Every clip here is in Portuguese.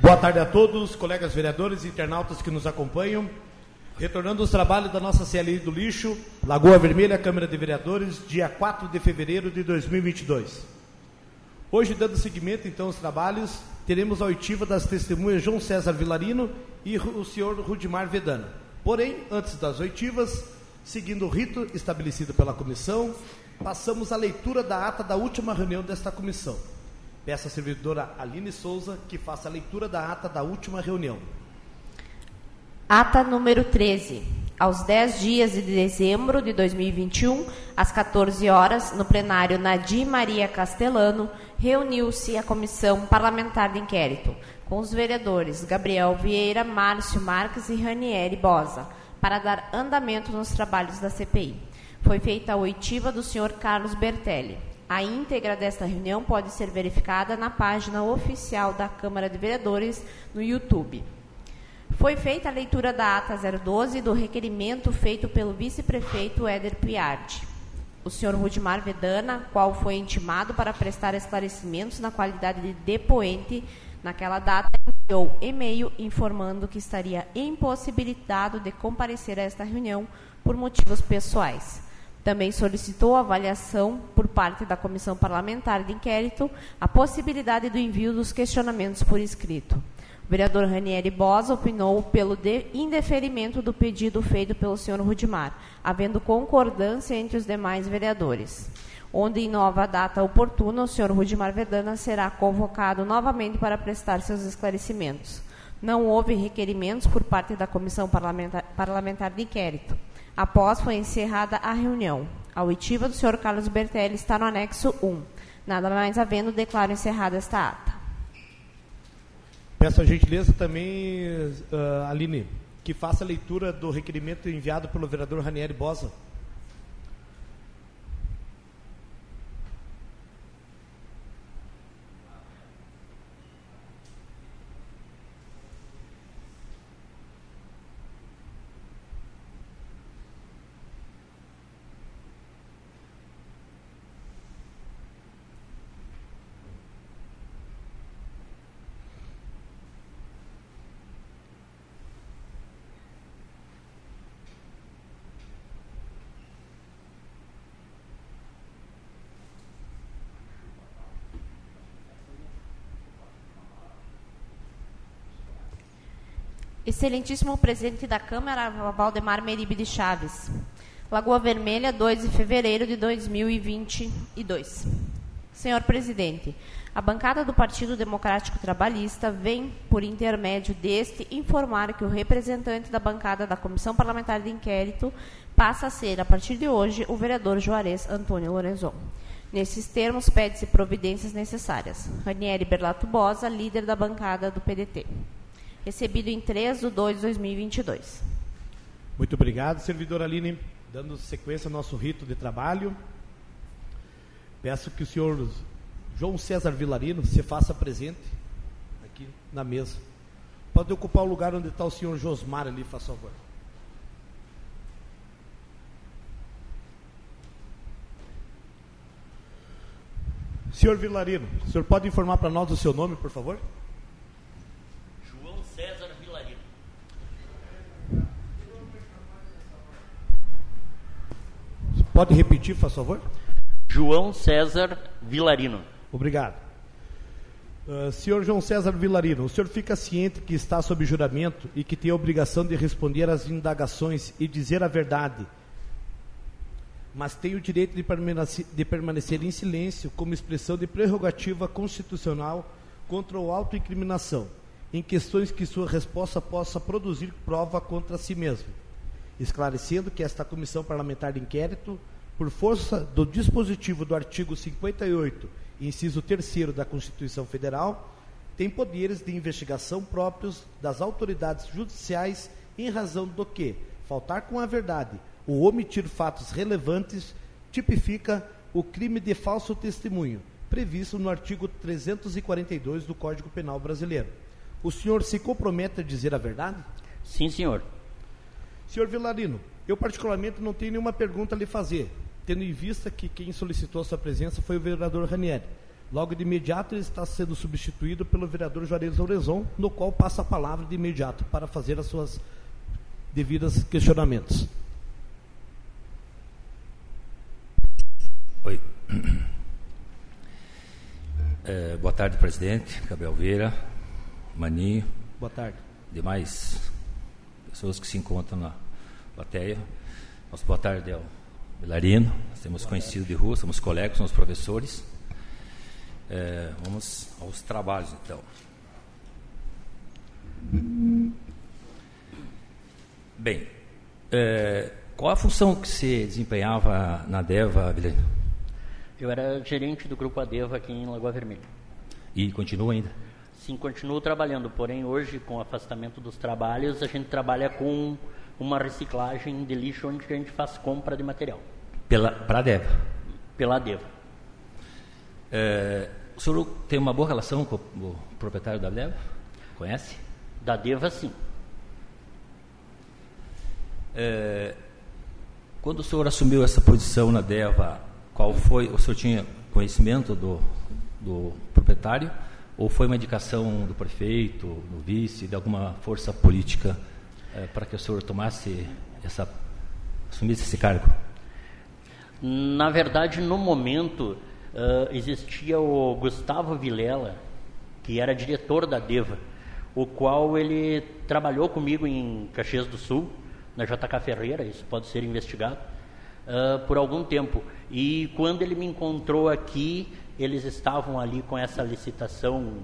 Boa tarde a todos, colegas vereadores e internautas que nos acompanham. Retornando aos trabalhos da nossa CLI do lixo, Lagoa Vermelha, Câmara de Vereadores, dia 4 de fevereiro de 2022. Hoje, dando seguimento então aos trabalhos, teremos a oitiva das testemunhas João César Vilarino e o senhor Rudimar Vedana. Porém, antes das oitivas, seguindo o rito estabelecido pela comissão, passamos à leitura da ata da última reunião desta comissão. Peço à servidora Aline Souza que faça a leitura da ata da última reunião. Ata número 13. Aos 10 dias de dezembro de 2021, às 14 horas, no plenário Nadir Maria Castelano, reuniu-se a Comissão Parlamentar de Inquérito, com os vereadores Gabriel Vieira, Márcio Marques e Ranieri Bosa, para dar andamento nos trabalhos da CPI. Foi feita a oitiva do senhor Carlos Bertelli. A íntegra desta reunião pode ser verificada na página oficial da Câmara de Vereadores no YouTube. Foi feita a leitura da ata 012 do requerimento feito pelo vice-prefeito Éder Piardi. O senhor Rudimar Vedana, qual foi intimado para prestar esclarecimentos na qualidade de depoente, naquela data enviou e-mail informando que estaria impossibilitado de comparecer a esta reunião por motivos pessoais. Também solicitou avaliação por parte da Comissão Parlamentar de Inquérito a possibilidade do envio dos questionamentos por escrito. O vereador Ranieri Bosa opinou pelo indeferimento do pedido feito pelo senhor Rudimar, havendo concordância entre os demais vereadores. Onde, em nova data oportuna, o senhor Rudimar Vedana será convocado novamente para prestar seus esclarecimentos. Não houve requerimentos por parte da Comissão Parlamentar, parlamentar de Inquérito. Após foi encerrada a reunião. A oitiva do senhor Carlos Bertelli está no anexo 1. Nada mais havendo, declaro encerrada esta ata. Peço a gentileza também, uh, Aline, que faça a leitura do requerimento enviado pelo vereador Ranieri Bosa. Excelentíssimo presidente da Câmara, Valdemar Meribe de Chaves. Lagoa Vermelha, 2 de fevereiro de 2022. Senhor presidente, a bancada do Partido Democrático Trabalhista vem, por intermédio deste, informar que o representante da bancada da Comissão Parlamentar de Inquérito passa a ser, a partir de hoje, o vereador Juarez Antônio Lorenzon. Nesses termos, pede-se providências necessárias. Ranieri Berlato Bosa, líder da bancada do PDT recebido em 3 de 2 de 2022. Muito obrigado, servidora Aline. Dando sequência ao nosso rito de trabalho, peço que o senhor João César Vilarino se faça presente aqui na mesa. Pode ocupar o lugar onde está o senhor Josmar ali, faz favor. Senhor Vilarino, o senhor pode informar para nós o seu nome, por favor? Pode repetir, por favor? João César Vilarino. Obrigado. Uh, senhor João César Vilarino, o senhor fica ciente que está sob juramento e que tem a obrigação de responder às indagações e dizer a verdade, mas tem o direito de permanecer, de permanecer em silêncio como expressão de prerrogativa constitucional contra a autoincriminação, em questões que sua resposta possa produzir prova contra si mesmo esclarecendo que esta comissão parlamentar de inquérito, por força do dispositivo do artigo 58, inciso 3 da Constituição Federal, tem poderes de investigação próprios das autoridades judiciais em razão do que faltar com a verdade ou omitir fatos relevantes tipifica o crime de falso testemunho, previsto no artigo 342 do Código Penal Brasileiro. O senhor se compromete a dizer a verdade? Sim, senhor. Senhor Vilarino, eu particularmente não tenho nenhuma pergunta a lhe fazer, tendo em vista que quem solicitou a sua presença foi o vereador Ranieri. Logo de imediato ele está sendo substituído pelo vereador Juarez Orezon, no qual passa a palavra de imediato para fazer as suas devidas questionamentos. Oi. É, boa tarde, presidente, Gabriel Veira, Maninho. Boa tarde. Demais pessoas que se encontram na plateia. Nossa boa tarde ao Belarino. Nós temos boa conhecido tarde. de rua, somos colegas, somos professores. É, vamos aos trabalhos, então. Bem, é, qual a função que você desempenhava na DEVA, Vilene? Eu era gerente do Grupo Adeva aqui em Lagoa Vermelha. E continua ainda? Sim, continuo trabalhando, porém hoje, com o afastamento dos trabalhos, a gente trabalha com uma reciclagem de lixo onde a gente faz compra de material. Pela, para a DEVA? Pela Adeva. É, o senhor tem uma boa relação com o proprietário da DEVA? Conhece? Da DEVA, sim. É, quando o senhor assumiu essa posição na DEVA, qual foi, o senhor tinha conhecimento do, do proprietário ou foi uma indicação do prefeito, do vice, de alguma força política é, para que o senhor tomasse essa, assumisse esse cargo? Na verdade, no momento, uh, existia o Gustavo Vilela, que era diretor da DEVA, o qual ele trabalhou comigo em Caxias do Sul, na JK Ferreira, isso pode ser investigado, uh, por algum tempo. E quando ele me encontrou aqui, eles estavam ali com essa licitação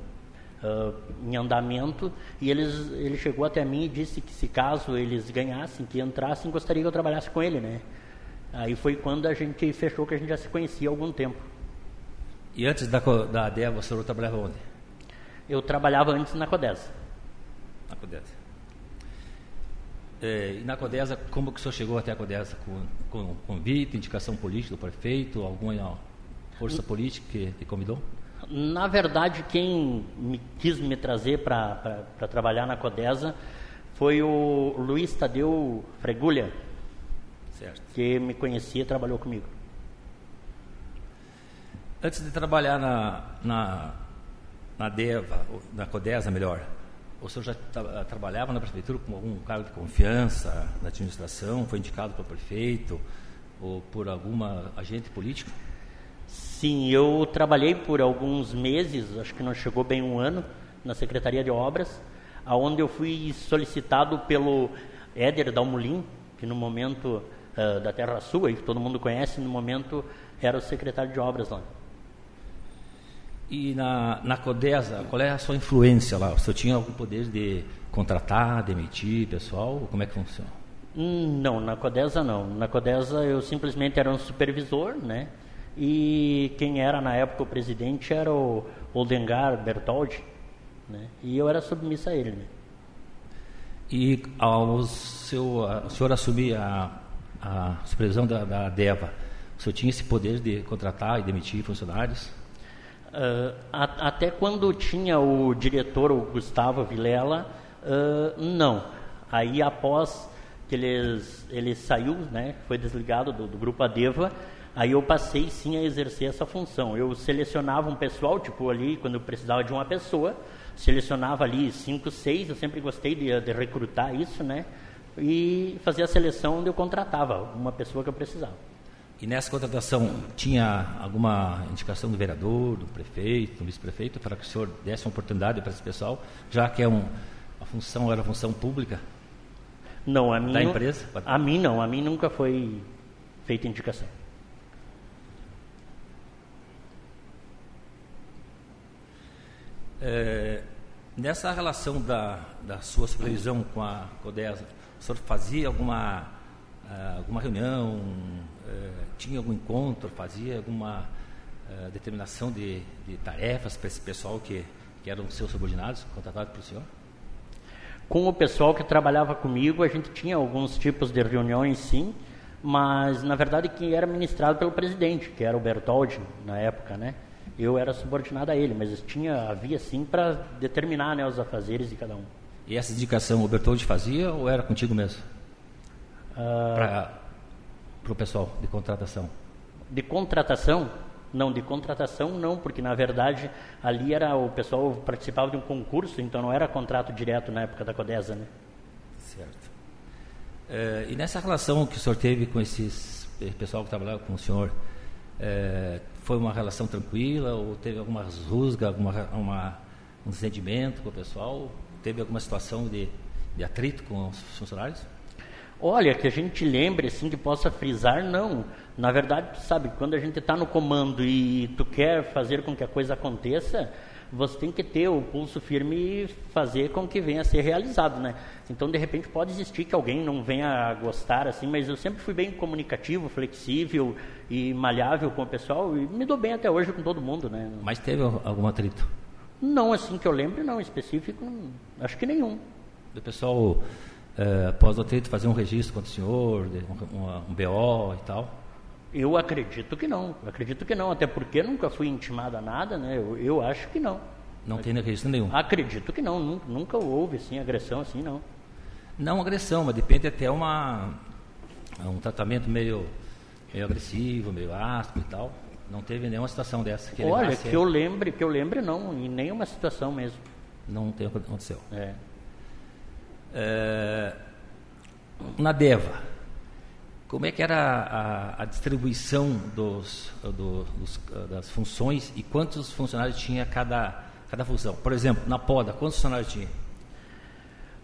uh, em andamento e eles, ele chegou até mim e disse que se caso eles ganhassem, que entrassem, gostaria que eu trabalhasse com ele, né? Aí foi quando a gente fechou que a gente já se conhecia há algum tempo. E antes da, da DEA, o senhor trabalhava onde? Eu trabalhava antes na Codesa. Na Codesa. É, e na Codesa, como que o senhor chegou até a Codesa? Com, com convite, indicação política do prefeito, alguma força política que te convidou? Na verdade, quem me, quis me trazer para trabalhar na Codesa foi o Luiz Tadeu Fregulha, certo. que me conhecia e trabalhou comigo. Antes de trabalhar na, na, na DEVA, na Codesa melhor, o senhor já tra trabalhava na prefeitura com algum cargo de confiança na administração? Foi indicado pelo prefeito ou por alguma agente político? Sim, eu trabalhei por alguns meses, acho que não chegou bem um ano, na Secretaria de Obras, aonde eu fui solicitado pelo Éder Dalmolin, que no momento uh, da Terra Sul, que todo mundo conhece, no momento era o secretário de Obras lá. E na, na Codesa, qual é a sua influência lá? O senhor tinha algum poder de contratar, demitir pessoal? Como é que funciona? Hum, não, na Codesa não. Na Codesa eu simplesmente era um supervisor, né? E quem era na época o presidente era o Oldengar Bertoldi, né? E eu era submissa a ele, né? E ao seu, o senhor assumir a, a supervisão da, da DEVA, o senhor tinha esse poder de contratar e demitir funcionários? Uh, a, até quando tinha o diretor, o Gustavo Vilela, uh, não. Aí após que eles, ele saiu, né, foi desligado do, do grupo Adeva, aí eu passei sim a exercer essa função. Eu selecionava um pessoal, tipo ali, quando eu precisava de uma pessoa, selecionava ali cinco, seis, eu sempre gostei de, de recrutar isso, né? E fazia a seleção onde eu contratava uma pessoa que eu precisava. E nessa contratação tinha alguma indicação do vereador, do prefeito, do vice-prefeito, para que o senhor desse uma oportunidade para esse pessoal, já que é um, a função era função pública? Não, a mim da empresa? A mim não, a mim nunca foi feita indicação. É, nessa relação da, da sua supervisão com a CODESA, o senhor fazia alguma, uh, alguma reunião, uh, tinha algum encontro, fazia alguma uh, determinação de, de tarefas para esse pessoal que, que eram seus subordinados, contratados pelo senhor? Com o pessoal que trabalhava comigo, a gente tinha alguns tipos de reuniões, sim, mas na verdade que era ministrado pelo presidente, que era o Bertoldi na época, né? Eu era subordinado a ele, mas tinha havia sim para determinar né, os afazeres de cada um. E essa indicação o Bertoldi fazia ou era contigo mesmo? Uh... Para o pessoal de contratação? De contratação, Não, de contratação não, porque na verdade ali era o pessoal participava de um concurso, então não era contrato direto na época da Codesa, né? Certo. É, e nessa relação que o senhor teve com esses pessoal que trabalhava com o senhor, é, foi uma relação tranquila ou teve alguma rusga, alguma uma, um desentendimento com o pessoal? Teve alguma situação de, de atrito com os funcionários? Olha, que a gente lembre, assim, que possa frisar, não. Na verdade, sabe, quando a gente está no comando e tu quer fazer com que a coisa aconteça, você tem que ter o pulso firme e fazer com que venha a ser realizado, né? Então, de repente, pode existir que alguém não venha a gostar, assim, mas eu sempre fui bem comunicativo, flexível e malhável com o pessoal e me dou bem até hoje com todo mundo, né? Mas teve algum atrito? Não, assim que eu lembro, não, específico, acho que nenhum. O pessoal é, após o atrito, fazer um registro contra o senhor, um, um BO e tal? Eu acredito que não, acredito que não, até porque nunca fui intimado a nada, né? Eu, eu acho que não. Não tem registro nenhum? Acredito que não, nunca, nunca houve assim, agressão assim, não. Não agressão, mas depende até uma, um tratamento meio, meio agressivo, meio áspero e tal. Não teve nenhuma situação dessa que Olha, que eu lembre, que eu lembre não, em nenhuma situação mesmo. Não tem aconteceu. É. É, na DEVA, como é que era a, a distribuição dos, do, dos, das funções e quantos funcionários tinha cada, cada função? Por exemplo, na PODA, quantos funcionários tinha?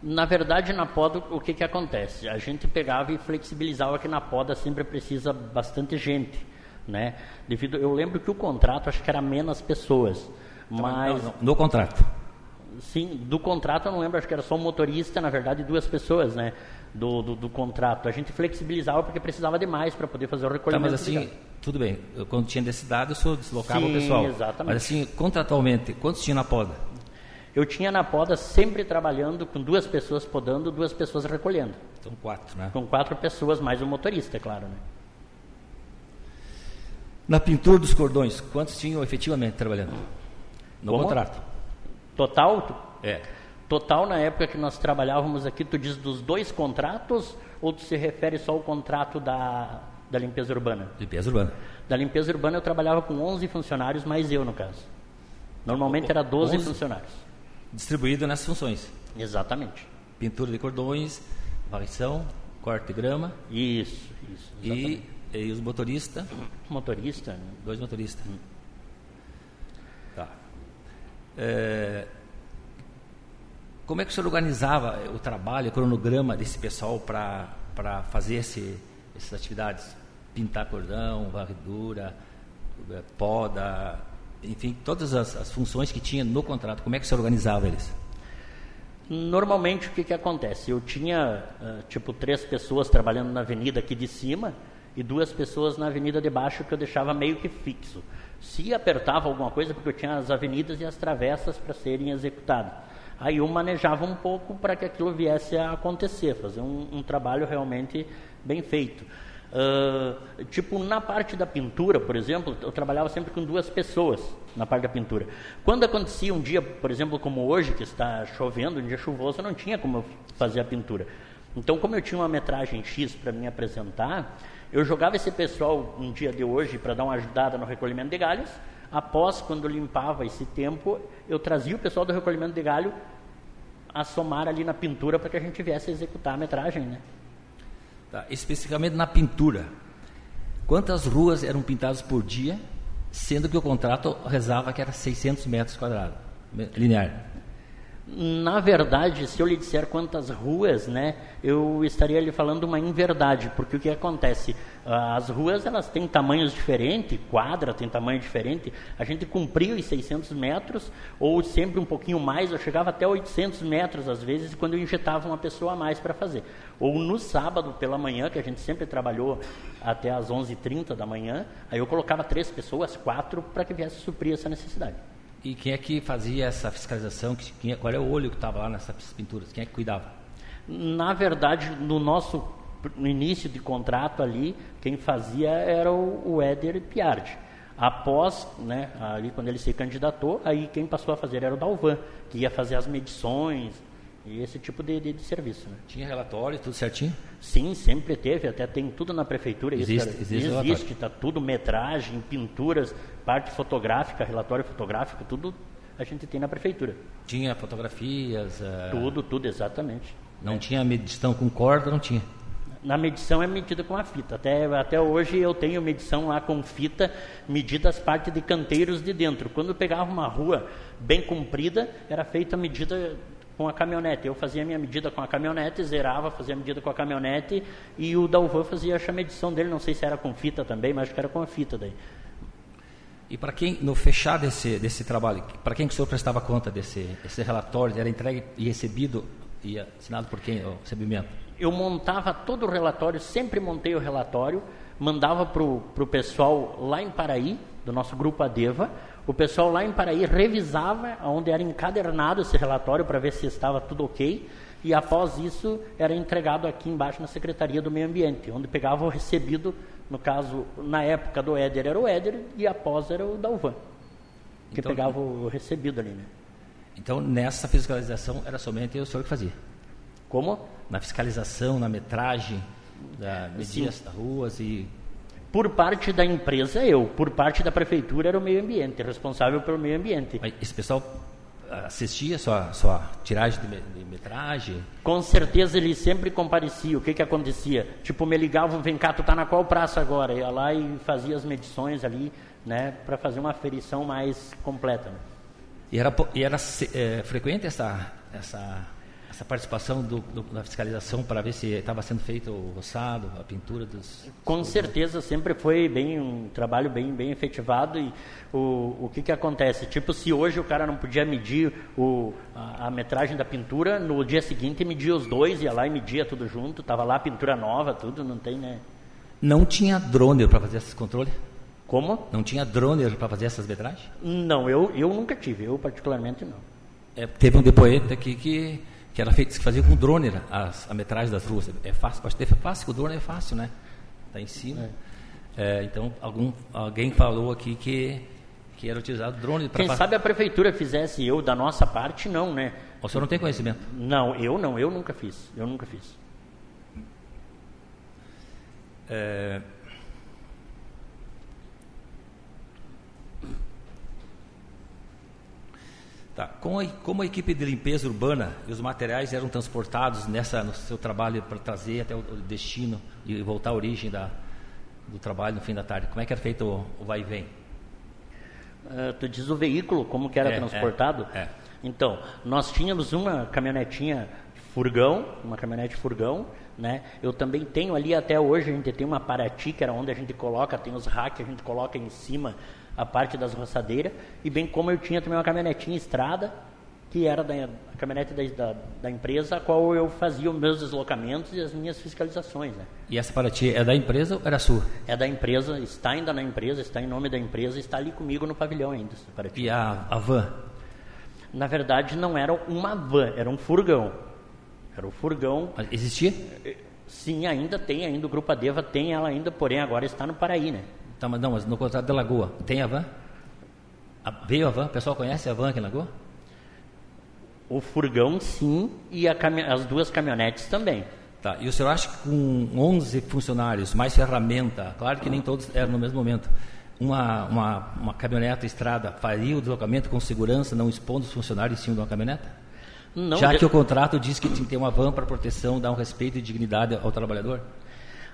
Na verdade, na poda, o que, que acontece? A gente pegava e flexibilizava que na poda sempre precisa bastante gente, né? Devido, eu lembro que o contrato acho que era menos pessoas, mas não, não, no contrato. Sim, do contrato eu não lembro, acho que era só um motorista, na verdade, duas pessoas, né? Do, do, do contrato. A gente flexibilizava porque precisava de mais para poder fazer o recolhimento. Tá, mas assim, tudo bem. Eu, quando tinha necessidade, eu só deslocava Sim, o pessoal. Exatamente. Mas assim, contratualmente, quantos tinha na poda? Eu tinha na poda sempre trabalhando com duas pessoas podando, duas pessoas recolhendo. Então quatro, né? Com quatro pessoas, mais o motorista, é claro, né? Na pintura dos cordões, quantos tinham efetivamente trabalhando? No Como? contrato. Total? É. Total, na época que nós trabalhávamos aqui, tu diz dos dois contratos ou tu se refere só ao contrato da, da limpeza urbana? Limpeza urbana. Da limpeza urbana eu trabalhava com 11 funcionários, mais eu no caso. Normalmente era 12 funcionários. Distribuído nessas funções. Exatamente. Pintura de cordões, varrição, corte de grama. Isso, isso. E, e os motoristas? Motorista. Né? Dois motoristas. Hum. É, como é que o senhor organizava o trabalho, o cronograma desse pessoal para fazer esse, essas atividades? Pintar cordão, varredura, é, poda, enfim, todas as, as, funções que tinha no contrato. Como é que senhor organizava eles? Normalmente o que, que acontece? Eu tinha uh, tipo três pessoas trabalhando na avenida aqui de cima e duas pessoas na avenida de baixo que eu deixava meio que fixo se apertava alguma coisa, porque eu tinha as avenidas e as travessas para serem executadas. Aí eu manejava um pouco para que aquilo viesse a acontecer, fazer um, um trabalho realmente bem feito. Uh, tipo, na parte da pintura, por exemplo, eu trabalhava sempre com duas pessoas na parte da pintura. Quando acontecia um dia, por exemplo, como hoje, que está chovendo, um dia chuvoso, eu não tinha como fazer a pintura. Então, como eu tinha uma metragem X para me apresentar, eu jogava esse pessoal um dia de hoje para dar uma ajudada no recolhimento de galhos. Após, quando limpava esse tempo, eu trazia o pessoal do recolhimento de galho a somar ali na pintura para que a gente viesse a executar a metragem, né? Tá, especificamente na pintura, quantas ruas eram pintadas por dia, sendo que o contrato rezava que era 600 metros quadrados, linear? Na verdade, se eu lhe disser quantas ruas, né, eu estaria lhe falando uma inverdade, porque o que acontece? As ruas elas têm tamanhos diferentes, quadra tem tamanho diferente. A gente cumpria os 600 metros, ou sempre um pouquinho mais, eu chegava até 800 metros às vezes, quando eu injetava uma pessoa a mais para fazer. Ou no sábado pela manhã, que a gente sempre trabalhou até às 11h30 da manhã, aí eu colocava três pessoas, quatro, para que viesse suprir essa necessidade. E quem é que fazia essa fiscalização? Quem, é, qual é o olho que estava lá nessas pinturas? Quem é que cuidava? Na verdade, no nosso no início de contrato ali, quem fazia era o, o Éder Piardi. Após, né, ali quando ele se candidatou, aí quem passou a fazer era o Dalvan, que ia fazer as medições E esse tipo de, de, de serviço. Né? Tinha relatório, tudo certinho? Sim, sempre teve, até tem tudo na prefeitura. Existe, isso, existe, existe está tudo, metragem, pinturas, parte fotográfica, relatório fotográfico, tudo a gente tem na prefeitura. Tinha fotografias? Uh... Tudo, tudo, exatamente. Não é. tinha medição com corda, não tinha? Na medição é medida com a fita. Até, até hoje eu tenho medição lá com fita, medida as partes de canteiros de dentro. Quando eu pegava uma rua bem comprida, era feita a medida com a caminhonete. Eu fazia a minha medida com a caminhonete, zerava, fazia a medida com a caminhonete e o Dalvan fazia a medição dele, não sei se era com fita também, mas acho que era com a fita daí. E para quem, no fechar desse, desse trabalho, para quem que o senhor prestava conta desse, desse relatório, era entregue e recebido e assinado por quem o recebimento? Eu montava todo o relatório, sempre montei o relatório, mandava para o pessoal lá em Paraí, do nosso grupo Adeva, o pessoal lá em Paraí revisava onde era encadernado esse relatório para ver se estava tudo ok. E após isso era entregado aqui embaixo na Secretaria do Meio Ambiente, onde pegava o recebido, no caso, na época do Éder era o Éder e após era o Dalvan, que então, pegava o recebido ali. Né? Então nessa fiscalização era somente o senhor que fazia? Como? Na fiscalização, na metragem, da medidas das ruas e por parte da empresa, eu. Por parte da prefeitura, era o meio ambiente, responsável pelo meio ambiente. Mas esse pessoal assistia sua, sua tiragem de, metragem? Com certeza ele sempre comparecia. O que que acontecia? Tipo, me ligavam, vem cá, tu tá na qual praça agora? Ia lá e fazia as medições ali, né, para fazer uma aferição mais completa. Né? E era, e era é, frequente essa, essa essa participação do, do, da fiscalização para ver se estava sendo feito o roçado, a pintura dos. Com certeza, sempre foi bem um trabalho bem bem efetivado e o, o que que acontece? Tipo, se hoje o cara não podia medir o, a, a metragem da pintura, no dia seguinte media os dois, ia lá e media tudo junto, tava lá a pintura nova, tudo, não tem, né? Não tinha drone para fazer esses controles? Como? Não tinha drone para fazer essas metragens? Não, eu, eu nunca tive, eu particularmente não. É, teve um depoente aqui que que era feito, que fazia com drone as, a metragem das ruas. É fácil, pode ter fácil, o drone é fácil, né? Está em cima. É. É, então, algum, alguém falou aqui que, que era utilizado drone para... Quem sabe a prefeitura fizesse, eu da nossa parte, não, né? O senhor não tem conhecimento? Não, eu não, eu nunca fiz, eu nunca fiz. É, Tá. Como, a, como a equipe de limpeza urbana e os materiais eram transportados nessa no seu trabalho para trazer até o, destino e voltar à origem da, do trabalho no fim da tarde? Como é que era feito o, o vai e vem? Uh, tu diz o veículo, como que era é, transportado? É, é. Então, nós tínhamos uma caminhonetinha furgão, uma caminhonete furgão, né? Eu também tenho ali até hoje, a gente tem uma Paraty, que era onde a gente coloca, tem os racks, a gente coloca em cima a parte das roçadeiras, e bem como eu tinha também uma caminhonetinha estrada, que era da, a caminhonete da, da, da, empresa, a qual eu fazia os meus deslocamentos e as minhas fiscalizações. Né? E essa Paraty é da empresa ou era sua? É da empresa, está ainda na empresa, está em nome da empresa, está ali comigo no pavilhão ainda. E a, a van? Na verdade, não era uma van, era um furgão. Era um furgão. Existia? Sim, ainda tem, ainda o Grupo Adeva tem ela ainda, porém agora está no Paraí, né? Tá, mas não, mas no contrato da Lagoa, tem a van? A, veio a van? O pessoal conhece a van aqui em Lagoa? O furgão, sim, e as duas caminhonetes também. Tá, e o senhor acha que com 11 funcionários, mais ferramenta, claro que nem todos eram no mesmo momento, uma, uma, uma caminhonete estrada faria o deslocamento com segurança, não expondo os funcionários em cima de uma caminhonete? Não, Já que o contrato diz que tem que ter uma van para proteção, dar um respeito e dignidade ao trabalhador?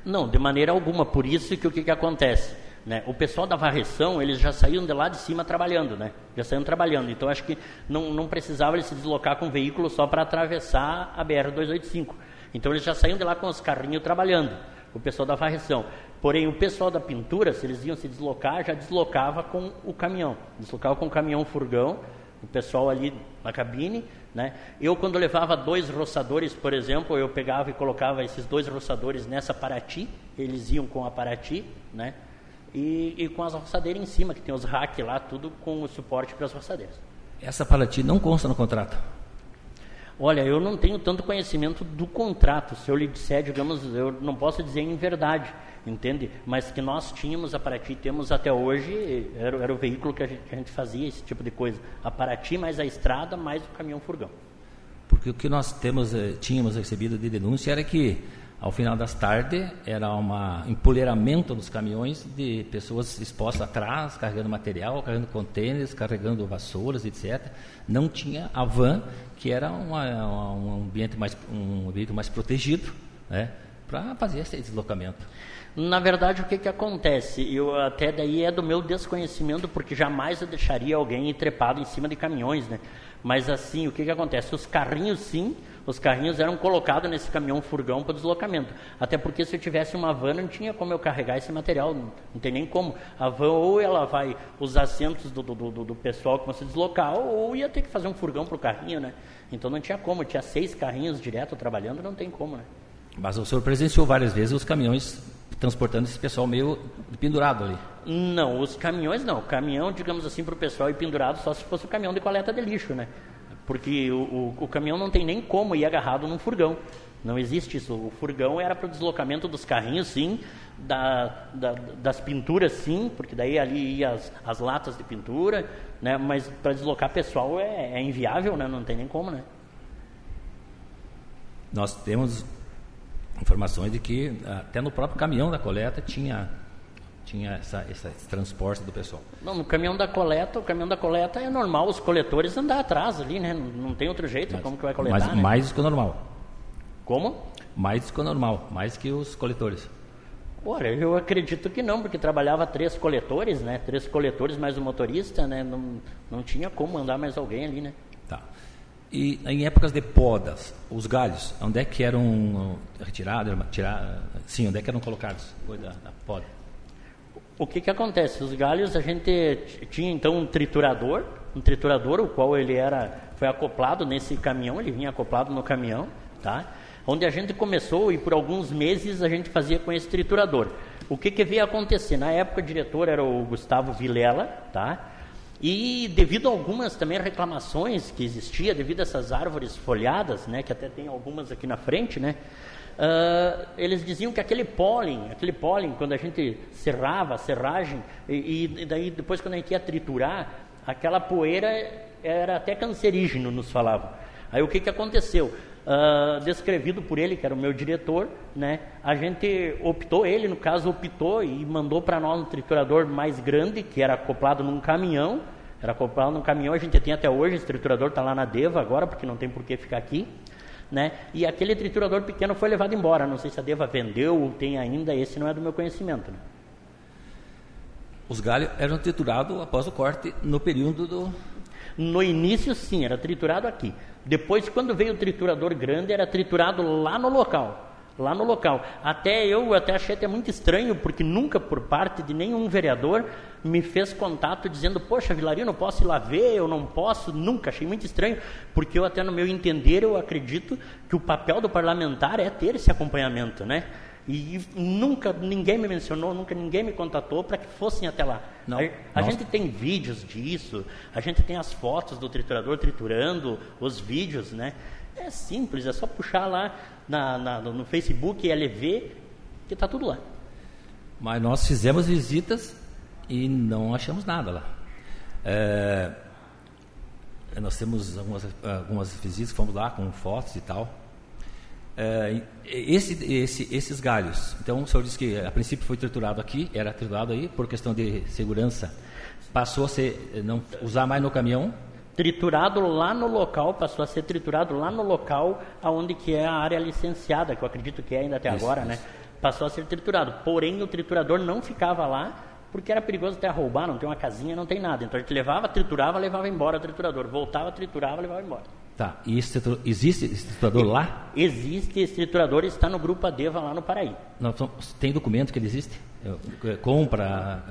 Não, de maneira alguma. Por isso que o que, que acontece? Né? O pessoal da varreção, eles já saíam de lá de cima trabalhando, né? Já saíam trabalhando. Então, acho que não, não precisava eles se deslocar com veículo só para atravessar a BR-285. Então, eles já saíam de lá com os carrinhos trabalhando, o pessoal da varreção. Porém, o pessoal da pintura, se eles iam se deslocar, já deslocava com o caminhão. Deslocava com o caminhão furgão, o pessoal ali na cabine, né? Eu, quando levava dois roçadores, por exemplo, eu pegava e colocava esses dois roçadores nessa Paraty, eles iam com a Paraty, né? E, e com as roçadeiras em cima, que tem os racks lá, tudo com o suporte para as roçadeiras. Essa Paraty não consta no contrato? Olha, eu não tenho tanto conhecimento do contrato. Se eu lhe disser, digamos, eu não posso dizer em verdade, entende? Mas que nós tínhamos a Paraty, temos até hoje, era, era o veículo que a, gente, que a, gente, fazia esse tipo de coisa. A Paraty mais a estrada, mais o caminhão furgão. Porque o que nós temos, eh, tínhamos recebido de denúncia era que ao final das tardes era um empoleiramento dos caminhões de pessoas expostas atrás, carregando material, carregando contêineres, carregando vassouras, etc. Não tinha a van, que era uma, um ambiente mais um ambiente mais protegido, né, para fazer esse deslocamento. Na verdade, o que, que acontece? Eu até daí é do meu desconhecimento, porque jamais eu deixaria alguém trepado em cima de caminhões, né? Mas assim, o que, que acontece? Os carrinhos, sim, os carrinhos eram colocados nesse caminhão furgão para deslocamento. Até porque se eu tivesse uma van, não tinha como eu carregar esse material, não, não tem nem como. A van ou ela vai os assentos do, do, do, do pessoal que se deslocar, ou ia ter que fazer um furgão para o carrinho, né? Então não tinha como, tinha seis carrinhos direto trabalhando, não tem como, né? Mas o senhor presenciou várias vezes os caminhões transportando esse pessoal meio pendurado ali. Não, os caminhões não. Caminhão, digamos assim, para o pessoal ir pendurado só se fosse o caminhão de coleta de lixo, né? Porque o, o, o caminhão não tem nem como ir agarrado num furgão. Não existe isso. O furgão era para o deslocamento dos carrinhos, sim, da, da, das pinturas, sim, porque daí ali ia as, as latas de pintura, né? Mas para deslocar pessoal é, é inviável, né? Não tem nem como, né? Nós temos informações de que até no próprio caminhão da coleta tinha tinha essa, essa, esse transporte do pessoal. Não, no caminhão da coleta, o caminhão da coleta é normal os coletores andar atrás ali, né? Não, não tem outro jeito mas, como que vai coletar, mas, né? Mais do que o normal. Como? Mais do que o normal, mais que os coletores. Olha, eu acredito que não, porque trabalhava três coletores, né? Três coletores mais o motorista, né? Não, não tinha como andar mais alguém ali, né? Tá. E em épocas de podas, os galhos, onde é que eram retirados? Tirar, sim, onde é que eram colocados depois da, da poda? O que que acontece? Os galhos a gente tinha então um triturador, um triturador, o qual ele era foi acoplado nesse caminhão, ele vinha acoplado no caminhão, tá? Onde a gente começou e por alguns meses a gente fazia com esse triturador. O que que veio acontecer? Na época o diretor era o Gustavo Vilela, tá? E devido a algumas também reclamações que existia, devido a essas árvores folhadas, né, que até tem algumas aqui na frente, né, uh, eles diziam que aquele pólen, aquele pólen, quando a gente serrava, a serragem, e, e daí depois quando a gente ia triturar, aquela poeira era até cancerígeno, nos falavam. Aí o que, que aconteceu? Uh, descrevido por ele, que era o meu diretor, né? A gente optou, ele no caso optou e mandou para nós um triturador mais grande, que era acoplado num caminhão, era acoplado num caminhão, a gente tem até hoje, esse triturador está lá na Deva agora, porque não tem por que ficar aqui, né? E aquele triturador pequeno foi levado embora, não sei se a Deva vendeu ou tem ainda, esse não é do meu conhecimento. Né? Os galhos eram triturados após o corte no período do... No início sim, era triturado aqui. Depois, quando veio o triturador grande, era triturado lá no local. Lá no local. Até eu até achei até muito estranho, porque nunca por parte de nenhum vereador me fez contato dizendo, poxa, Vilarino, posso ir lá ver? Eu não posso. Nunca, achei muito estranho, porque eu até no meu entender, eu acredito que o papel do parlamentar é ter esse acompanhamento, né? E nunca ninguém me mencionou, nunca ninguém me contatou para que fossem até lá. Não, a, a gente tem vídeos disso, a gente tem as fotos do triturador triturando, os vídeos, né? É simples, é só puxar lá na, na, no Facebook LV que está tudo lá. Mas nós fizemos visitas e não achamos nada lá. É, nós temos algumas, algumas visitas, fomos lá com fotos e tal. É, esse, esse, esses galhos, então o senhor disse que a princípio foi triturado aqui, era triturado aí por questão de segurança, passou a ser, não usar mais no caminhão? Triturado lá no local, passou a ser triturado lá no local aonde que é a área licenciada, que eu acredito que é ainda até isso, agora, né? isso. né? Passou a ser triturado. Porém, o triturador não ficava lá porque era perigoso até roubar, não tem uma casinha, não tem nada. Então a gente levava, triturava, levava embora o triturador. Voltava, triturava, levava embora. Tá, e esse, existe esse triturador lá? Existe, esse triturador está no Grupo Adeva lá no Paraí. Não, tem documento que ele existe? Compra,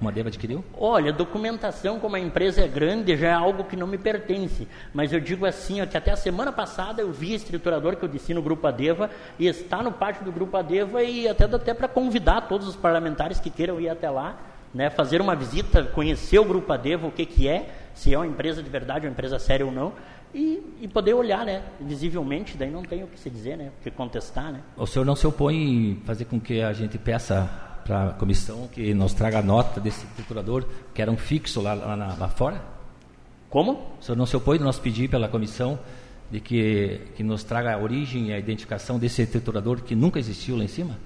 uma Adeva adquiriu? Olha, documentação, como a empresa é grande, já é algo que não me pertence. Mas eu digo assim, ó, que até a semana passada eu vi esse triturador que eu disse no Grupo Adeva e está no pátio do Grupo Adeva e até dá até para convidar todos os parlamentares que queiram ir até lá, né, fazer uma visita, conhecer o Grupo Adeva, o que, que é, se é uma empresa de verdade, uma empresa séria ou não e, e, poder olhar, né, visivelmente, daí não tem o que se dizer, né, o que contestar, né. O senhor não se opõe em fazer com que a gente peça para a comissão que nos traga a nota desse triturador, que era um fixo lá, lá, lá fora? Como? O senhor não se opõe nós pedir pela comissão de que, que nos traga a origem e a identificação desse triturador que nunca existiu lá em cima?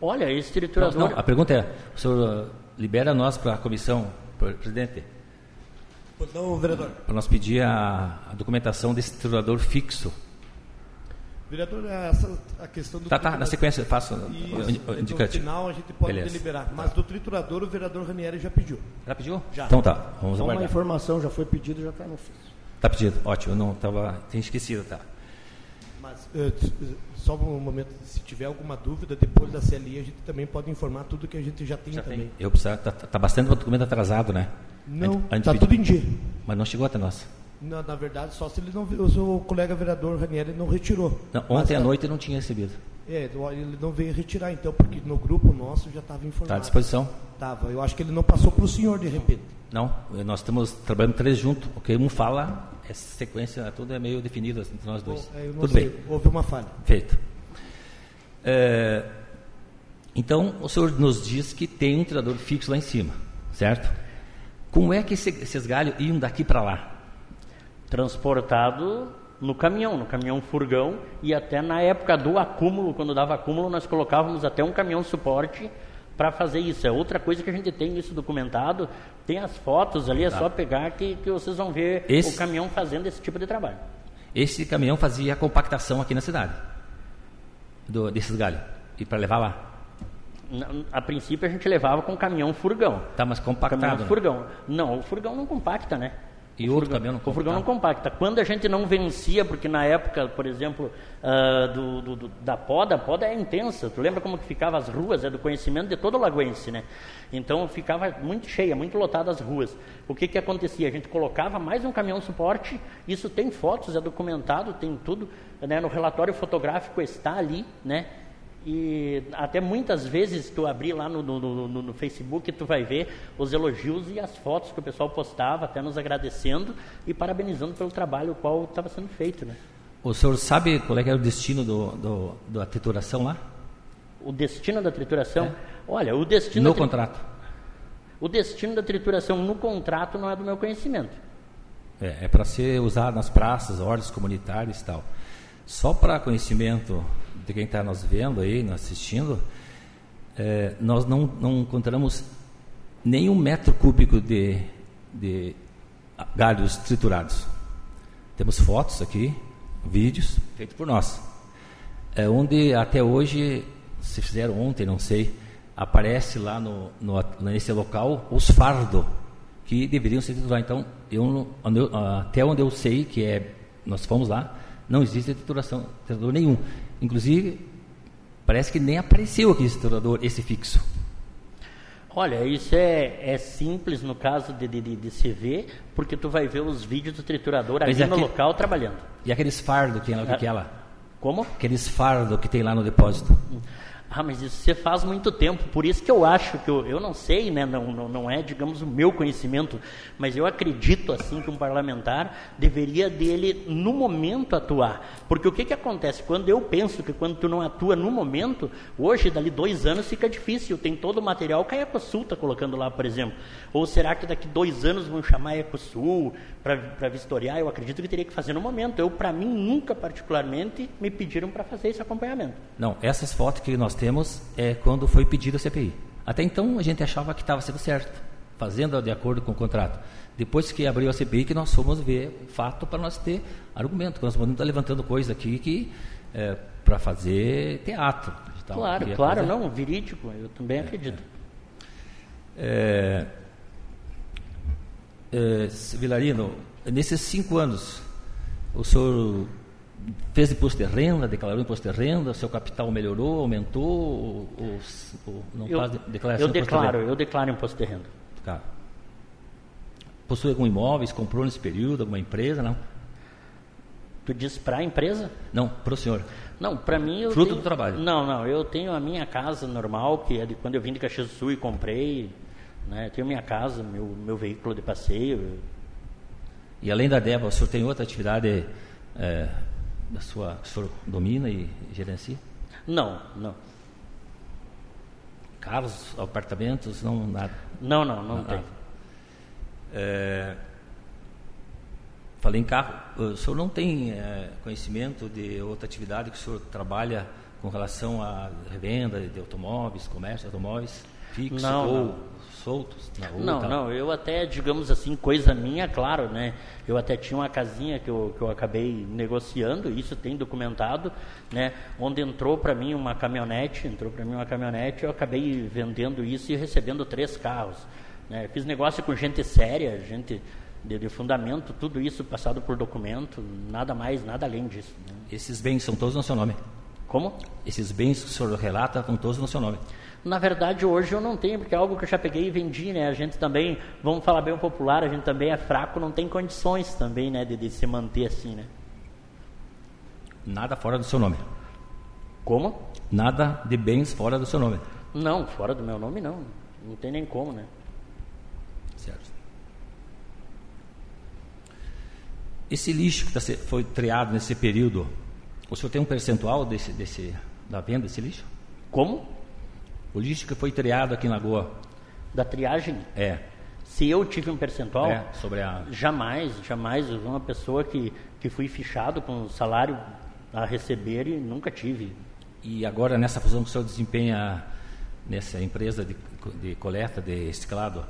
Olha, esse triturador... Não, não, a pergunta é, o senhor libera nós para a comissão, presidente? Não, vereador. Para nós pedir a, a documentação desse triturador fixo. Vereador, essa, a questão do. Tá, tá, na sequência, faço o indicativo. No final a gente pode Beleza. deliberar. Mas tá. do triturador, o vereador Ranieri já pediu. Já pediu? Já. Então tá, vamos então, aguardar. uma informação já foi pedido já está no ofício. Está pedido, ótimo. Eu não estava. Tinha esquecido, tá. Mas, uh, só um momento, se tiver alguma dúvida, depois da CLI, a gente também pode informar tudo que a gente já tem já também. Tem. Eu preciso. Está tá bastante documento atrasado, né? Não, está tudo em dia. Mas não chegou até nós. Na, na, verdade, só se ele não, o seu colega vereador Ranieri não retirou. Não, ontem à noite não tinha recebido. É, ele não veio retirar, então, porque no grupo nosso já estava informado. Está à disposição? Estava. Eu acho que ele não passou para o senhor de repente. Não, nós estamos trabalhando três juntos. O que um fala, essa sequência tudo é meio definido assim, entre nós dois. É, Tudo sei, bem. Houve uma falha. Feito. É, então, o senhor nos diz que tem um tirador fixo lá em cima, certo? Como é que esse, esses galhos iam daqui para lá? transportado no caminhão, no caminhão furgão, e até na época do acúmulo, quando dava acúmulo, nós colocávamos até um caminhão suporte para fazer isso. É outra coisa que a gente tem isso documentado, tem as fotos ali, é tá. só pegar que, que vocês vão ver esse, o caminhão fazendo esse tipo de trabalho. Esse caminhão fazia a compactação aqui na cidade, do, desses galhos, e para levar lá? A princípio a gente levava com caminhão furgão. Tá, mas compactado? Caminhão né? furgão. Não, o furgão não compacta, né? E o outro furgão, não compacta? O furgão não compacta. Quando a gente não vencia, porque na época, por exemplo, uh, do, do, do, da poda, a poda é intensa. Tu lembra como que ficava as ruas? É do conhecimento de todo o lagoense, né? Então ficava muito cheia, muito lotada as ruas. O que que acontecia? A gente colocava mais um caminhão suporte, isso tem fotos, é documentado, tem tudo, né? No relatório fotográfico está ali, né? E até muitas vezes tu abrir lá no, no, no, no, Facebook, tu vai ver os elogios e as fotos que o pessoal postava, até nos agradecendo e parabenizando pelo trabalho qual estava sendo feito. Né? O senhor sabe qual é, é o destino do, do, da trituração lá? O destino da trituração? É. Olha, o destino... No tri... contrato. O destino da trituração no contrato não é do meu conhecimento. É, é para ser usado nas praças, ordens comunitárias e tal. Só para conhecimento de quem está nos vendo aí, nos assistindo, é, nós não, não encontramos nenhum metro cúbico de, de galhos triturados. Temos fotos aqui, vídeos feitos por nós. É, onde até hoje, se fizeram ontem, não sei, aparece lá no, no, nesse local os fardos que deveriam ser triturados. Então, eu, até onde eu sei que é, nós fomos lá, não existe trituração, nenhum. Inclusive, parece que nem apareceu aqui esse triturador, esse fixo. Olha, isso é, é simples no caso de, de, de, se ver, porque tu vai ver os vídeos do triturador ali no local trabalhando. E aqueles fardos que, que, que é lá? Como? Aqueles fardos que tem lá no depósito. Hum. Ah, mas isso você faz muito tempo, por isso que eu acho que eu, eu não sei, né, não, não, não é, digamos, o meu conhecimento, mas eu acredito assim que um parlamentar deveria dele no momento atuar, porque o que que acontece quando eu penso que quando tu não atua no momento, hoje dali dois anos fica difícil, tem todo o material que a Ecosul está colocando lá, por exemplo, ou será que daqui dois anos vão chamar a Ecosul para vistoriar? Eu acredito que teria que fazer no momento. Eu para mim nunca particularmente me pediram para fazer esse acompanhamento. Não, essas fotos que nós temos é quando foi pedido a CPI. Até então a gente achava que estava sendo certo, fazendo de acordo com o contrato. Depois que abriu a CPI, que nós fomos ver o fato para nós ter argumento, nós podemos estar levantando coisa aqui que é, para fazer teatro. Tal, claro, claro, fazer. não, verídico, eu também é, acredito. É, é, Vilarino, nesses cinco anos, o senhor fez imposto de renda, declarou imposto de renda, seu capital melhorou, aumentou, ou, ou não eu, faz declaração Eu declaro, de eu declaro imposto de renda. Tá. Possui algum imóveis, comprou nesse período, alguma empresa, não? Tu diz para a empresa? Não, para o senhor. Não, para mim eu Fruto tenho, do trabalho. Não, não, eu tenho a minha casa normal, que é de quando eu vim de Caxias do Sul e comprei, né? Tenho minha casa, meu, meu veículo de passeio. E além da DEVA, o senhor tem outra atividade é, da sua, o senhor domina e gerencia? Não, não. Carros, apartamentos, não nada? Não, não, não, não tem. É, falei em carro, o senhor não tem é, conhecimento de outra atividade que o senhor trabalha com relação à revenda de automóveis, comércio de automóveis fixos Não, ou não. Soltos na rua? Não, não, eu até, digamos assim, coisa minha, claro, né? Eu até tinha uma casinha que eu, que eu acabei negociando, isso tem documentado, né? Onde entrou para mim uma caminhonete, entrou para mim uma caminhonete, eu acabei vendendo isso e recebendo três carros. Né? Fiz negócio com gente séria, gente de, de fundamento, tudo isso passado por documento, nada mais, nada além disso. né? Esses bens são todos no seu nome? Como? Esses bens que o senhor relata estão todos no seu nome? Na verdade, hoje eu não tenho, porque é algo que eu já peguei e vendi, né? A gente também, vamos falar bem o popular, a gente também é fraco, não tem condições também, né, de, de se manter assim, né? Nada fora do seu nome? Como? Nada de bens fora do seu nome? Não, fora do meu nome não. Não tem nem como, né? Certo. Esse lixo que tá foi triado nesse período, o senhor tem um percentual desse, desse, da venda desse lixo? Como? Que foi triado aqui em Lagoa, Da triagem? é, Se eu tive um percentual, é sobre a... jamais, jamais. Eu uma pessoa que, que fui fichado com salário a receber e nunca tive. E agora, nessa função que o senhor desempenha nessa empresa de, de coleta de reciclado,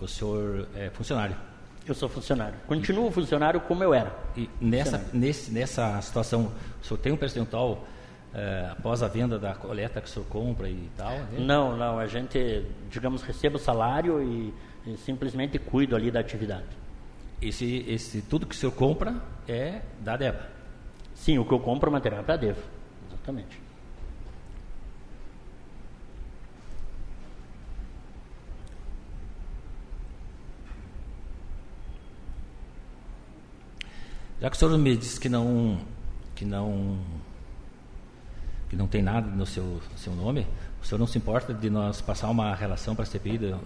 o senhor é funcionário. Eu sou funcionário. Continuo funcionário como eu era. E nessa, nesse, nessa situação, o senhor tem um percentual eh, após a venda da coleta que o senhor compra e tal? né? Não, não. A gente, digamos, recebe o salário e, e simplesmente cuido ali da atividade. Esse, esse, tudo que o senhor compra é da DEBA. Sim, o que eu compro é material para Devo. Exatamente. Já que o senhor me disse que não, que não, que não tem nada no seu, seu nome, o senhor não se importa de nós passar uma relação para a CPI do-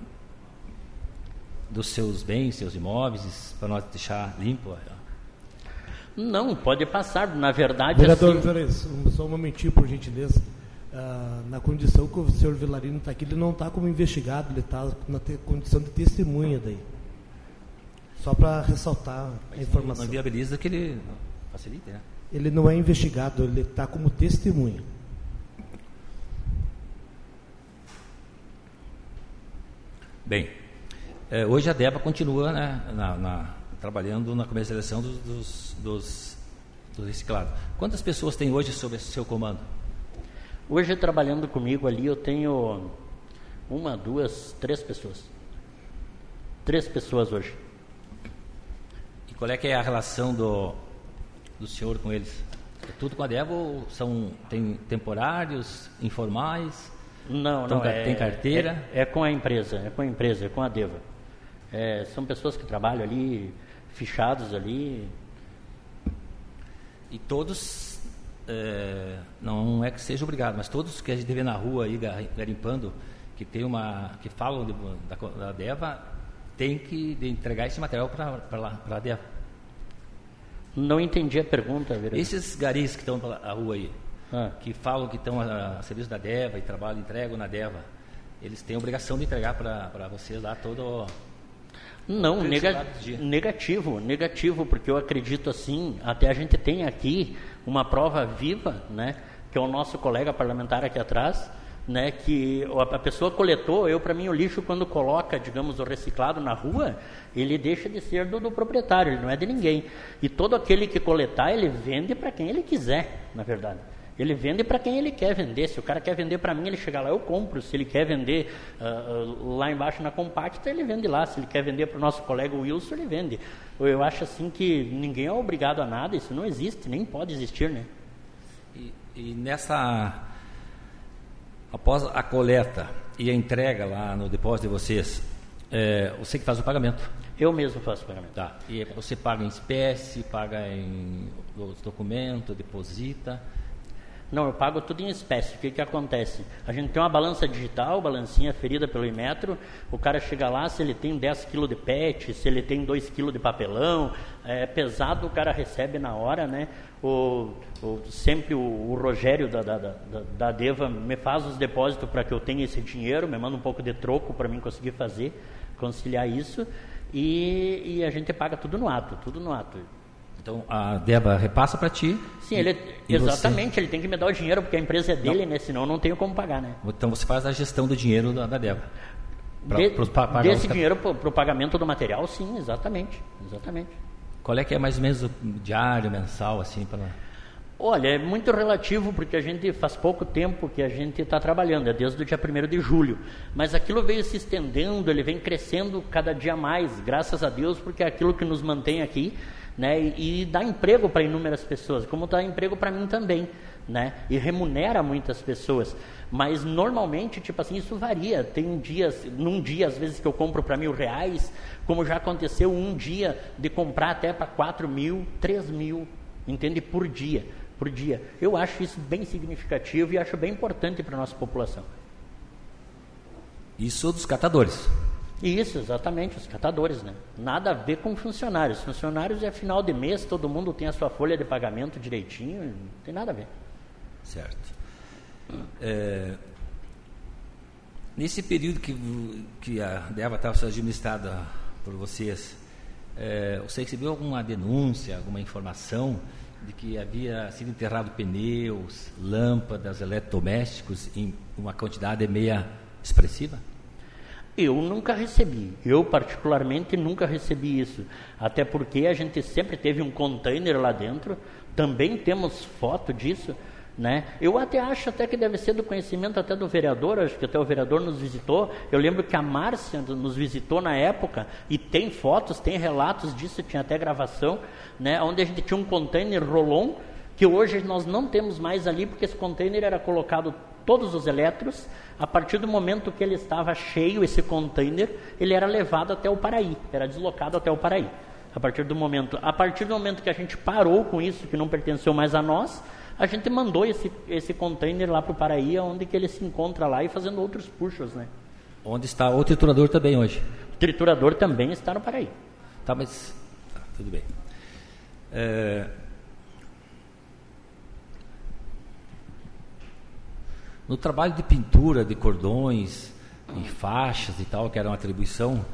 dos seus bens, seus imóveis, para nós deixar limpo? Não, pode passar. Na verdade, Vereador assim, um- só um momentinho, por gentileza. Ah, na condição que o senhor Vilarino está aqui, ele não está como investigado, ele está na condição de testemunha daí. Só para ressaltar a informação. Não viabiliza que ele facilite, né? Ele não é investigado, ele está como testemunha. Bem, eh, hoje a DEBA continua né, na- na- trabalhando na comercialização dos, dos, dos, dos reciclados. Quantas pessoas tem hoje sob seu comando? hoje trabalhando comigo ali, eu tenho uma, duas, três pessoas. Três pessoas hoje. E qual é que é a relação do, do senhor com eles? É tudo com a DEBA ou são, tem temporários, informais? Não, Então, não. É, tem carteira? É, é com a empresa, é com a empresa, é com a Deva. É, são pessoas que trabalham ali, fichados ali. E todos, eh, não é que seja obrigado, mas todos que a gente vê na rua aí gar- garimpando, que tem uma, que falam de- da, da DEVA, tem que de entregar esse material para a DEVA. Não entendi a pergunta, vereador. Esses garis que estão pela a rua aí, Ah. que falam que estão a, a serviço da DEVA e trabalham, entregam na DEVA, eles têm obrigação de entregar para vocês lá todo... Não, nega- negativo, negativo, porque eu acredito assim, até a gente tem aqui uma prova viva, né, que é o nosso colega parlamentar aqui atrás, né, que a a pessoa coletou, eu para mim o lixo quando coloca, digamos, o reciclado na rua, ele deixa de ser do, do proprietário, ele não é de ninguém. E todo aquele que coletar, ele vende para quem ele quiser, na verdade. Ele vende para quem ele quer vender. Se o cara quer vender para mim, ele chega lá, eu compro. Se ele quer vender ah, lá embaixo na compacta, ele vende lá. Se ele quer vender para o nosso colega Wilson, ele vende. Eu acho assim que ninguém é obrigado a nada, isso não existe, nem pode existir, né? E, e nessa, após a coleta e a entrega lá no depósito de vocês, é, você que faz o pagamento, Eu mesmo faço o pagamento. tá? E você paga em espécie, paga em os documentos, deposita. Não, eu pago tudo em espécie. O que, que acontece? A gente tem uma balança digital, balancinha ferida pelo Imetro. O cara chega lá, se ele tem 10 kg de PET, se ele tem 2 kg de papelão, é pesado, o cara recebe na hora, né? O, o- sempre o, o Rogério da, da, da, da Deva me faz os depósitos para que eu tenha esse dinheiro, me manda um pouco de troco para mim conseguir fazer, conciliar isso. E, e a gente paga tudo no ato, tudo no ato. Então a Deva repassa para ti. Sim, ele, e exatamente, você... ele tem que me dar o dinheiro porque a empresa é dele, não. né? Senão eu não tenho como pagar, né? Então você faz a gestão do dinheiro da, da Deva. Pra, de, pra desse dinheiro para o pagamento do material, sim, exatamente, exatamente. Qual é que é mais ou menos o diário, mensal, assim, para... Olha, é muito relativo porque a gente faz pouco tempo que a gente está trabalhando, é desde o dia 1 de julho. Mas aquilo veio se estendendo, ele vem crescendo cada dia mais, graças a Deus, porque é aquilo que nos mantém aqui né, e, e dá emprego para inúmeras pessoas, como dá emprego para mim também. Né, e remunera muitas pessoas. Mas normalmente, tipo assim, isso varia. Tem dias, num dia, às vezes, que eu compro para mil reais, como já aconteceu um dia de comprar até para quatro mil, três mil, entende? Por dia por dia. Eu acho isso bem significativo e acho bem importante para a nossa população. Isso dos catadores. Isso, exatamente, os catadores, né? Nada a ver com funcionários. Funcionários é final de mês, todo mundo tem a sua folha de pagamento direitinho, não tem nada a ver. Certo. É, nesse período que, que a DEVA estava sendo administrada por vocês, é, você recebeu alguma denúncia, alguma informação de que havia sido enterrado pneus, lâmpadas, eletrodomésticos em uma quantidade meia expressiva? Eu nunca recebi. Eu, particularmente, nunca recebi isso. Até porque a gente sempre teve um container lá dentro. Também temos foto disso. Né? Eu até acho até que deve ser do conhecimento até do vereador, acho que até o vereador nos visitou. Eu lembro que a Márcia nos visitou na época e tem fotos, tem relatos disso, tinha até gravação, né? onde a gente tinha um container Rolon, que hoje nós não temos mais ali, porque esse container era colocado todos os eletros. A partir do momento que ele estava cheio, esse container, ele era levado até o Paraí, era deslocado até o Paraí. A partir do momento, a partir do momento que a gente parou com isso, que não pertenceu mais a nós, a gente mandou esse, esse container lá para o Paraí, onde que ele se encontra lá e fazendo outros puxos, né? Onde está o triturador também hoje? O triturador também está no Paraí. Tá, mas tá, tudo bem. É... No trabalho de pintura de cordões e faixas e tal, que era uma atribuição,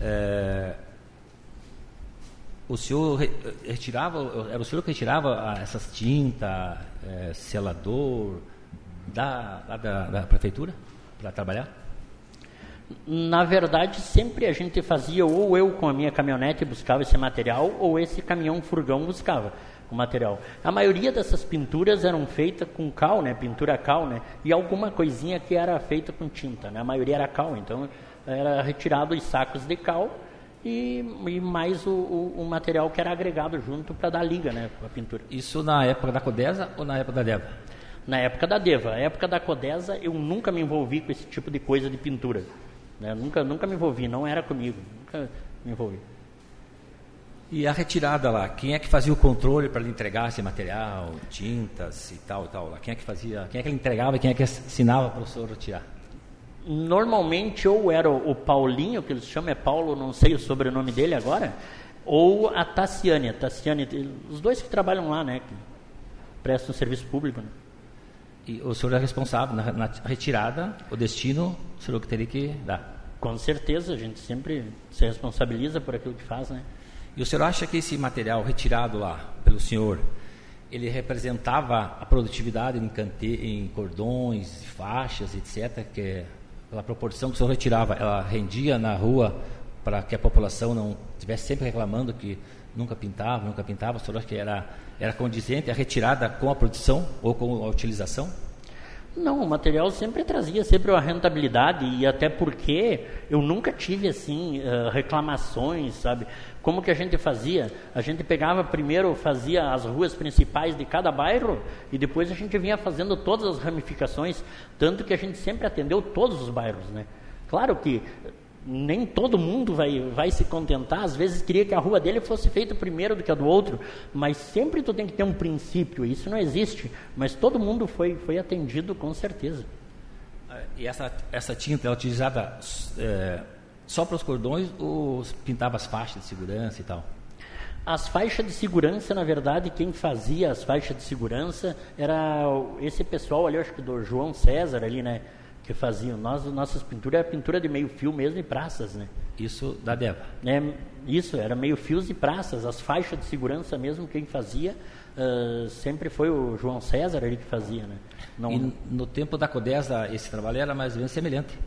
é, o senhor retirava, era o senhor que retirava essas tintas, é, selador, da, da, da prefeitura para trabalhar? Na verdade, sempre a gente fazia, ou eu com a minha caminhonete buscava esse material, ou esse caminhão furgão buscava o material. A maioria dessas pinturas eram feitas com cal, né, pintura cal, né, e alguma coisinha que era feita com tinta, né, a maioria era cal, então era retirado os sacos de cal e, e mais o, o, o, material que era agregado junto para dar liga né, com a pintura. Isso na época da Codesa ou na época da Deva? Na época da Deva. Na época da Codesa eu nunca me envolvi com esse tipo de coisa de pintura. Né? Nunca, nunca me envolvi, não era comigo. Nunca me envolvi. E a retirada lá, quem é que fazia o controle para lhe entregar esse material, tintas e tal e tal? Lá? Quem é que fazia, quem é que ele entregava e quem é que assinava para o senhor retirar? normalmente ou era o Paulinho, que eles chamam, é Paulo, não sei o sobrenome dele agora, ou a Tassiane. A Tassiane, os dois que trabalham lá, né, que prestam serviço público. Né? E o senhor é responsável na, na, retirada, o destino, o senhor que teria que dar. Com certeza, a gente sempre se responsabiliza por aquilo que faz, né? E o senhor acha que esse material retirado lá pelo senhor, ele representava a produtividade em, cante, em cordões, faixas, etc., que é pela proporção que o senhor retirava, ela rendia na rua para que a população não estivesse sempre reclamando que nunca pintava, nunca pintava, o senhor acha que era, era condizente a retirada com a produção ou com a utilização? Não, o material sempre trazia sempre uma rentabilidade e até porque eu nunca tive assim uh, reclamações, sabe? Como que a gente fazia? A gente pegava primeiro, fazia as ruas principais de cada bairro e depois a gente vinha fazendo todas as ramificações, tanto que a gente sempre atendeu todos os bairros, né? Claro que nem todo mundo vai, vai se contentar, às vezes queria que a rua dele fosse feita primeiro do que a do outro, mas sempre tu tem que ter um princípio, isso não existe, mas todo mundo foi, foi atendido com certeza. E essa, essa tinta é utilizada é, só para os cordões ou pintava as faixas de segurança e tal? As faixas de segurança, na verdade, quem fazia as faixas de segurança era esse pessoal ali, acho que do João César ali, né? que faziam. Nós, nossas pinturas era pintura de meio fio mesmo e praças, né? Isso da Deva. É, isso, era meio fios e praças. As faixas de segurança mesmo, quem fazia uh, sempre foi o João César ali que fazia, né? Não... E no tempo da Codesa, esse trabalho era mais ou menos semelhante?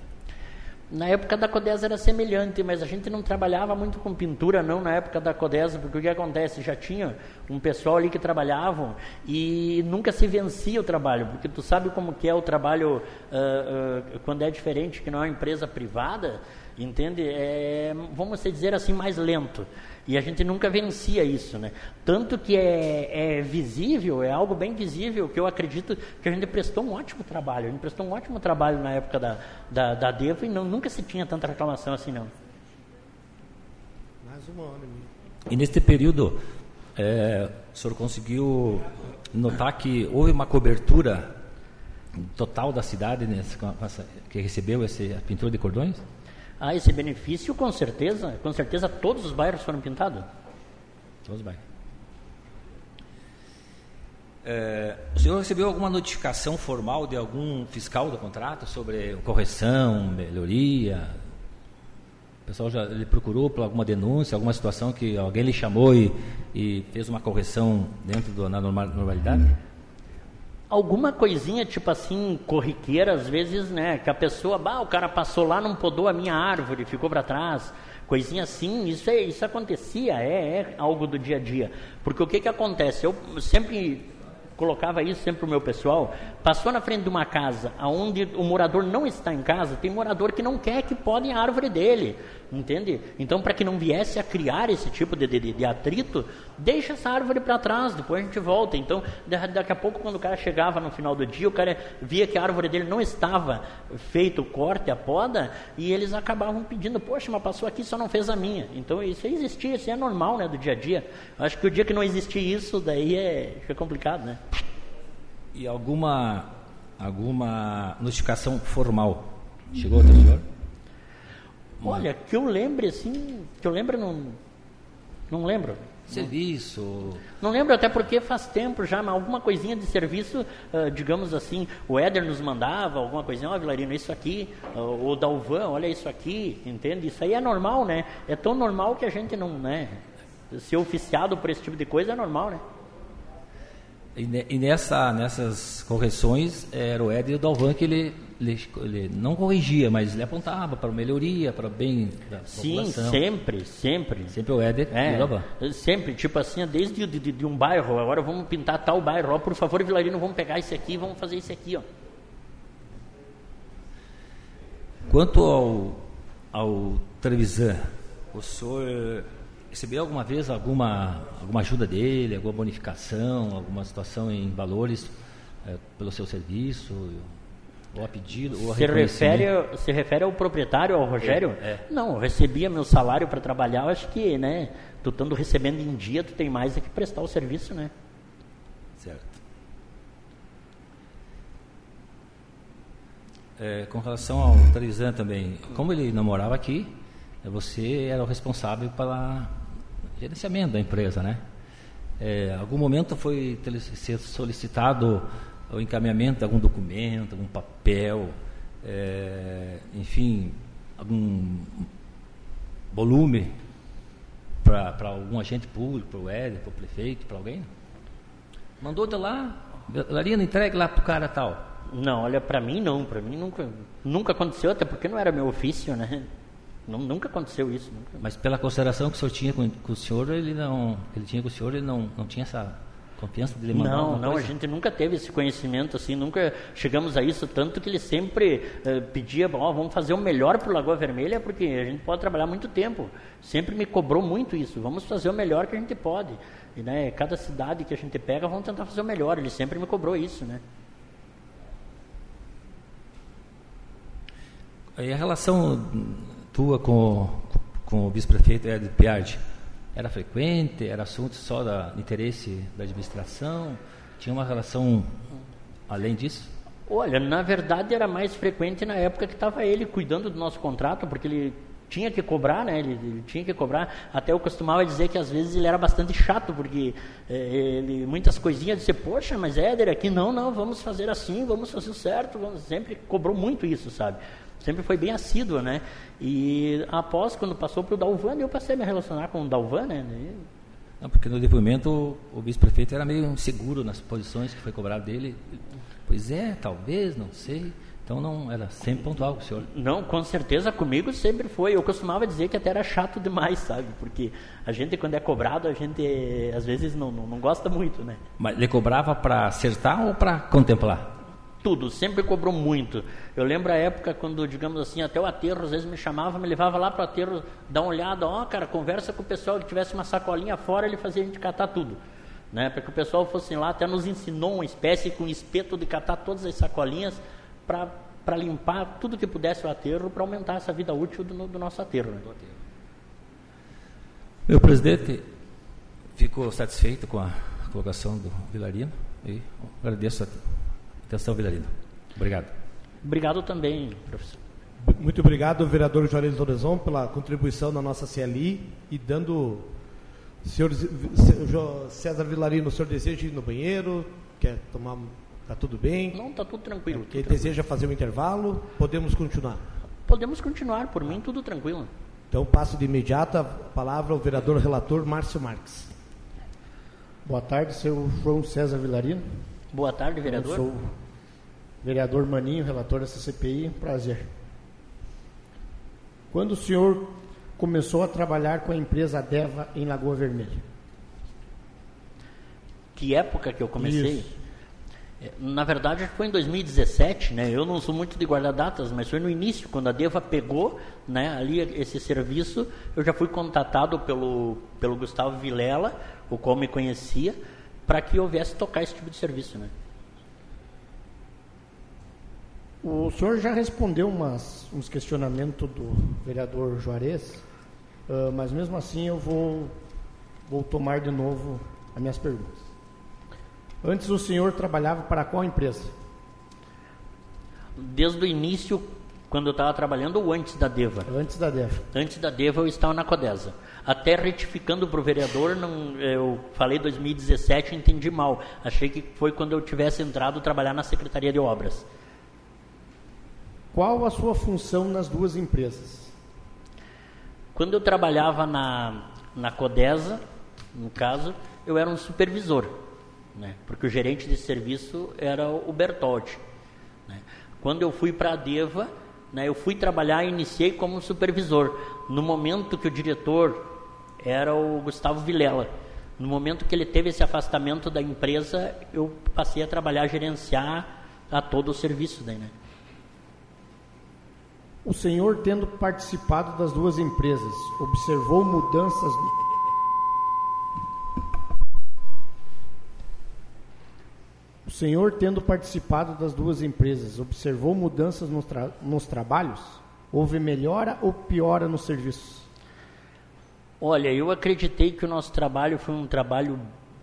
Na época da Codesa era semelhante, mas a gente não trabalhava muito com pintura não na época da Codesa, porque o que acontece? Já tinha um pessoal ali que trabalhavam e nunca se vencia o trabalho, porque tu sabe como que é o trabalho uh, uh, quando é diferente, que não é uma empresa privada, entende? É, vamos dizer assim, mais lento. E a gente nunca vencia isso, né? Tanto que é, é, visível, é algo bem visível, que eu acredito que a gente prestou um ótimo trabalho. A gente prestou um ótimo trabalho na época da, da, da Devo e não, nunca se tinha tanta reclamação assim, não. Mais uma hora. E neste período, é, o senhor conseguiu notar que houve uma cobertura total da cidade nessa, que recebeu essa pintura de cordões? Ah, esse benefício, com certeza, com certeza todos os bairros foram pintados. Todos os bairros. É, o senhor recebeu alguma notificação formal de algum fiscal do contrato sobre correção, melhoria? O pessoal já lhe procurou por alguma denúncia, alguma situação que alguém lhe chamou e, e fez uma correção dentro da normalidade? Alguma coisinha tipo assim corriqueira às vezes né que a pessoa bah, o cara passou lá não podou a minha árvore ficou para trás. Coisinha assim isso é isso acontecia é, é algo do dia a dia. Porque o que que acontece? Eu sempre colocava isso sempre para o meu pessoal, passou na frente de uma casa onde o morador não está em casa, tem morador que não quer que podem a árvore dele, entende? Então, para que não viesse a criar esse tipo de, de, de atrito, deixa essa árvore para trás, depois a gente volta. Então, daqui a pouco, quando o cara chegava no final do dia, o cara via que a árvore dele não estava feito o corte, a poda, e eles acabavam pedindo, poxa, mas passou aqui só não fez a minha. Então, isso existia, isso é normal, né, do dia a dia. Acho que o dia que não existir isso, daí é, fica complicado, né? E alguma, alguma notificação formal chegou até o senhor? Olha, que eu lembre assim, que eu lembro, não, não lembro. Serviço. Não lembro até porque faz tempo já, mas alguma coisinha de serviço, uh, digamos assim, o Éder nos mandava alguma coisinha, ó oh, Vilarino, isso aqui, uh, o Dalvan, olha isso aqui, entende? Isso aí é normal, né? É tão normal que a gente não, né? Ser oficiado por esse tipo de coisa é normal, né? E, nessa, nessas correções, era o Éder e o Dalvan que ele, ele, ele, não corrigia, mas ele apontava para melhoria, para bem da Sim, população. sempre, sempre. Sempre o Éder é. Sempre, tipo assim, desde de, de, de, um bairro, agora vamos pintar tal bairro, ó, por favor, Vilarino, vamos pegar esse aqui vamos fazer isso aqui, ó. Quanto ao, ao Trevisan, o senhor recebeu alguma vez alguma, alguma ajuda dele, alguma bonificação, alguma situação em valores é, pelo seu serviço? Ou a pedido, ou a se refere, se refere ao proprietário, ao Rogério? É, é. Não, eu recebia meu salário para trabalhar, eu acho que, né, tu estando recebendo em dia, tu tem mais é que prestar o serviço, né? Certo. É, com relação ao Tarizan também, como ele namorava aqui, você era o responsável pela gerenciamento da empresa, né? É, algum momento foi ser solicitado o encaminhamento de algum documento, algum papel, é, enfim, algum volume para algum agente público, para o Éder, para o prefeito, para alguém? Mandou de lá, Larina, entregue lá para o cara tal. Não, olha, para mim não, para mim nunca, nunca aconteceu, até porque não era meu ofício, né? Não, nunca aconteceu isso. Nunca. Mas pela consideração que o senhor tinha com, com, o senhor, ele não, ele tinha com o senhor, ele não, não tinha essa confiança de mandar Não, não, coisa? a gente nunca teve esse conhecimento assim, nunca chegamos a isso, tanto que ele sempre uh, pedia, oh, vamos fazer o melhor para o Lagoa Vermelha, porque a gente pode trabalhar muito tempo. Sempre me cobrou muito isso, vamos fazer o melhor que a gente pode. E, né, cada cidade que a gente pega, vamos tentar fazer o melhor. Ele sempre me cobrou isso, né? E a relação tua com, com o vice-prefeito Ed Piardi era frequente? Era assunto só da interesse da administração? Tinha uma relação além disso? Olha, na verdade era mais frequente na época que estava ele cuidando do nosso contrato, porque ele tinha que cobrar, né? Ele, ele, tinha que cobrar. Até eu costumava dizer que às vezes ele era bastante chato, porque é, ele muitas coisinhas disse, poxa, mas Éder, aqui não, não, vamos fazer assim, vamos fazer certo, vamos... sempre cobrou muito isso, sabe? Sempre foi bem assíduo, né? E após, quando passou para o Dalvan, eu passei a me relacionar com o Dalvan, né? Não, porque no depoimento o vice-prefeito era meio inseguro nas posições que foi cobrado dele. Pois é, talvez, não sei. Então não era sempre pontual com o senhor. Não, com certeza comigo sempre foi. Eu costumava dizer que até era chato demais, sabe? Porque a gente quando é cobrado, a gente às vezes não, não, não gosta muito, né? Mas ele cobrava para acertar ou para contemplar? Tudo, sempre cobrou muito. Eu lembro a época quando, digamos assim, até o aterro às vezes me chamava, me levava lá para o aterro, dar uma olhada, ó, oh, cara, conversa com o pessoal que tivesse uma sacolinha fora, ele fazia a gente catar tudo. Né? Para que o pessoal fosse lá, até nos ensinou uma espécie com espeto de catar todas as sacolinhas para limpar tudo que pudesse o aterro, para aumentar essa vida útil do, do nosso aterro. Né? Meu presidente ficou satisfeito com a colocação do Vilarino e agradeço a atenção, Vilarino. Obrigado. Obrigado também, professor. Muito obrigado, vereador Juarez Lorenzon, pela contribuição na nossa CLI e dando. Senhor César Vilarino, o senhor deseja ir no banheiro? Quer tomar Está tudo bem? Não, está tudo tranquilo. Quem tudo deseja fazer um intervalo, podemos continuar. Podemos continuar, por mim tudo tranquilo. Então passo de imediato a palavra ao vereador relator Márcio Marques. Boa tarde, senhor João César Vilarino. Boa tarde, vereador. Eu sou vereador Maninho, relator dessa CPI, prazer. Quando o senhor começou a trabalhar com a empresa Deva em Lagoa Vermelha? Que época que eu comecei? Isso. É, na verdade, foi em 2017, né? Eu não sou muito de guardar datas, mas foi no início, quando a Deva pegou, né, ali esse serviço, eu já fui contatado pelo pelo Gustavo Vilela, o qual me conhecia, para que houvesse tocar esse tipo de serviço, né? O senhor já respondeu umas, uns questionamentos do vereador Juarez, uh, mas mesmo assim eu vou, vou tomar de novo as minhas perguntas. Antes o senhor trabalhava para qual empresa? Desde o início, quando eu estava trabalhando, ou antes da Deva? Antes da Deva. Antes da Deva eu estava na Codesa. Até retificando para o vereador, não, eu falei 2017 entendi mal. Achei que foi quando eu tivesse entrado trabalhar na Secretaria de Obras. Qual a sua função nas duas empresas? Quando eu trabalhava na, na Codesa, no caso, eu era um supervisor né? porque o gerente de serviço era o Bertoldi. Né? Quando eu fui para a Deva, né, eu fui trabalhar e iniciei como supervisor. No momento que o diretor era o Gustavo Vilela. No momento que ele teve esse afastamento da empresa, eu passei a trabalhar, a gerenciar a todo o serviço. Daí, né? O senhor, tendo participado das duas empresas, observou mudanças O senhor, tendo participado das duas empresas, observou mudanças nos, tra nos trabalhos? Houve melhora ou piora nos serviços? Olha, eu acreditei que o nosso trabalho foi um trabalho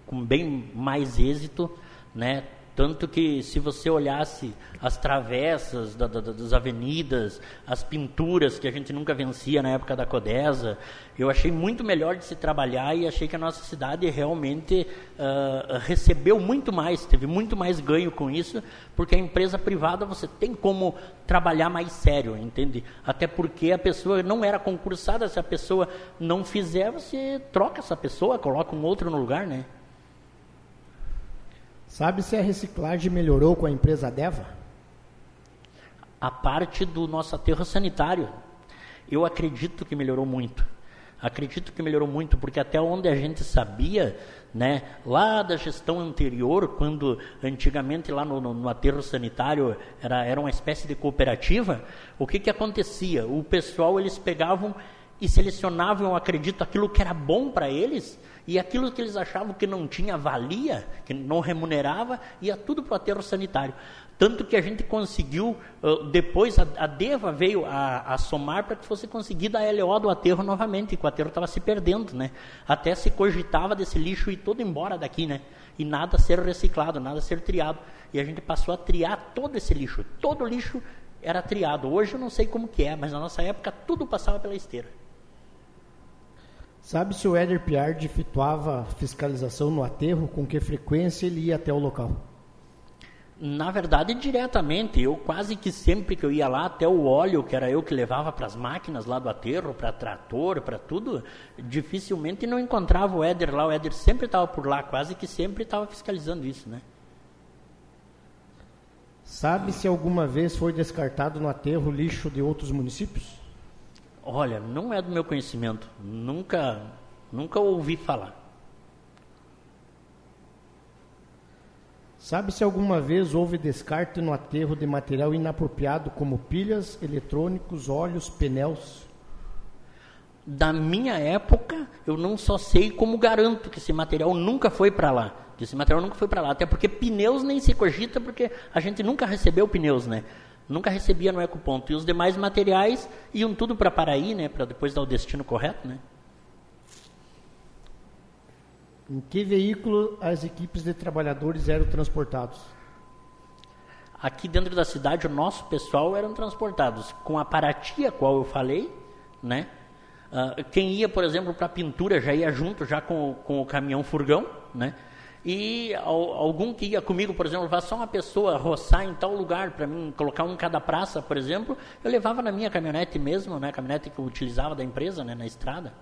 com bem mais êxito, né? Tanto que, se você olhasse as travessas da, da, das avenidas, as pinturas que a gente nunca vencia na época da Codesa, eu achei muito melhor de se trabalhar e achei que a nossa cidade realmente uh, recebeu muito mais, teve muito mais ganho com isso, porque a empresa privada você tem como trabalhar mais sério, entende? Até porque a pessoa não era concursada, se a pessoa não fizer, você troca essa pessoa, coloca um outro no lugar, né? Sabe se a reciclagem melhorou com a empresa Deva? A parte do nosso aterro sanitário, eu acredito que melhorou muito. Acredito que melhorou muito, porque até onde a gente sabia, né, lá da gestão anterior, quando antigamente lá no, no, no aterro sanitário era, era uma espécie de cooperativa, o que, que acontecia? O pessoal, eles pegavam e selecionavam, acredito, aquilo que era bom para eles, e aquilo que eles achavam que não tinha valia, que não remunerava, ia tudo para o aterro sanitário. Tanto que a gente conseguiu, depois a, DEVA veio a, a somar para que fosse conseguida a LO do aterro novamente, que o aterro estava se perdendo, né? Até se cogitava desse lixo ir todo embora daqui, né? E nada ser reciclado, nada ser triado. E a gente passou a triar todo esse lixo. Todo lixo era triado. Hoje eu não sei como que é, mas na nossa época tudo passava pela esteira. Sabe se o Éder Piard efetuava fiscalização no aterro, com que frequência ele ia até o local? Na verdade, diretamente. Eu quase que sempre que eu ia lá, até o óleo, que era eu que levava para as máquinas lá do aterro, para trator, para tudo, dificilmente não encontrava o Éder lá. O Éder sempre estava por lá, quase que sempre estava fiscalizando isso, né? Sabe se alguma vez foi descartado no aterro lixo de outros municípios? Olha, não é do meu conhecimento. Nunca, nunca ouvi falar. Sabe se alguma vez houve descarte no aterro de material inapropriado como pilhas, eletrônicos, óleos, pneus? Da minha época, eu não só sei como garanto que esse material nunca foi para lá. Que esse material nunca foi para lá. Até porque pneus nem se cogita, porque a gente nunca recebeu pneus, né? Nunca recebia no ecoponto. E os demais materiais iam tudo para Paraí, né? Para depois dar o destino correto, né? Em que veículo as equipes de trabalhadores eram transportados? Aqui dentro da cidade, o nosso pessoal eram transportados com a Paraty, a qual eu falei, né? Uh, quem ia, por exemplo, para a pintura já ia junto, já com, com o caminhão furgão, né? E algum que ia comigo, por exemplo, levar só uma pessoa roçar em tal lugar para mim, colocar um em cada praça, por exemplo, eu levava na minha caminhonete mesmo, né, a caminhonete que eu utilizava da empresa, né, na estrada.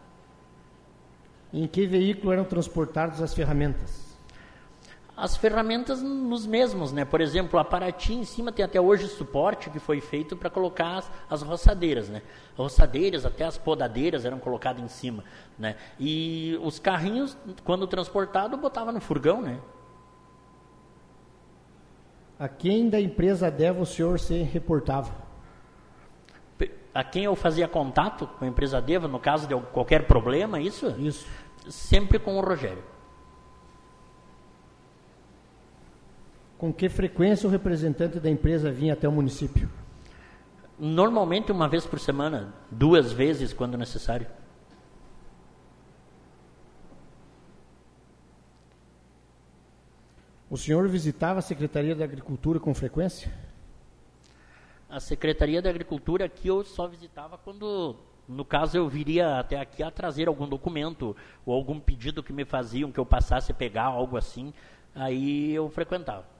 Em que veículo eram transportadas as ferramentas? As ferramentas nos mesmos, né? Por exemplo, a Paraty em cima tem até hoje suporte que foi feito para colocar as, as, roçadeiras, né? As roçadeiras, até as podadeiras eram colocadas em cima, né? E os carrinhos, quando transportado, botava no furgão, né? A quem da empresa Deva o senhor se reportava? A quem eu fazia contato com a empresa Deva, no caso de qualquer problema, isso? Isso. Sempre com o Rogério. Com que frequência o representante da empresa vinha até o município? Normalmente uma vez por semana, duas vezes quando necessário. O senhor visitava a Secretaria da Agricultura com frequência? A Secretaria da Agricultura aqui eu só visitava quando, no caso, eu viria até aqui a trazer algum documento ou algum pedido que me faziam que eu passasse a pegar, algo assim. Aí eu frequentava.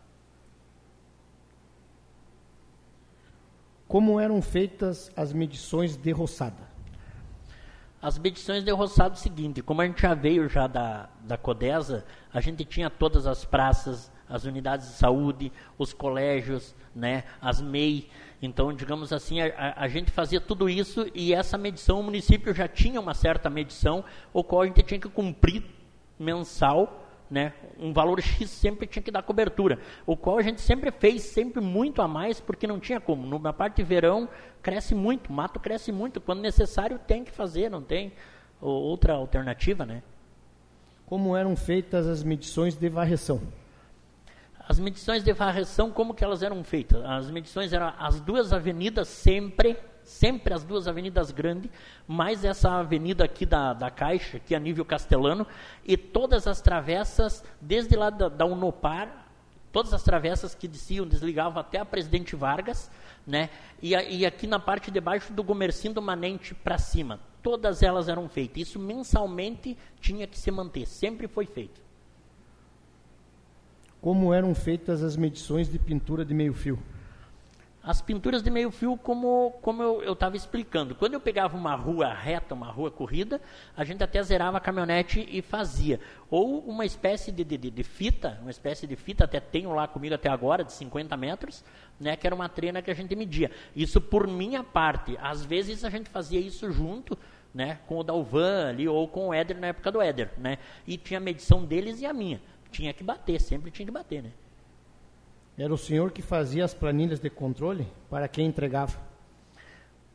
Como eram feitas as medições de roçada? As medições de roçado é o seguinte, como a gente já veio já da, da Codesa, a gente tinha todas as praças, as unidades de saúde, os colégios, né, as MEI. Então, digamos assim, a, a, gente fazia tudo isso e essa medição, o município já tinha uma certa medição, o qual a gente tinha que cumprir mensal né, um valor X sempre tinha que dar cobertura, o qual a gente sempre fez, sempre muito a mais, porque não tinha como. Na parte de verão, cresce muito, o mato cresce muito, quando necessário tem que fazer, não tem outra alternativa, né? Como eram feitas as medições de varreção? As medições de varreção, como que elas eram feitas? As medições eram as duas avenidas sempre sempre as duas avenidas grandes, mais essa avenida aqui da, da Caixa, aqui a nível castelano, e todas as travessas, desde lá da, da Unopar, todas as travessas que desciam, desligavam até a Presidente Vargas, né? E, e aqui na parte de baixo do Gomercindo Manente para cima, todas elas eram feitas. Isso mensalmente tinha que se manter, sempre foi feito. Como eram feitas as medições de pintura de meio fio? As pinturas de meio fio, como, como eu estava explicando. Quando eu pegava uma rua reta, uma rua corrida, a gente até zerava a caminhonete e fazia. Ou uma espécie de, de, de fita, uma espécie de fita, até tenho lá comigo até agora, de 50 metros, né, que era uma trena que a gente media. Isso por minha parte. Às vezes a gente fazia isso junto, né, com o Dalvan ali, ou com o Éder na época do Éder. Né, e tinha a medição deles e a minha. Tinha que bater, sempre tinha que bater, né. Era o senhor que fazia as planilhas de controle para quem entregava?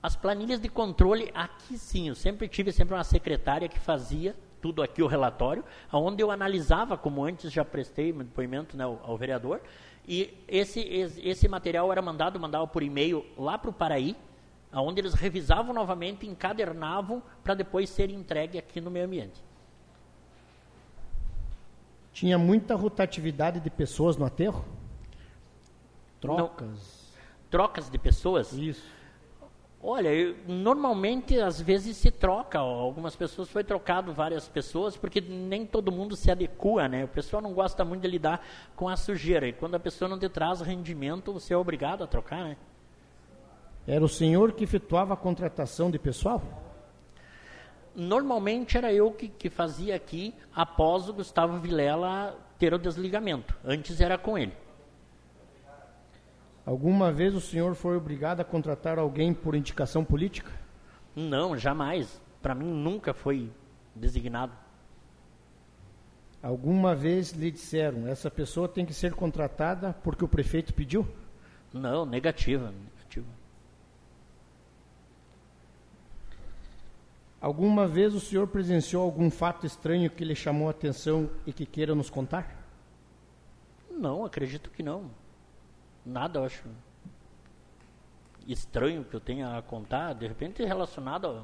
As planilhas de controle, aqui sim, eu sempre tive sempre uma secretária que fazia tudo aqui o relatório, onde eu analisava, como antes já prestei meu depoimento né, ao, ao, vereador, e esse, esse material era mandado, mandava por e-mail lá para o Paraí, onde eles revisavam novamente, encadernavam para depois ser entregue aqui no meio ambiente. Tinha muita rotatividade de pessoas no aterro? Trocas? trocas de pessoas. Isso. Olha, eu- normalmente às vezes se troca. ó, Algumas pessoas foi trocado várias pessoas porque nem todo mundo se adequa, né? O pessoal não gosta muito de lidar com a sujeira e quando a pessoa não te traz rendimento, você é obrigado a trocar, né? Era o senhor que efetuava a contratação de pessoal? Normalmente era eu que, que fazia aqui após o Gustavo Vilela ter o desligamento. Antes era com ele. Alguma vez o senhor foi obrigado a contratar alguém por indicação política? Não, jamais. Para mim nunca foi designado. Alguma vez lhe disseram, essa pessoa tem que ser contratada porque o prefeito pediu? Não, negativa. negativa. Alguma vez o senhor presenciou algum fato estranho que lhe chamou a atenção e que queira nos contar? Não, acredito que não. Nada, eu acho estranho que eu tenha a contar, de repente relacionado a...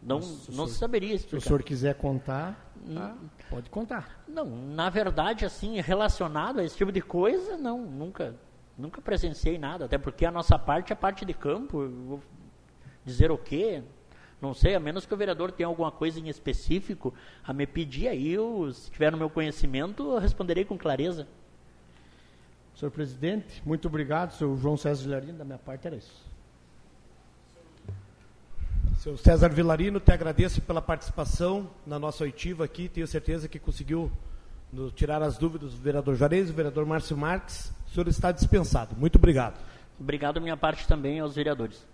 Não, se o não senhor- saberia Se o explicar. senhor quiser contar, tá, pode contar. Não, na verdade, assim, relacionado a esse tipo de coisa, não, nunca, nunca presenciei nada, até porque a nossa parte é parte de campo, vou dizer o quê? Não sei, a menos que o vereador tenha alguma coisa em específico a me pedir, aí eu, se tiver no meu conhecimento, eu responderei com clareza. Senhor presidente, muito obrigado, senhor João César Vilarino, da minha parte era isso. Seu César Vilarino, te agradeço pela participação na nossa oitiva aqui. Tenho certeza que conseguiu tirar as dúvidas do vereador Juarez, do vereador Márcio Marques. O senhor está dispensado. Muito obrigado. Obrigado da minha parte também aos vereadores.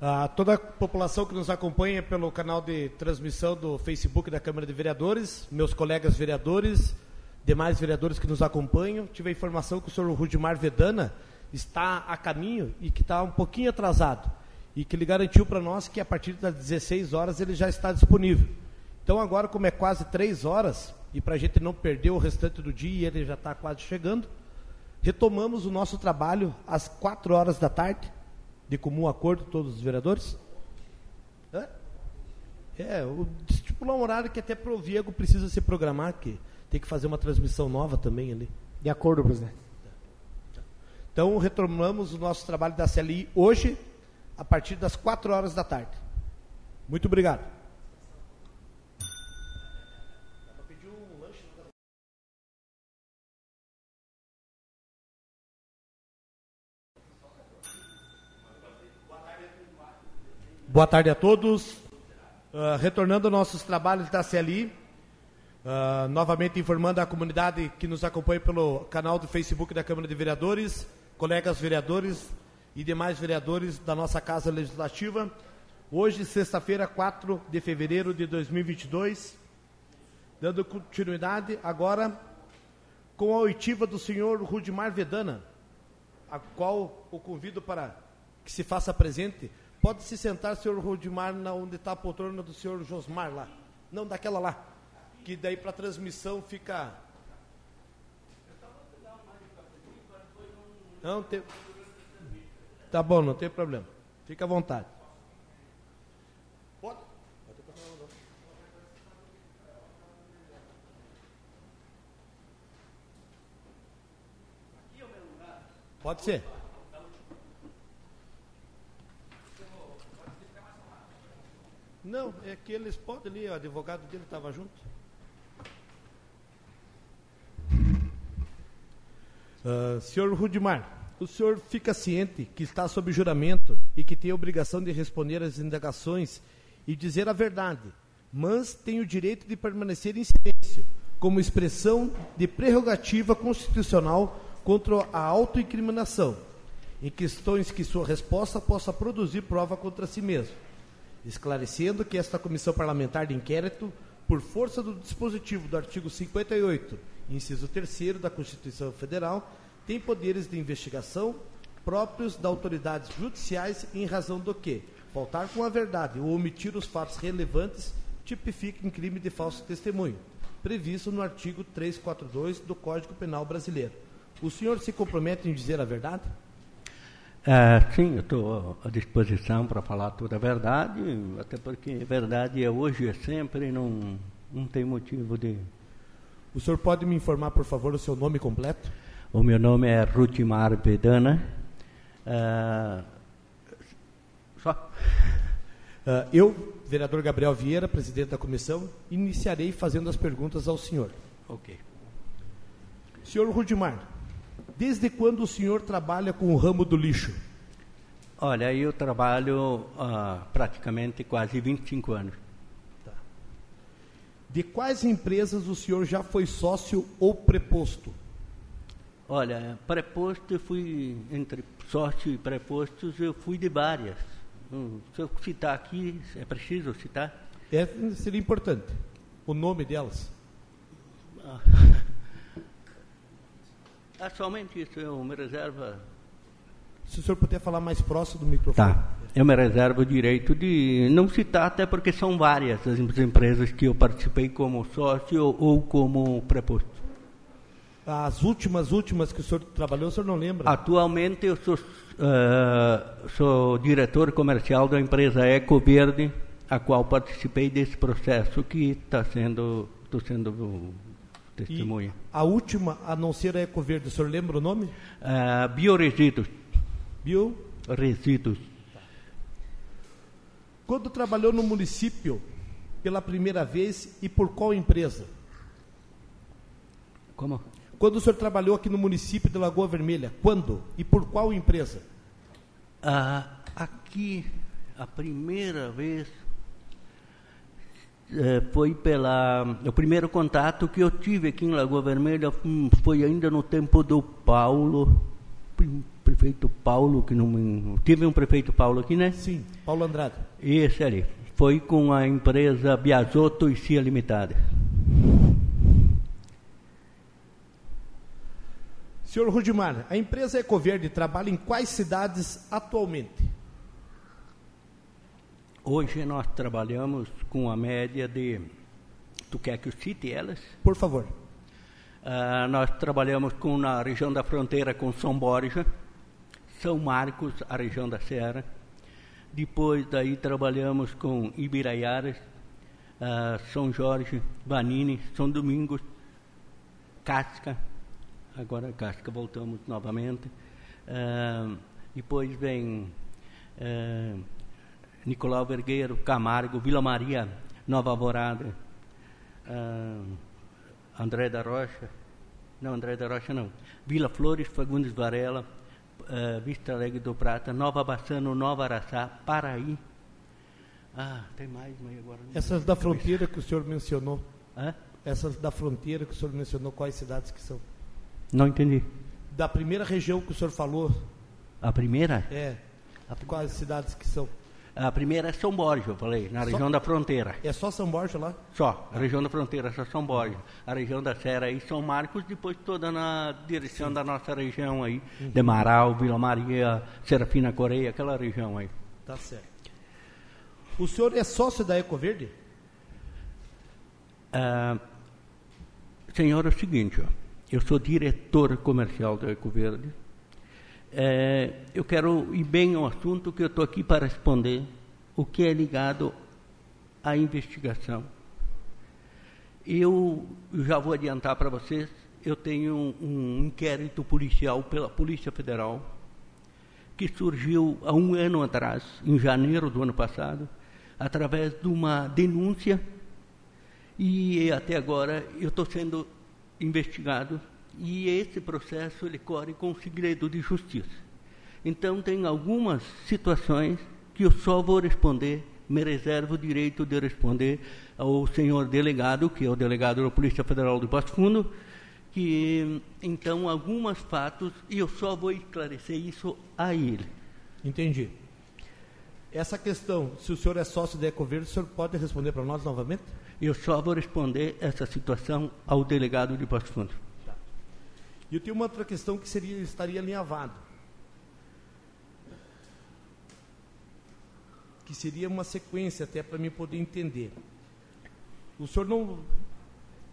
A toda a população que nos acompanha pelo canal de transmissão do Facebook da Câmara de Vereadores, meus colegas vereadores, demais vereadores que nos acompanham, tive a informação que o senhor Rudimar Vedana está a caminho e que está um pouquinho atrasado. E que ele garantiu para nós que a partir das 16 horas ele já está disponível. Então agora, como é quase 3 horas, e para a gente não perder o restante do dia, e ele já está quase chegando, retomamos o nosso trabalho às 4 horas da tarde, de comum acordo todos os vereadores. É, o, estipular um horário que até pro Viego precisa se programar, que tem que fazer uma transmissão nova também ali. De acordo, presidente. Então retomamos o nosso trabalho da CLI hoje, a partir das 4 horas da tarde. Muito obrigado. Boa tarde a todos. Ah, retornando aos nossos trabalhos da CLI, ah, novamente informando a comunidade que nos acompanha pelo canal do Facebook da Câmara de Vereadores, colegas vereadores e demais vereadores da nossa Casa Legislativa. Hoje, sexta-feira, 4 de fevereiro de 2022, dando continuidade agora com a oitiva do senhor Rudimar Vedana, a qual o convido para que se faça presente. Pode se sentar, senhor Rudimar, onde está a poltrona do senhor Josmar lá. Não, daquela lá. Que daí para transmissão fica. Não tem. Tá bom, não tem problema. Fica à vontade. Pode? Pode ser. Não, é que eles podem ali, o advogado dele estava junto. Ah, senhor Rudimar, o senhor fica ciente que está sob juramento e que tem a obrigação de responder às indagações e dizer a verdade, mas tem o direito de permanecer em silêncio, como expressão de prerrogativa constitucional contra a autoincriminação, em questões que sua resposta possa produzir prova contra si mesmo esclarecendo que esta comissão parlamentar de inquérito, por força do dispositivo do artigo 58, inciso 3 da Constituição Federal, tem poderes de investigação próprios da autoridades judiciais em razão do que faltar com a verdade ou omitir os fatos relevantes tipifica em crime de falso testemunho, previsto no artigo 342 do Código Penal Brasileiro. O senhor se compromete em dizer a verdade? É, sim, eu estou à disposição para falar toda a verdade, até porque verdade é hoje, é sempre, não, não tem motivo de. O senhor pode me informar, por favor, o seu nome completo? O meu nome é Rutimar Vedana, Ah, só? Ah, eu, vereador Gabriel Vieira, presidente da comissão, iniciarei fazendo as perguntas ao senhor. Ok. Senhor Rudimar, desde quando o senhor trabalha com o ramo do lixo? Olha, eu trabalho há praticamente quase 25 anos. De quais empresas o senhor já foi sócio ou preposto? Olha, preposto eu fui, entre sócio e prepostos, eu fui de várias. Hum, Se eu citar aqui, é preciso citar? É, seria importante. O nome delas. Ah, somente isso, eu me reservo. Se o senhor puder falar mais próximo do microfone. Tá. Eu me reservo o direito de não citar, até porque são várias as empresas que eu participei como sócio ou como preposto. As últimas, últimas que o senhor trabalhou, o senhor não lembra? Atualmente eu sou, ah, sou diretor comercial da empresa Eco Verde, a qual participei desse processo que está sendo, estou sendo E testemunha. a última, a não ser a Ecoverde, o senhor lembra o nome? Ah, bioresíduos, Bio? resíduos. Quando trabalhou no município pela primeira vez e por qual empresa? Como? Quando o senhor trabalhou aqui no município de Lagoa Vermelha, quando e por qual empresa? Ah, aqui, a primeira vez eh, foi pela. O primeiro contato que eu tive aqui em Lagoa Vermelha hum, foi ainda no tempo do Paulo, prefeito Paulo, que não. Tive um prefeito Paulo aqui, né? Sim, Paulo Andrade. Esse ali. Foi com a empresa Biasotto e Cia Limitada. Senhor Rudimar, a empresa Ecoverde trabalha em quais cidades atualmente? Hoje nós trabalhamos com a média de. Tu quer que eu cite elas? Por favor. Ah, nós trabalhamos com na região da fronteira com São Borja, São Marcos, a região da Serra. Depois daí trabalhamos com Ibiraiaras, ah, São Jorge, Vanini, São Domingos, Casca. Agora Casca voltamos novamente. Ah, depois vem Nicolau Vergueiro, Camargo, Vila Maria, Nova Alvorada. André da Rocha, não, André da Rocha não, Vila Flores, Fagundes Varela, eh, Vista Alegre do Prata, Nova Bassano, Nova Araçá, Paraí. Ah, tem mais, mas agora não. Essas da fronteira que o senhor mencionou, Hã? essas da fronteira que o senhor mencionou, quais cidades que são? Não entendi. Da primeira região que o senhor falou, A primeira? é, quais cidades que são? A primeira é São Borja, eu falei, na Só- região da fronteira. É só São Borja lá? Só, a região da fronteira, só São Borja. A região da Serra aí, São Marcos, depois toda na direção da nossa região aí, de Marau, Vila Maria, Serafina Coreia, aquela região aí. Tá certo. O senhor é sócio da Ecoverde? Ah, senhor, é o seguinte, ó, eu sou diretor comercial da Ecoverde. É, eu quero ir bem ao assunto que eu estou aqui para responder o que é ligado à investigação. Eu já vou adiantar para vocês, eu tenho um, um inquérito policial pela Polícia Federal que surgiu há um ano atrás, em janeiro do ano passado, através de uma denúncia e até agora eu estou sendo investigado e esse processo ele corre com segredo de justiça. Então tem algumas situações que eu só vou responder, me reservo o direito de responder ao senhor delegado, que é o delegado da Polícia Federal de Passo Fundo, que então alguns fatos e eu só vou esclarecer isso a ele. Entendi. Essa questão, se o senhor é sócio da Ecoverde, o senhor pode responder para nós novamente? Eu só vou responder essa situação ao delegado de Passo Fundo. E eu tenho uma outra questão que seria, estaria alinhavado. Que seria uma sequência até para mim poder entender. O senhor não.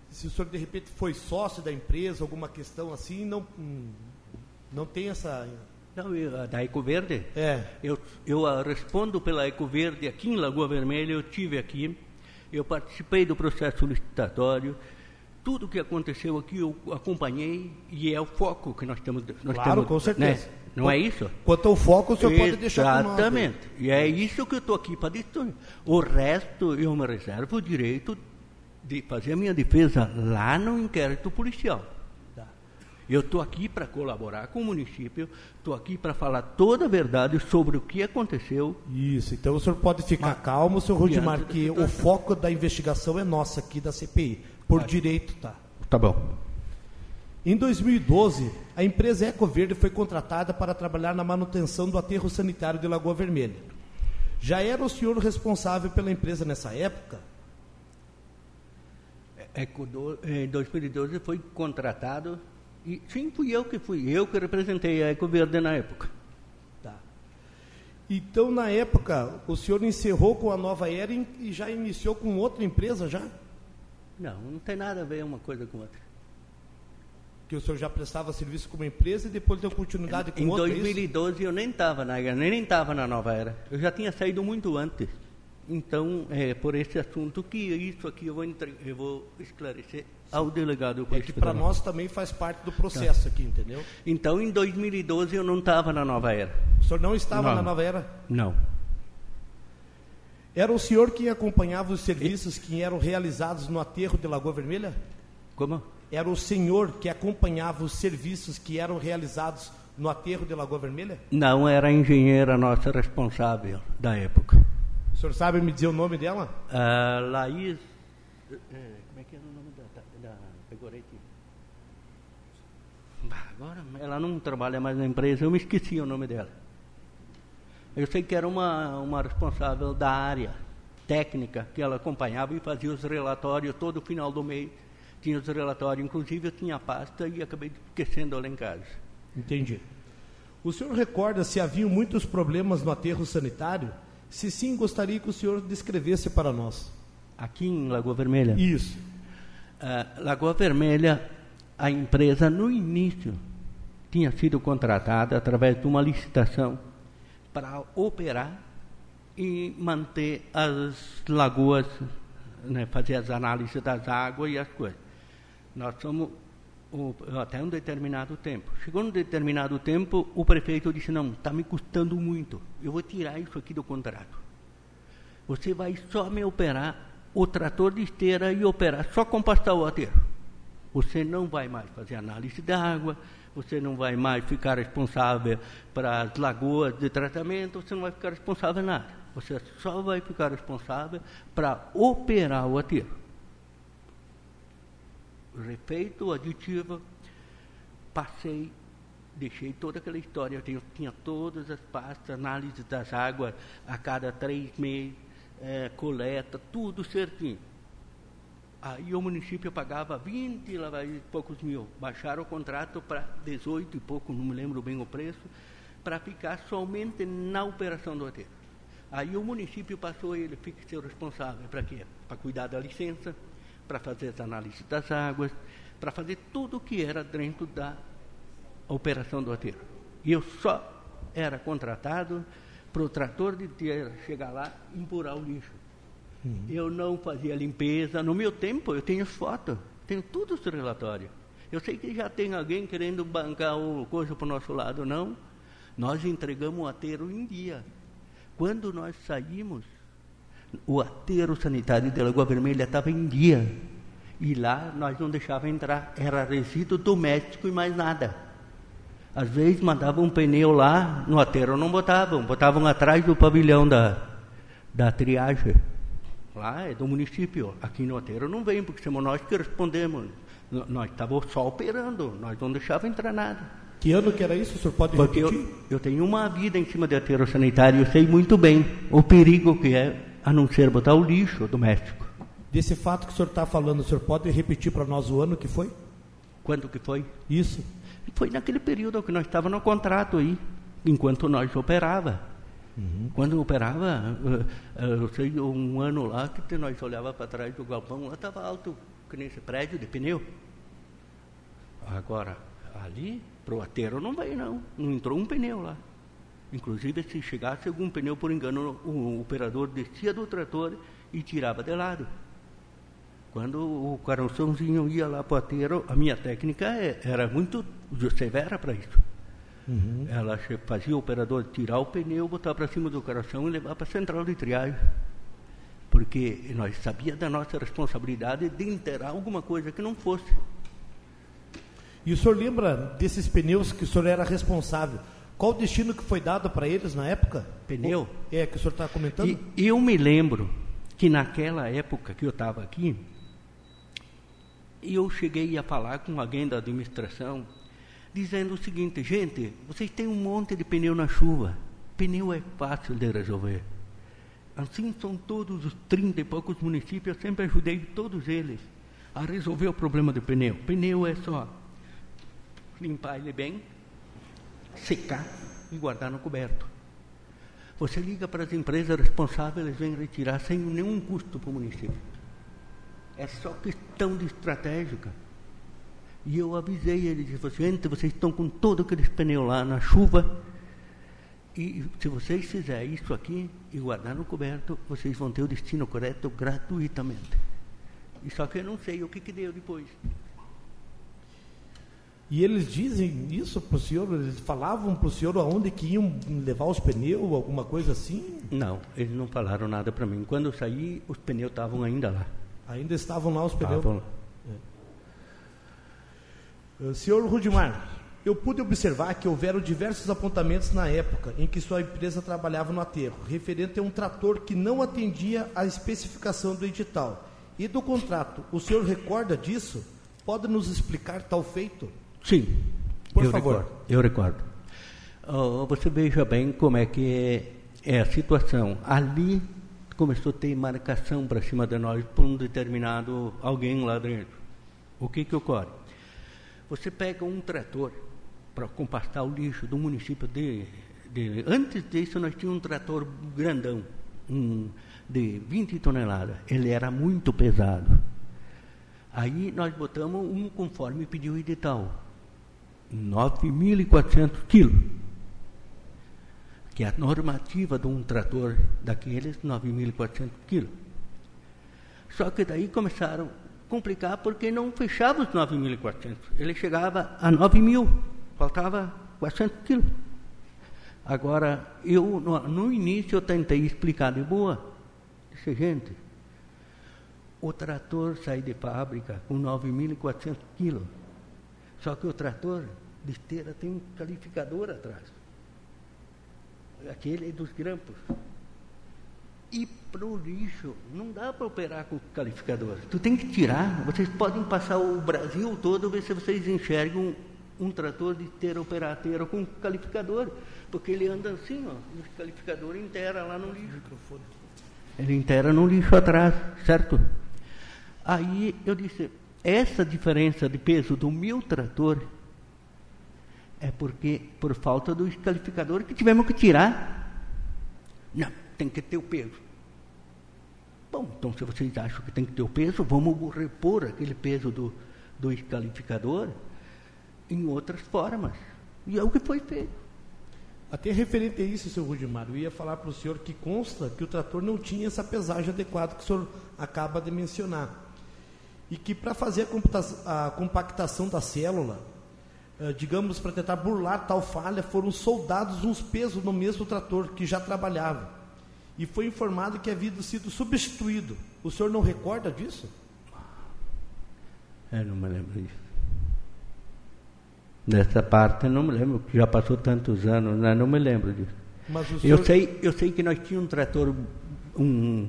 Se o senhor de repente foi sócio da empresa, alguma questão assim, não, não tem essa. Não, eu- da Ecoverde? É. Eu, eu respondo pela Ecoverde aqui em Lagoa Vermelha, eu tive aqui, eu participei do processo licitatório, tudo que aconteceu aqui eu acompanhei e é o foco que nós temos. Nós Claro, temos, com certeza. né? Não é isso? Quanto ao foco, o senhor pode deixar. Exatamente. E é isso que eu estou aqui para destruir. O resto eu me reservo o direito de fazer a minha defesa lá no inquérito policial. Tá? Eu estou aqui para colaborar com o município, estou aqui para falar toda a verdade sobre o que aconteceu. Isso, então o senhor pode ficar calmo, senhor Rudimar, que o foco da investigação é nossa aqui da CPI. Por direito, tá. Tá bom. Em 2012, a empresa Ecoverde foi contratada para trabalhar na manutenção do aterro sanitário de Lagoa Vermelha. Já era o senhor responsável pela empresa nessa época? É, que o do- em 2012 foi contratado e sim fui eu que fui, eu que representei a Ecoverde na época. Tá. Então, na época, o senhor encerrou com a Nova Era e já iniciou com outra empresa já? Não, não tem nada a ver uma coisa com outra. Que o senhor já prestava serviço com uma empresa e depois deu continuidade com Em outra, é isso? 2012 eu nem estava na nem nem estava na Nova Era. Eu já tinha saído muito antes. Então, é por esse assunto que isso aqui eu vou, entre- eu vou esclarecer ao delegado. É que para nós também faz parte do processo aqui, entendeu? Então, em 2012 eu não estava na Nova Era. O senhor não estava Não. na Nova Era? Não. Era o senhor quem acompanhava os serviços que eram realizados no aterro de Lagoa Vermelha? Como? Era o senhor que acompanhava os serviços que eram realizados no aterro de Lagoa Vermelha? Não era a engenheira nossa responsável da época. O senhor sabe me dizer o nome dela? A Laís. eh, como é que era o nome da. da, Pegorete? Agora, ela não trabalha mais na empresa, eu me esqueci o nome dela. Eu sei que era uma, uma responsável da área técnica que ela acompanhava e fazia os relatórios todo final do mês. Tinha os relatórios, inclusive eu tinha a pasta e acabei esquecendo lá em casa. Entendi. O senhor recorda se haviam muitos problemas no aterro sanitário? Se sim, gostaria que o senhor descrevesse para nós. Aqui em Lagoa Vermelha. Isso. Ah, Lagoa Vermelha, a empresa no início tinha sido contratada através de uma licitação para operar e manter as lagoas, né, fazer as análises das águas e as coisas. Nós somos o- até um determinado tempo. Chegou um determinado tempo, o prefeito disse: Não, está me custando muito, eu vou tirar isso aqui do contrato. Você vai só me operar o trator de esteira e operar só compastar o aterro. Você não vai mais fazer análise da água, você não vai mais ficar responsável para as lagoas de tratamento, você não vai ficar responsável nada. Você só vai ficar responsável para operar o aterro. Refeito o aditivo, passei, deixei toda aquela história. Eu tenho- tinha todas as pastas, análise das águas a cada três meses, eh, coleta, tudo certinho. Aí o município pagava 20 lá e poucos mil. Baixaram o contrato para 18 e pouco, não me lembro bem o preço, para ficar somente na operação do aterro. Aí o município passou ele, fica ser responsável para quê? Para cuidar da licença, para fazer as análises das águas, para fazer tudo o que era dentro da operação do aterro. E eu só era contratado para o trator de terra chegar lá e empurrar o lixo. Eu não fazia limpeza. No meu tempo, eu tenho fotos, tenho tudo os relatórios. Eu sei que já tem alguém querendo bancar o coisa para o nosso lado, não. Nós entregamos o aterro em dia. Quando nós saímos, o aterro sanitário de Lagoa Vermelha estava em dia. E lá nós não deixávamos entrar, era resíduo doméstico e mais nada. Às vezes mandavam um pneu lá, no aterro não botavam, botavam atrás do pavilhão da, da triagem. Lá é do município, aqui no aterro não vem, porque somos nós que respondemos. N- Nós estávamos só operando, nós não deixávamos entrar nada. Que ano que era isso? O senhor pode Porque repetir? eu, eu tenho uma vida em cima de aterro sanitário, eu sei muito bem o perigo que é, a não ser botar o lixo doméstico. Desse fato que o senhor está falando, o senhor pode repetir para nós o ano que foi? Quanto que foi? Isso. Foi naquele período que nós estávamos no contrato aí, enquanto nós operava. Quando operava, eh, eh, eu sei um ano lá que nós olhava para trás do galpão, lá estava alto, que nesse prédio de pneu. Agora, ali, para o aterro não veio não, não entrou um pneu lá. Inclusive, se chegasse algum pneu, por engano, o, operador descia do trator e tirava de lado. Quando o coraçãozinho ia lá para o ateiro, a minha técnica é, era muito severa para isso. Uhum. Ela fazia o operador tirar o pneu, botar para cima do coração e levar para a central de triagem. Porque nós sabíamos da nossa responsabilidade de enterrar alguma coisa que não fosse. E o senhor lembra desses pneus que o senhor era responsável? Qual o destino que foi dado para eles na época? Pneu? É, que o senhor está comentando? E eu me lembro que naquela época que eu estava aqui, eu cheguei a falar com alguém da administração, dizendo o seguinte, gente, vocês têm um monte de pneu na chuva, pneu é fácil de resolver. Assim são todos os 30 e poucos municípios, eu sempre ajudei todos eles a resolver o problema do pneu. Pneu é só limpar ele bem, secar e guardar no coberto. Você liga para as empresas responsáveis, eles vêm retirar sem nenhum custo para o município. É só questão de estratégica. E eu avisei ele, disse, gente, vocês estão com todo aquele pneu lá na chuva, e se vocês fizerem isso aqui e guardar no coberto, vocês vão ter o destino correto gratuitamente. E só que eu não sei o que, que deu depois. E eles dizem isso para o senhor? Eles falavam para o senhor aonde que iam levar os pneus, alguma coisa assim? Não, eles não falaram nada para mim. Quando eu saí, os pneus estavam ainda lá. Ainda estavam lá os pneus? Estavam lá. É. Senhor Rudimar, eu pude observar que houveram diversos apontamentos na época em que sua empresa trabalhava no aterro, referente a um trator que não atendia à especificação do edital e do contrato. O senhor recorda disso? Pode nos explicar tal feito? Sim. Por eu favor. Recordo, eu recordo. Oh, você veja bem como é que é, é a situação. Ali começou a ter marcação para cima de nós por um determinado alguém lá dentro. O que que ocorre? Você pega um trator para compastar o lixo do município de, de, Antes disso, nós tínhamos um trator grandão, um, de 20 toneladas. Ele era muito pesado. Aí nós botamos um conforme pediu o edital. 9.400 quilos, que é a normativa de um trator daqueles, 9.400 quilos. Só que daí começaram complicar porque não fechava os 9.400. Ele chegava a 9.000, faltava 400 quilos. Agora, eu, no, no início, eu tentei explicar de boa. Disse, gente, o trator sai de fábrica com 9.400 quilos. Só que o trator de esteira tem um calificador atrás. Aquele é dos grampos. E para o lixo, não dá para operar com calificador. Tu tem que tirar. Vocês podem passar o Brasil todo, ver se vocês enxergam um, um trator de esteira operateira com calificador. Porque ele anda assim, ó, o calificador inteira lá no lixo. Ele inteira no lixo atrás, certo? Aí eu disse, essa diferença de peso do meu trator é porque, por falta do escalificador, que tivemos que tirar. Não, tem que ter o peso. Bom, então se vocês acham que tem que ter o peso, vamos repor aquele peso do, do escalificador em outras formas. E é o que foi feito. Até referente a isso, seu Rudimar, eu ia falar para o senhor que consta que o trator não tinha essa pesagem adequada que o senhor acaba de mencionar e que para fazer a, a, compactação da célula, eh, digamos, para tentar burlar tal falha, foram soldados uns pesos no mesmo trator que já trabalhava. E foi informado que havia sido substituído. O senhor não recorda disso? Eu não me lembro disso. Dessa parte eu não me lembro, já passou tantos anos, né? não me lembro disso. Senhor... eu, sei, eu sei que nós tínhamos um trator, um,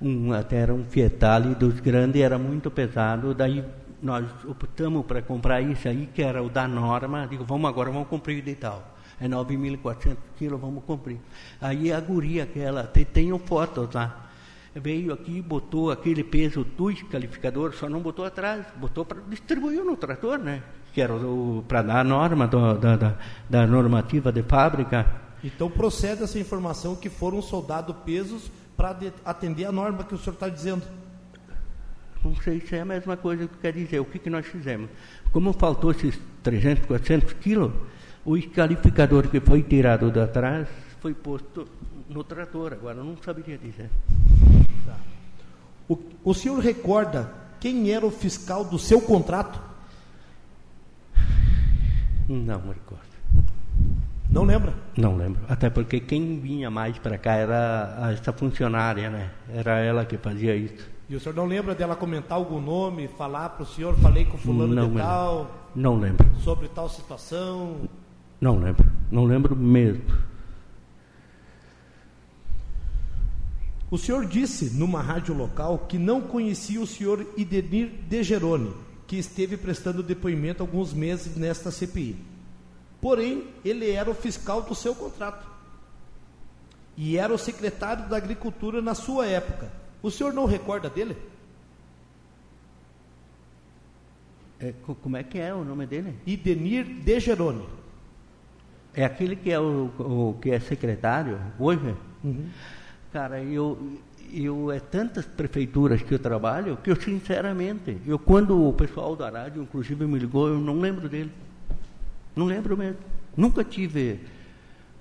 um, até era um Fietale dos grandes, era muito pesado, daí nós optamos para comprar isso aí, que era o da norma, digo, vamos agora, vamos cumprir de tal. É 9.400 quilos, vamos cumprir. Aí a guria aquela, tem, tenho fotos lá, veio aqui, botou aquele peso do escalificador, só não botou atrás, botou para distribuir no trator, né? Que era para dar a norma do, da, da, da normativa de fábrica. Então procede essa informação que foram soldados pesos para atender a norma que o senhor está dizendo. Não sei se é a mesma coisa que quer dizer. O que, que nós fizemos? Como faltou esses 300, 400 quilos, o escalificador que foi tirado de atrás foi posto no trator. Agora, não saberia dizer. Tá. O, o senhor recorda quem era o fiscal do seu contrato? Não me recordo. Não lembra? Não lembro. Até porque quem vinha mais para cá era essa funcionária, né? Era ela que fazia isso. E o senhor não lembra dela comentar algum nome, falar para o senhor, falei com fulano Não de me tal, Não lembro. sobre tal situação? Não lembro. Não lembro mesmo. O senhor disse numa rádio local que não conhecia o senhor Idenir Degeroni, que esteve prestando depoimento alguns meses nesta CPI. Porém, ele era o fiscal do seu contrato. E era o secretário da Agricultura na sua época. O senhor não recorda dele? É, co- como é que é o nome dele? Idenir Degeroni. É aquele que é o, o que é secretário hoje? Cara, eu, eu é tantas prefeituras que eu trabalho que eu sinceramente, eu quando o pessoal da rádio inclusive me ligou, eu não lembro dele. Não lembro mesmo. Nunca tive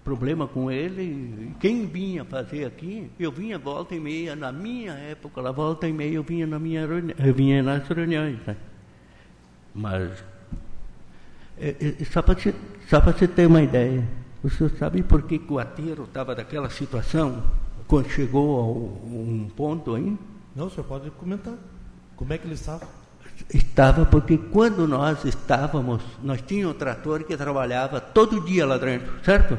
problema com ele. Quem vinha fazer aqui, eu vinha volta e meia, na minha época, lá volta e meia eu vinha na minha eu vinha nas reuniões, né? Mas só para você, só para você ter uma ideia, o senhor sabe por que, que o ateiro estava daquela situação quando chegou a um ponto aí? Não, o senhor pode comentar. Como é que ele estava? Estava porque quando nós estávamos, nós tínhamos um trator que trabalhava todo dia lá dentro, certo?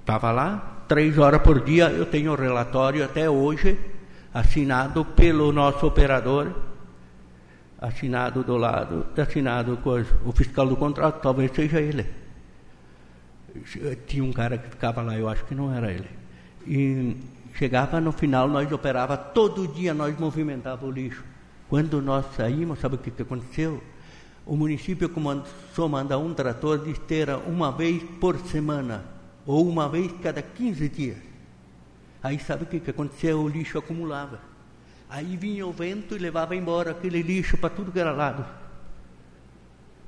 Estava lá, três horas por dia, eu tenho o relatório até hoje, assinado pelo nosso operador, assinado do lado, assinado com o fiscal do contrato, talvez seja ele. Tinha um cara que ficava lá, eu acho que não era ele. E chegava no final, nós operava todo dia, nós movimentava o lixo. Quando nós saímos, sabe o que, que aconteceu? O município começou a mandar um trator de esteira uma vez por semana, ou uma vez cada 15 dias. Aí sabe o que, que aconteceu? O lixo acumulava. Aí vinha o vento e levava embora aquele lixo para tudo que era lado.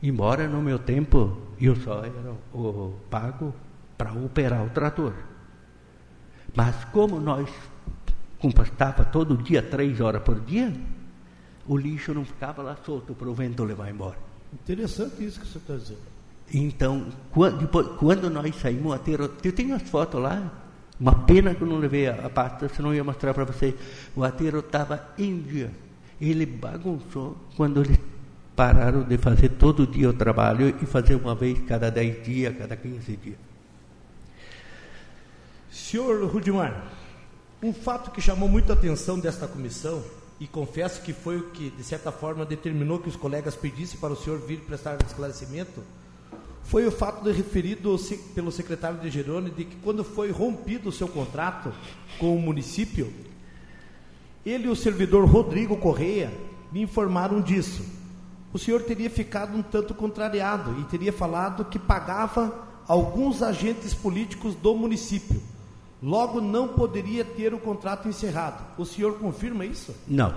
Embora no meu tempo eu só era o pago para operar o trator. Mas como nós compostava todo dia, três horas por dia, o lixo não ficava lá solto para o vento levar embora. Interessante isso que senhor está dizendo. Então, quando, depois, quando nós saímos a ter. Eu tenho as fotos lá, uma pena que eu não levei a, a pasta, senão eu ia mostrar para vocês. O ateiro estava em dia. Ele bagunçou quando eles pararam de fazer todo dia o trabalho e fazer uma vez cada 10 dias, cada 15 dias. Senhor Rudimar, um fato que chamou muita atenção desta comissão, e confesso que foi o que, de certa forma, determinou que os colegas pedissem para o senhor vir prestar esclarecimento, foi o fato de referido pelo secretário de Gerone de que quando foi rompido o seu contrato com o município, ele e o servidor Rodrigo Correia me informaram disso. O senhor teria ficado um tanto contrariado e teria falado que pagava alguns agentes políticos do município. Logo, não poderia ter o contrato encerrado. O senhor confirma isso? Não,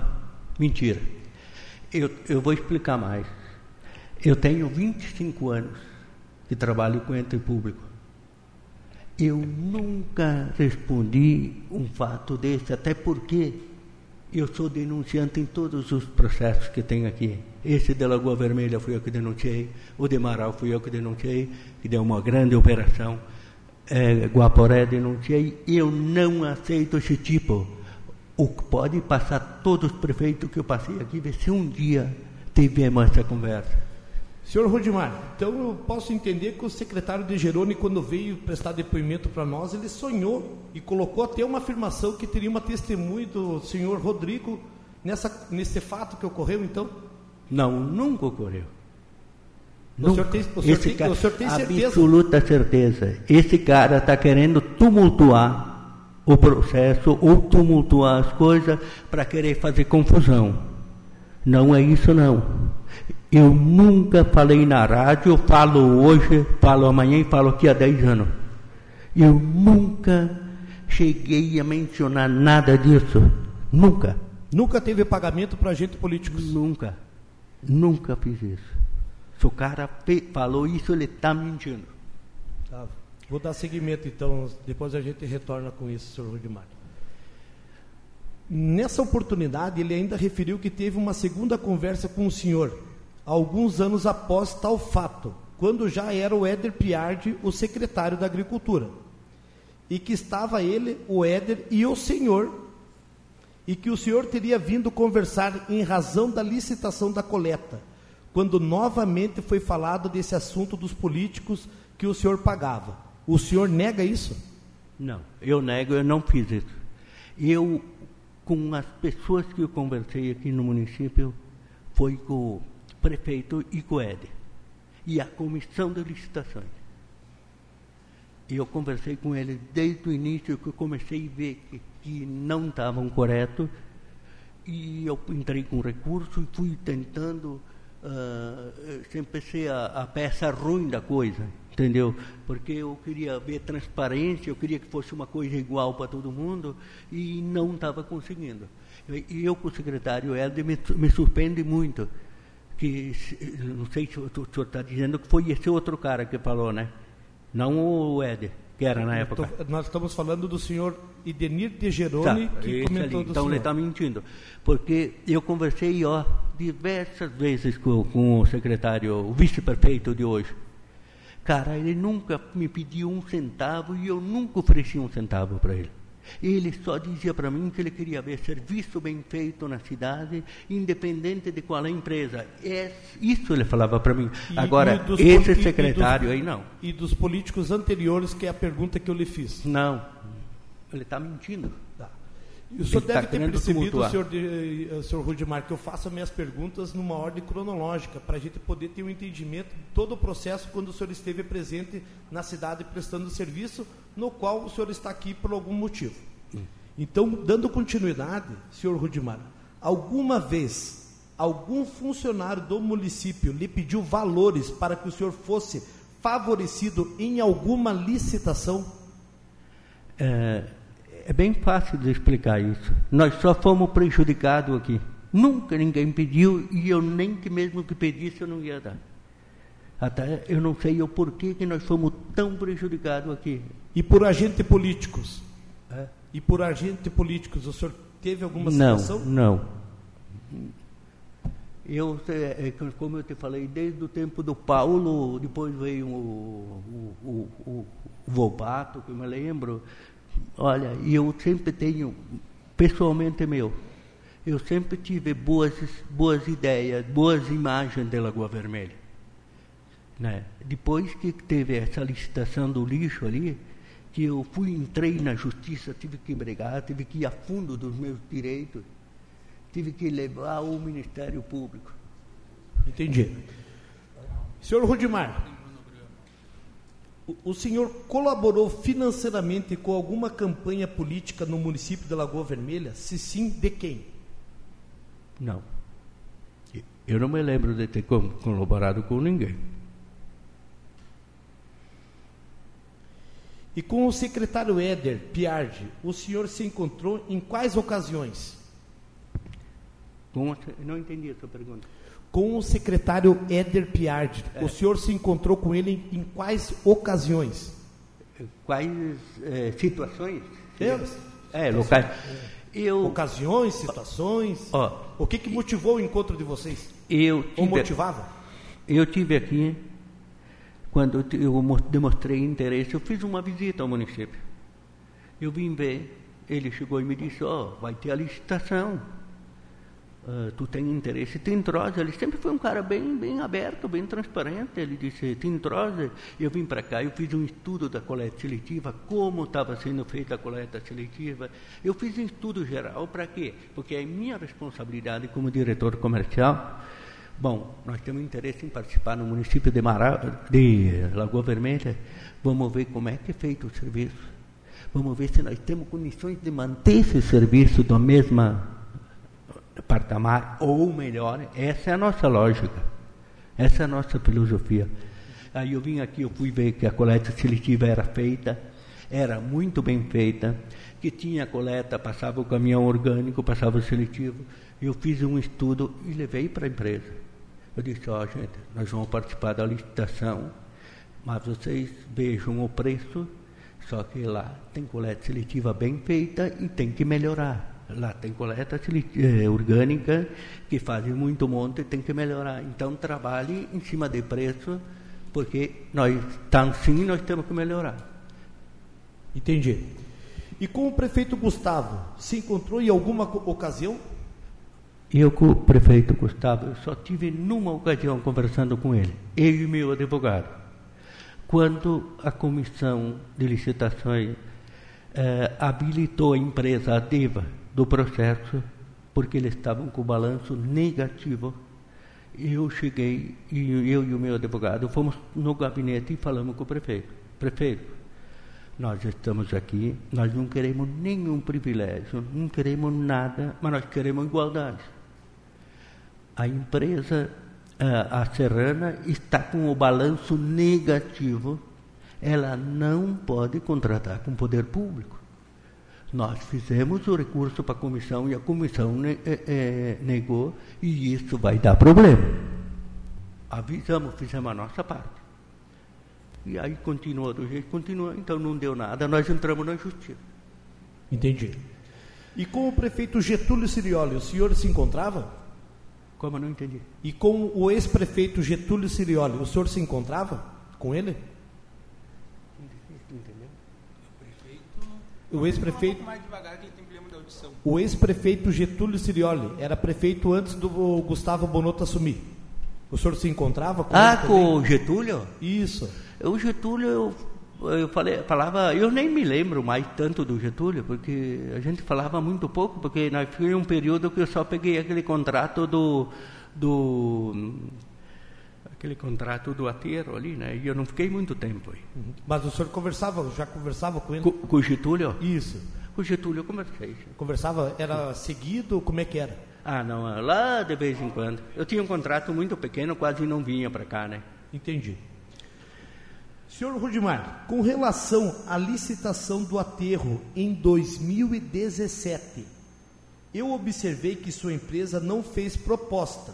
mentira. Eu, eu vou explicar mais. Eu tenho 25 anos que trabalho com ente público. Eu nunca respondi um fato desse, até porque eu sou denunciante em todos os processos que tem aqui. Esse de Lagoa Vermelha fui eu que denunciei, o de Marau fui eu que denunciei, que deu uma grande operação. É, Guaporé denunciei. Eu não aceito esse tipo. O que pode passar todos os prefeitos que eu passei aqui, ver se um dia tivemos essa conversa. Senhor Rodimar, então eu posso entender que o secretário de Gerone, quando veio prestar depoimento para nós, ele sonhou e colocou até uma afirmação que teria uma testemunha do senhor Rodrigo nessa, nesse fato que ocorreu, então? Não, nunca ocorreu. O senhor tem- o senhor Esse tem- cara- o senhor tem certeza? Absoluta certeza. Esse cara está querendo tumultuar o processo ou tumultuar as coisas para querer fazer confusão. Não é isso não. Eu nunca falei na rádio, falo hoje, falo amanhã e falo aqui há 10 anos. Eu nunca cheguei a mencionar nada disso. Nunca. Nunca teve pagamento para agentes políticos. Nunca. Nunca fiz isso. Se o cara falou isso, ele está mentindo. Tá. Vou dar seguimento, então, depois a gente retorna com isso, senhor Rodimar. Nessa oportunidade, ele ainda referiu que teve uma segunda conversa com o senhor, alguns anos após tal fato, quando já era o Éder Piardi o secretário da Agricultura, e que estava ele, o Éder e o senhor, e que o senhor teria vindo conversar em razão da licitação da coleta, quando novamente foi falado desse assunto dos políticos que o senhor pagava. O senhor nega isso? Não, eu nego, eu não fiz isso. Eu, com as pessoas que eu conversei aqui no município, foi com prefeito e e a comissão de licitações. Eu conversei com eles desde o início que eu comecei a ver que, que não estavam corretos, e eu entrei com recurso e fui tentando, uh, sempre ser a, a peça ruim da coisa entendeu? Porque eu queria ver transparência, eu queria que fosse uma coisa igual para todo mundo e não estava conseguindo. E eu, com o secretário Helder, me, me surpreende muito, que não sei se o senhor está dizendo que foi esse outro cara que falou, né? Não o Éder, que era na época. Tô, nós estamos falando do senhor Idenir de Geroni, tá, que comentou ali. do Então senhor. ele está mentindo. Porque eu conversei ó, diversas vezes com, com o secretário, o vice-prefeito de hoje. Cara, ele nunca me pediu um centavo e eu nunca ofereci um centavo para ele. Ele só dizia para mim que ele queria ver serviço bem feito na cidade, independente de qual é a empresa. É, isso ele falava para mim. E- Agora, e esse secretário dos- aí não. E dos políticos anteriores, que é a pergunta que eu lhe fiz. Não. Ele está mentindo. E o senhor tá deve ter percebido, senhor, de, eh, senhor Rudimar, que eu faço as minhas perguntas numa ordem cronológica, para a gente poder ter um entendimento de todo o processo quando o senhor esteve presente na cidade prestando serviço, no qual o senhor está aqui por algum motivo. Então, dando continuidade, senhor Rudimar, alguma vez algum funcionário do município lhe pediu valores para que o senhor fosse favorecido em alguma licitação? É, é bem fácil de explicar isso. Nós só fomos prejudicados aqui. Nunca ninguém pediu e eu nem que mesmo que pedisse eu não ia dar. Até eu não sei o porquê que nós fomos tão prejudicados aqui. E por agentes políticos? É. E por agentes políticos, o senhor teve alguma Não, situação? não. Eu, é, é, como eu te falei, desde o tempo do Paulo, depois veio o, o, o, o Volpato, que eu me lembro. Olha, e eu sempre tenho, pessoalmente meu, eu sempre tive boas, boas ideias, boas imagens da Lagoa Vermelha. Né? Depois que teve essa licitação do lixo ali, que eu fui, entrei na justiça, tive que brigar, tive que ir a fundo dos meus direitos, tive que levar o Ministério Público. Entendi. Senhor Rudimar, o, senhor colaborou financeiramente com alguma campanha política no município de Lagoa Vermelha? Se sim, de quem? Não. Eu não me lembro de ter co- colaborado com ninguém. E com o secretário Éder Piardi, o senhor se encontrou em quais ocasiões? Não entendi a sua pergunta. Com o secretário Éder Piardi, o senhor se encontrou com ele em, quais ocasiões? Quais eh, situações? É, É, locais. Eu, ocasiões, situações. ó, O que, que motivou o encontro de vocês? eu Ou tive, motivava? eu tive aqui, quando eu demonstrei interesse, eu fiz uma visita ao município. Eu vim ver, ele chegou e me disse, ó, vai ter a licitação. Ah, tu tem interesse, te. Ele sempre foi um cara bem, bem aberto, bem transparente. Ele disse, te. Eu vim para cá, eu fiz um estudo da coleta seletiva, como estava sendo feita a coleta seletiva. Eu fiz um estudo geral para quê? Porque é minha responsabilidade como diretor comercial. Bom, nós temos interesse em participar no município de, Mara, de Lagoa Vermelha. Vamos ver como é que é feito o serviço. Vamos ver se nós temos condições de manter esse serviço da mesma patamar ou melhor. Essa é a nossa lógica. Essa é a nossa filosofia. Aí eu vim aqui, eu fui ver que a coleta seletiva era feita, era muito bem feita, que tinha coleta, passava o caminhão orgânico, passava o seletivo. Eu fiz um estudo e levei para a empresa. Eu disse, ó gente, nós vamos participar da licitação, mas vocês vejam o preço, só que lá tem coleta seletiva bem feita e tem que melhorar. Lá tem coleta eh, orgânica que fazem muito monte, tem que melhorar. Então trabalhe em cima de preço, porque nós estamos sim, nós temos que melhorar. Entendi. E com o prefeito Gustavo, se encontrou em alguma ocasião? Eu com o prefeito Gustavo, eu só tive numa ocasião conversando com ele, ele e meu advogado. Quando a comissão de licitações eh, habilitou a empresa Adeva do processo, porque eles estavam com o balanço negativo, eu cheguei e eu e o meu advogado fomos no gabinete e falamos com o prefeito. Prefeito, nós estamos aqui, nós não queremos nenhum privilégio, não queremos nada, mas nós queremos igualdade. A empresa, a Serrana, está com o balanço negativo, ela não pode contratar com o poder público. Nós fizemos o recurso para a comissão e a comissão ne é, negou, e isso vai dar problema. Avisamos, fizemos a nossa parte. E aí continua do jeito que continua, então não deu nada, nós entramos na justiça. Entendi. E com o prefeito Getúlio Sirioli, o senhor se encontrava? Como eu não entendi? E com o ex-prefeito Getúlio Sirioli, o senhor se encontrava com ele? O ex-prefeito. O ex-prefeito Getúlio Sirioli era prefeito antes do Gustavo Bonotto assumir. O senhor se encontrava com Ah, com o Getúlio? Isso. O Getúlio, eu, eu falei, falava, eu nem me lembro mais tanto do Getúlio, porque a gente falava muito pouco, porque nós foi um período que eu só peguei aquele contrato do, do aquele contrato do aterro ali, né? E eu não fiquei muito tempo aí. Uhum. Mas o senhor conversava, já conversava com ele? Com, com o Getúlio? Isso. Com o Getúlio eu conversei. Conversava, era seguido, como é que era? Ah, não, lá de vez em quando. Eu tinha um contrato muito pequeno, quase não vinha para cá, né? Entendi. Senhor Rudimar, com relação à licitação do aterro em 2017, eu observei que sua empresa não fez proposta.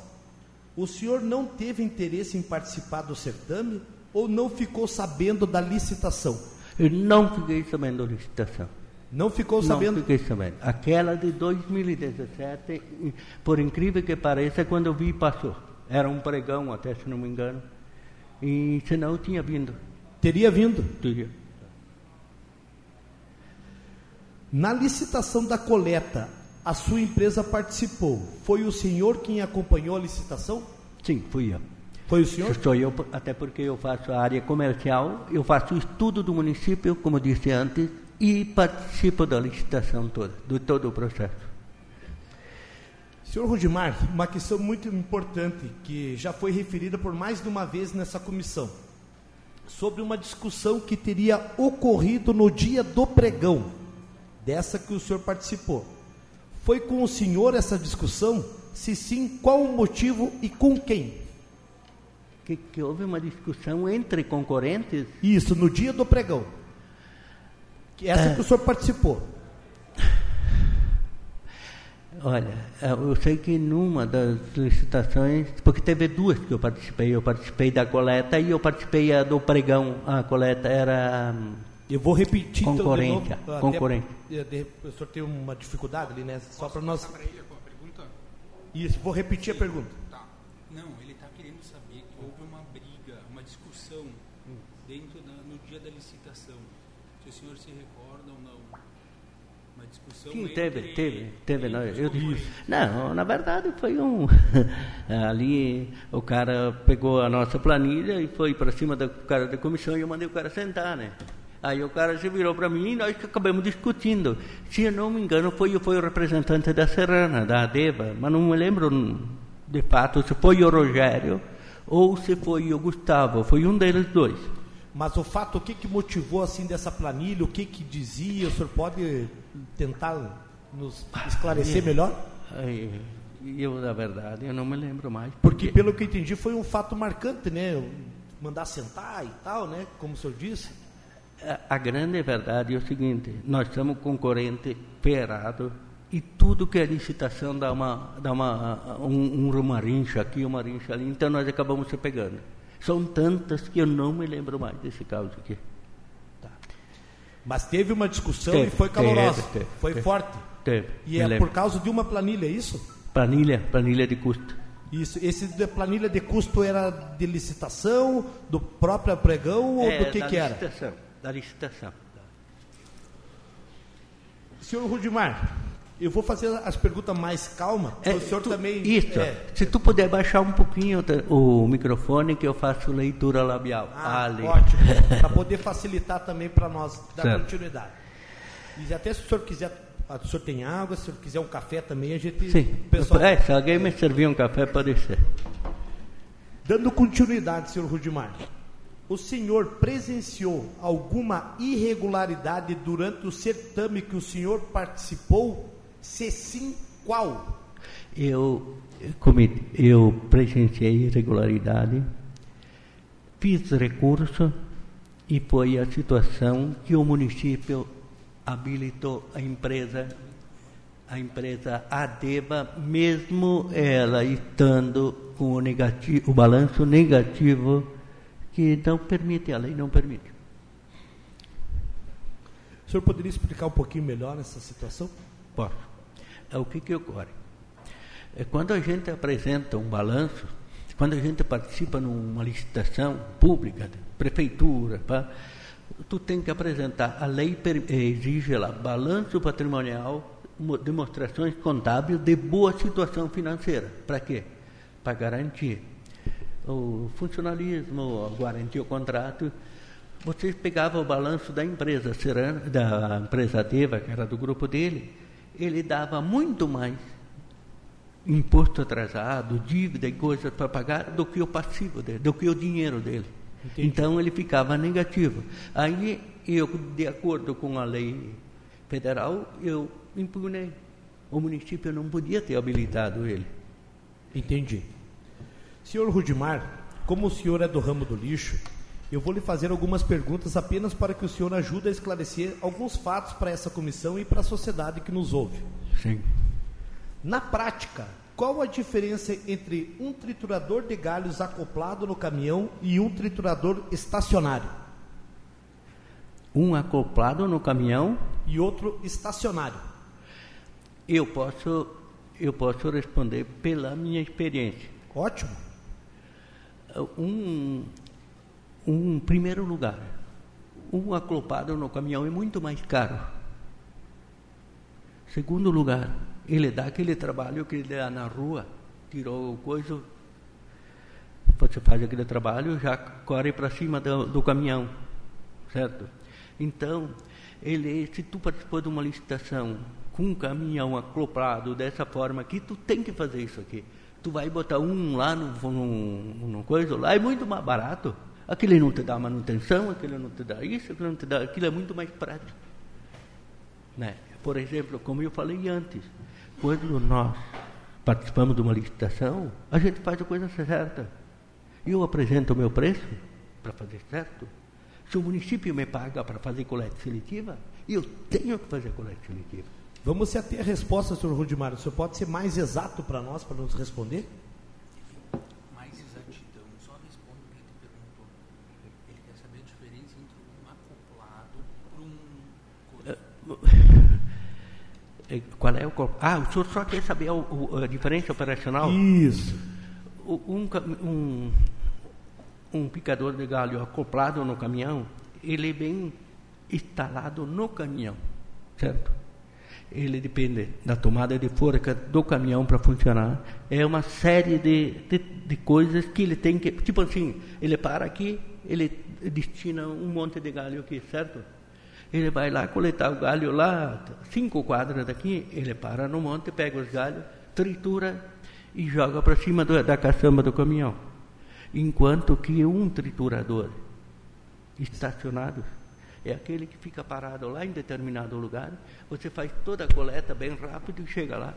O senhor não teve interesse em participar do certame ou não ficou sabendo da licitação? Eu não fiquei sabendo da licitação. Não ficou sabendo? Não fiquei sabendo. Aquela de 2017, por incrível que pareça, quando eu vi, passou. Era um pregão, até se não me engano. E senão eu tinha vindo. Teria vindo? Teria. Na licitação da coleta, a sua empresa participou. Foi o senhor quem acompanhou a licitação? Sim, fui eu. Foi o senhor? Estou eu, até porque eu faço a área comercial, eu faço o estudo do município, como disse antes, e participo da licitação toda, de todo o processo. Senhor Rudimar, uma questão muito importante que já foi referida por mais de uma vez nessa comissão sobre uma discussão que teria ocorrido no dia do pregão, dessa que o senhor participou. Foi com o senhor essa discussão? Se sim, qual o motivo e com quem? Que, que houve uma discussão entre concorrentes? Isso, no dia do pregão. Essa é. que o senhor participou. Olha, eu sei que numa das licitações, porque teve duas que eu participei, eu participei da coleta e eu participei do pregão. A coleta era hum, eu vou repetir concorrência, então, concorrência. Até, o senhor tem uma dificuldade ali, né? Só para nós. Para ele a pergunta? Isso, vou repetir Sim. a pergunta. Tá. Não, ele está querendo saber que houve uma briga, uma discussão hum. dentro da, no dia da licitação. Se o senhor se recorda ou não? Uma discussão Sim, teve, teve, teve. Não, eu, não, na verdade foi um. ali o cara pegou a nossa planilha e foi para cima do cara da comissão e eu mandei o cara sentar, né? Aí o cara se virou para mim e nós acabamos discutindo. Se eu não me engano, foi, foi o representante da Serrana, da Adeva, mas não me lembro de fato se foi o Rogério ou se foi o Gustavo. Foi um deles dois. Mas o fato, o que, que motivou assim dessa planilha? O que, que dizia? O senhor pode tentar nos esclarecer ah, melhor? Eu, na verdade, eu não me lembro mais. Porque, porque pelo que entendi, foi um fato marcante, né? Mandar sentar e tal, né? Como o senhor disse a grande verdade é o seguinte: nós somos concorrente ferrado e tudo que é licitação dá uma, dá uma, um, uma rincha aqui, uma rincha ali, então nós acabamos se pegando. São tantas que eu não me lembro mais desse caso aqui. Tá. Mas teve uma discussão teve, e foi calorosa, teve, teve, foi forte. teve. E é lembro. por causa de uma planilha, é isso? Planilha, planilha de custo. Isso. Esse de planilha de custo era de licitação, do próprio pregão ou É, do que que era? licitação, Da licitação. Senhor Rudimar, eu vou fazer as perguntas mais calma, É, o senhor tu- também... Isso. é. Se tu puder baixar um pouquinho o microfone que eu faço leitura labial. Ah, Ali. ótimo. Para poder facilitar também para nós dar Certo. continuidade. E até se o senhor quiser, ah, o senhor tem água, se o senhor quiser um café também, a gente... Sim. pessoal, É, se alguém me servir um café, pode ser. Dando continuidade, senhor Rudimar, o senhor presenciou alguma irregularidade durante o certame que o senhor participou? Se sim, qual? Eu, cometi, eu presenciei irregularidade, fiz recurso e foi a situação que o município habilitou a empresa, a empresa Adeba, mesmo ela estando com o, negativo, o balanço negativo que não permite, a lei não permite. O senhor poderia explicar um pouquinho melhor essa situação? Posso. É o que, que ocorre? É quando a gente apresenta um balanço, quando a gente participa numa licitação pública, prefeitura, pá, tu tem que apresentar, a lei exige lá balanço patrimonial, mo- demonstrações contábeis de boa situação financeira. Para quê? Para garantir o funcionalismo, garantir o contrato. Você pegava o balanço da empresa Serana, da empresa Deva, que era do grupo dele, ele dava muito mais imposto atrasado, dívida e coisas para pagar do que o passivo dele, do que o dinheiro dele. Entendi. Então ele ficava negativo. Aí eu, de acordo com a lei federal, eu impugnei. O município não podia ter habilitado ele. Entendi. Senhor Rudimar, como o senhor é do ramo do lixo, eu vou lhe fazer algumas perguntas apenas para que o senhor ajude a esclarecer alguns fatos para essa comissão e para a sociedade que nos ouve. Sim. Na prática, qual a diferença entre um triturador de galhos acoplado no caminhão e um triturador estacionário? Um acoplado no caminhão, E outro estacionário? eu posso, eu posso responder pela minha experiência. Ótimo. Um, um primeiro lugar, um acoplado no caminhão é muito mais caro. Segundo lugar, ele dá aquele trabalho que ele dá na rua, tirou o coisa, você faz aquele trabalho, já corre para cima do, do caminhão, certo? Então, ele, se tu participou de uma licitação com um caminhão acoplado dessa forma aqui, tu tem que fazer isso aqui. Tu vai botar um lá no, no, no coisa, lá é muito mais barato. Aquele não te dá manutenção, aquele não te dá isso, aquele não te dá, aquilo é muito mais prático. Né? Por exemplo, como eu falei antes, quando nós participamos de uma licitação, a gente faz a coisa certa. Eu apresento o meu preço para fazer certo. Se o município me paga para fazer coleta seletiva, eu tenho que fazer coleta seletiva. Vamos se ater a resposta, senhor Rudimar. O senhor pode ser mais exato para nós, para nos responder? Mais exatidão, só responde o que ele perguntou. Ele quer saber a diferença entre um acoplado para um. coisa. Eh, Qual é o co- Ah, o senhor só quer saber a diferença operacional? Isso. Um, um, um picador de galho acoplado no caminhão, ele é bem instalado no caminhão, certo? Ele depende da tomada de forca do caminhão para funcionar. É uma série de, de, de coisas que ele tem que. Tipo assim, ele para aqui, ele destina um monte de galho aqui, certo? Ele vai lá coletar o galho lá, cinco quadras daqui, ele para no monte, pega os galhos, tritura e joga para cima do- da caçamba do caminhão. Enquanto que um triturador estacionado é aquele que fica parado lá em determinado lugar, você faz toda a coleta bem rápido e chega lá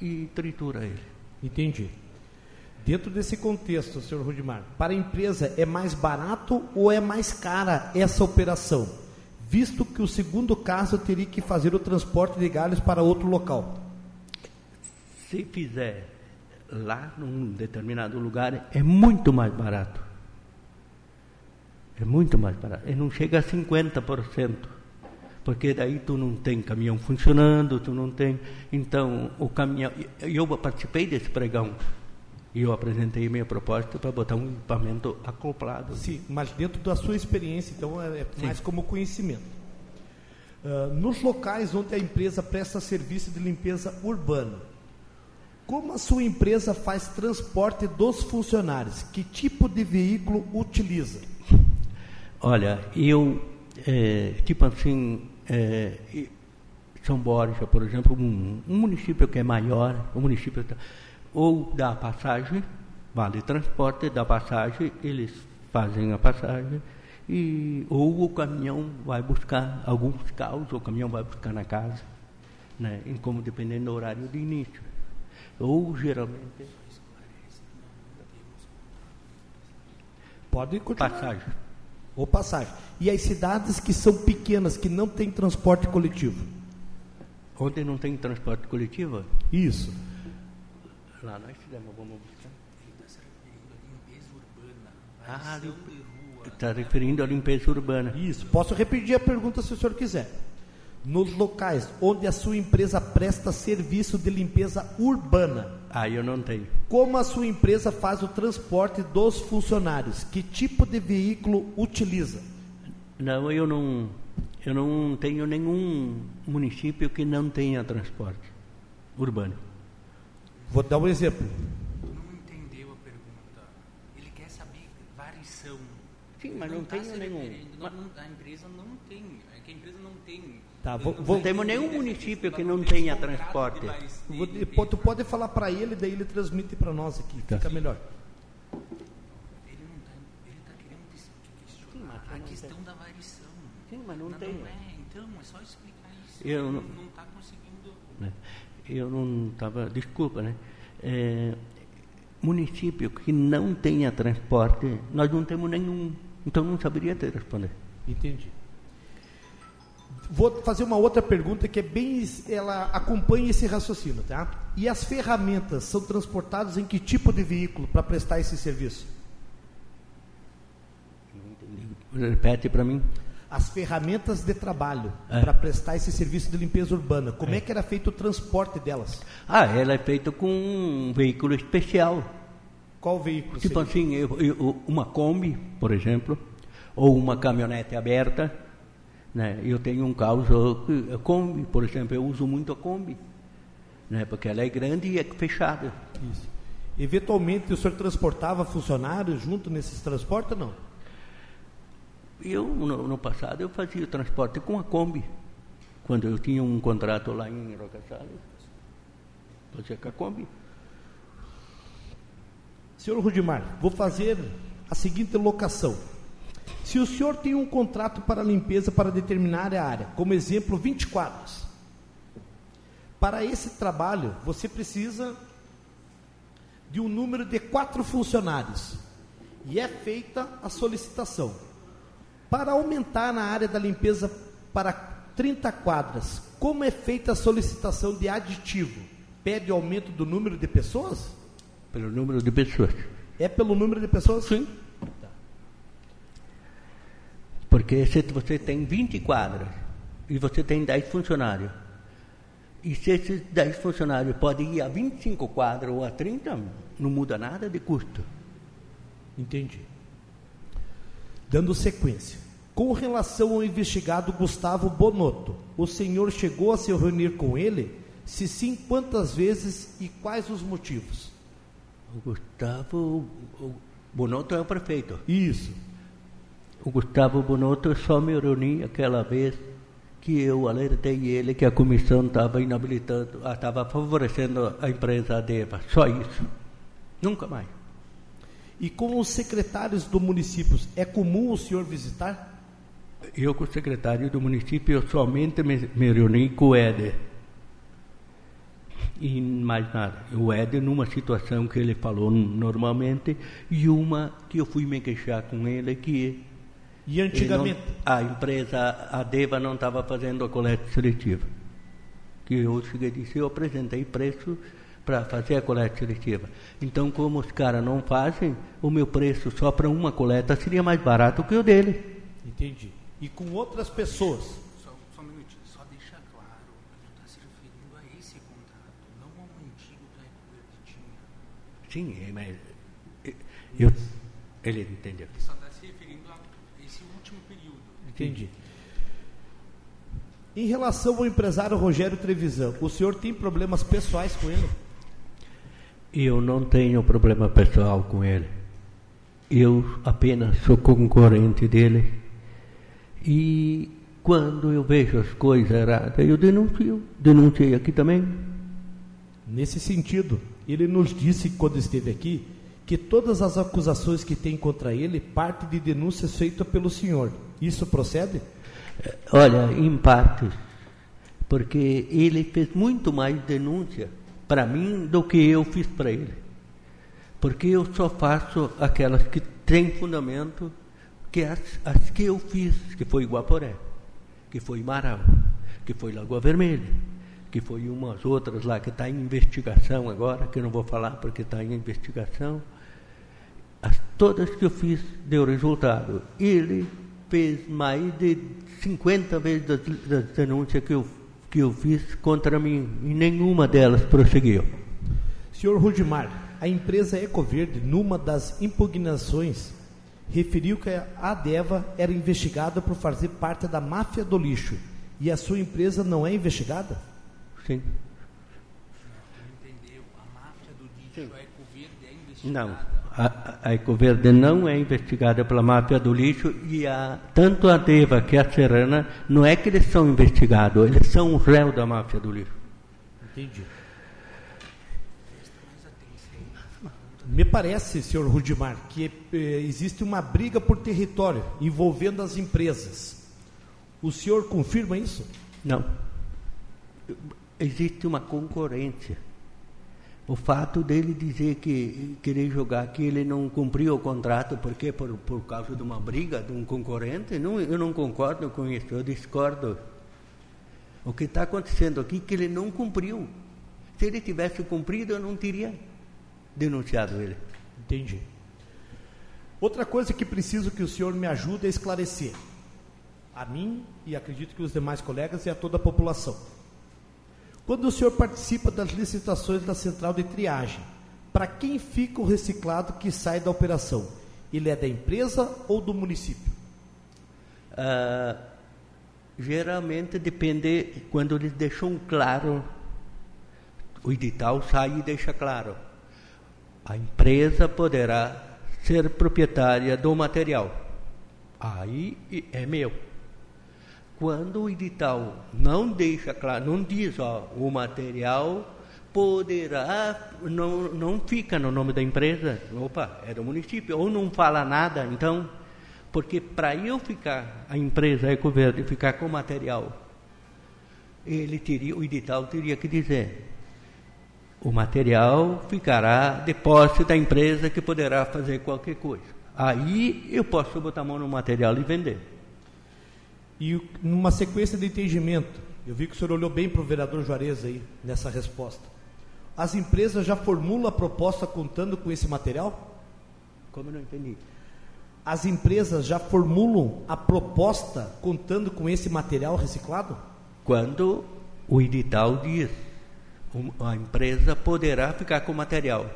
e tritura ele. Entendi. Dentro desse contexto, senhor Rudimar, para a empresa é mais barato ou é mais cara essa operação? Visto que o segundo caso teria que fazer o transporte de galhos para outro local. Se fizer lá num determinado lugar, é muito mais barato. É muito mais barato. E não chega a 50%. porque daí tu não tem caminhão funcionando, tu não tem. Então, o caminhão. Eu participei desse pregão e eu apresentei minha proposta para botar um equipamento acoplado. Sim, mas dentro da sua experiência, então é é mais como conhecimento. Ah, nos locais onde a empresa presta serviço de limpeza urbana, como a sua empresa faz transporte dos funcionários? Que tipo de veículo utiliza? Olha, eu, é, tipo assim, é, São Borja, por exemplo, um, um município que é maior, um município tá- ou dá passagem, vale transporte, dá passagem, eles fazem a passagem, e, ou o caminhão vai buscar alguns carros, o caminhão vai buscar na casa, né, como dependendo do horário de início. Ou geralmente Pode continuar. passagem. Ou passagem. E as cidades que são pequenas, que não têm transporte coletivo? Onde não tem transporte coletivo, Isso. lá nós fizemos, vamos buscar. Urbana, Ah. Está referindo à limpeza urbana. Isso. Posso repetir a pergunta se o senhor quiser. Nos locais onde a sua empresa presta serviço de limpeza urbana, Ah, eu não tenho. como a sua empresa faz o transporte dos funcionários? Que tipo de veículo utiliza? Não, eu não, eu não tenho nenhum município que não tenha transporte urbano. Vou dar um exemplo. Não entendeu a pergunta. Ele quer saber variação. Sim, mas Ele não tá tenho nenhum. não- não- a empresa não tem. É que a empresa não tem. Tá, vou- não vou- tem- Temos nenhum município que não tem tenha transporte. Vou- tu pode falar para ele, daí ele transmite para nós aqui, Tá. fica melhor. Ele não tá, ele tá querendo questionar a questão da variação. Sim, mas não não, tem. Não é, então, é só explicar isso. Eu não- não está conseguindo. né? Eu não estava, desculpa, né? É, município que não tenha transporte, nós não temos nenhum. Então não saberia te responder. Entendi. Vou fazer uma outra pergunta que é bem, ela acompanha esse raciocínio, tá? E as ferramentas são transportadas em que tipo de veículo para prestar esse serviço? Repete para mim. As ferramentas de trabalho É. para prestar esse serviço de limpeza urbana, como é. que era feito o transporte delas? Ah, ela é feita com um veículo especial. Qual veículo? Tipo seria? assim, eu- eu- uma Kombi, por exemplo, ou uma caminhonete aberta. Né? Eu tenho um carro a Kombi, por exemplo, eu uso muito a Kombi, né? porque ela é grande e é fechada. Isso. Eventualmente o senhor transportava funcionários junto nesses transportes ou não? Eu, no, no passado, eu fazia transporte com a Kombi. Quando eu tinha um contrato lá em Rocassales, fazia com a Kombi. Senhor Rudimar, vou fazer a seguinte locação. Se o senhor tem um contrato para limpeza para determinada área, como exemplo, 20 quadros. Para esse trabalho, você precisa de um número de quatro funcionários. E é feita a solicitação. Para aumentar na área da limpeza para 30 quadras, como é feita a solicitação de aditivo? Pede aumento do número de pessoas? Pelo número de pessoas. É pelo número de pessoas? Sim. Porque se você tem 20 quadras e você tem 10 funcionários, e se esses 10 funcionários podem ir a 25 quadras ou a 30, não muda nada de custo. Entendi. Dando sequência. Com relação ao investigado Gustavo Bonotto, o senhor chegou a se reunir com ele? Se sim, quantas vezes e quais os motivos? O Gustavo o Bonotto é o prefeito. Isso. O Gustavo Bonotto só me reuni aquela vez que eu alertei ele que a comissão estava inabilitando, estava favorecendo a empresa Adeva. Só isso. Nunca mais. E com os secretários do município, é comum o senhor visitar? Eu, com o secretário do município, eu somente me, me reuni com o Éder. E mais nada. O Éder, numa situação que ele falou normalmente, e uma que eu fui me queixar com ele, que e antigamente? Não, a empresa, a DEVA, não estava fazendo a coleta seletiva. Que eu cheguei e disse, eu apresentei preço para fazer a coleta seletiva. Então, como os caras não fazem, o meu preço só para uma coleta seria mais barato que o dele. Entendi. E com outras pessoas? Só, só um minutinho, só deixa claro, tu está se referindo a esse contrato, não ao antigo da Sim, mas eh, eu, ele entendeu. Entendi. Em relação ao empresário Rogério Trevisan, o senhor tem problemas pessoais com ele? Eu não tenho problema pessoal com ele. Eu apenas sou concorrente dele. E quando eu vejo as coisas erradas, eu denuncio. Denunciei aqui também. Nesse sentido, ele nos disse quando esteve aqui que todas as acusações que tem contra ele partem de denúncias feitas pelo senhor. Isso procede? Olha, em parte, porque ele fez muito mais denúncia para mim do que eu fiz para ele. Porque eu só faço aquelas que têm fundamento, que as, as que eu fiz, que foi Guaporé, que foi Marau, que foi Lagoa Vermelha, que foi umas outras lá que está em investigação agora, que eu não vou falar porque está em investigação. As, todas que eu fiz deu resultado. Ele fez mais de 50 vezes das, das denúncias que eu, que eu fiz contra mim e nenhuma delas prosseguiu. Senhor Rudimar, a empresa Ecoverde, numa das impugnações, referiu que a Adeva era investigada por fazer parte da máfia do lixo e a sua empresa não é investigada? Sim. Entendeu? A máfia do lixo, a Ecoverde é investigada. Não. A, a Ecoverde não é investigada pela máfia do lixo e a, tanto a Deva que a Serrana, não é que eles são investigados, eles são o réu da máfia do lixo. Entendi. Me parece, senhor Rudimar, que eh, existe uma briga por território envolvendo as empresas. O senhor confirma isso? Não. Existe uma concorrência. O fato dele dizer que querer jogar que ele não cumpriu o contrato porque por, por causa de uma briga de um concorrente, não, eu não concordo com isso, eu discordo. O que está acontecendo aqui é que ele não cumpriu. Se ele tivesse cumprido, eu não teria denunciado ele. Entendi. Outra coisa que preciso que o senhor me ajude a esclarecer, a mim e acredito que os demais colegas e a toda a população. Quando o senhor participa das licitações da central de triagem, para quem fica o reciclado que sai da operação? Ele é da empresa ou do município? Ah, geralmente depende quando eles deixam claro, o edital sai e deixa claro. A empresa poderá ser proprietária do material. Aí é meu. Quando o edital não deixa claro, não diz, ó, o material poderá, não, não fica no nome da empresa, opa, é do município, ou não fala nada, então, porque para eu ficar, a empresa Ecoverde ficar com o material, ele teria, o edital teria que dizer, o material ficará de posse da empresa que poderá fazer qualquer coisa. Aí eu posso botar a mão no material e vender. E numa sequência de entendimento, eu vi que o senhor olhou bem para o vereador Juarez aí nessa resposta. As empresas já formulam a proposta contando com esse material? Como eu não entendi? As empresas já formulam a proposta contando com esse material reciclado? Quando o edital diz, a empresa poderá ficar com o material.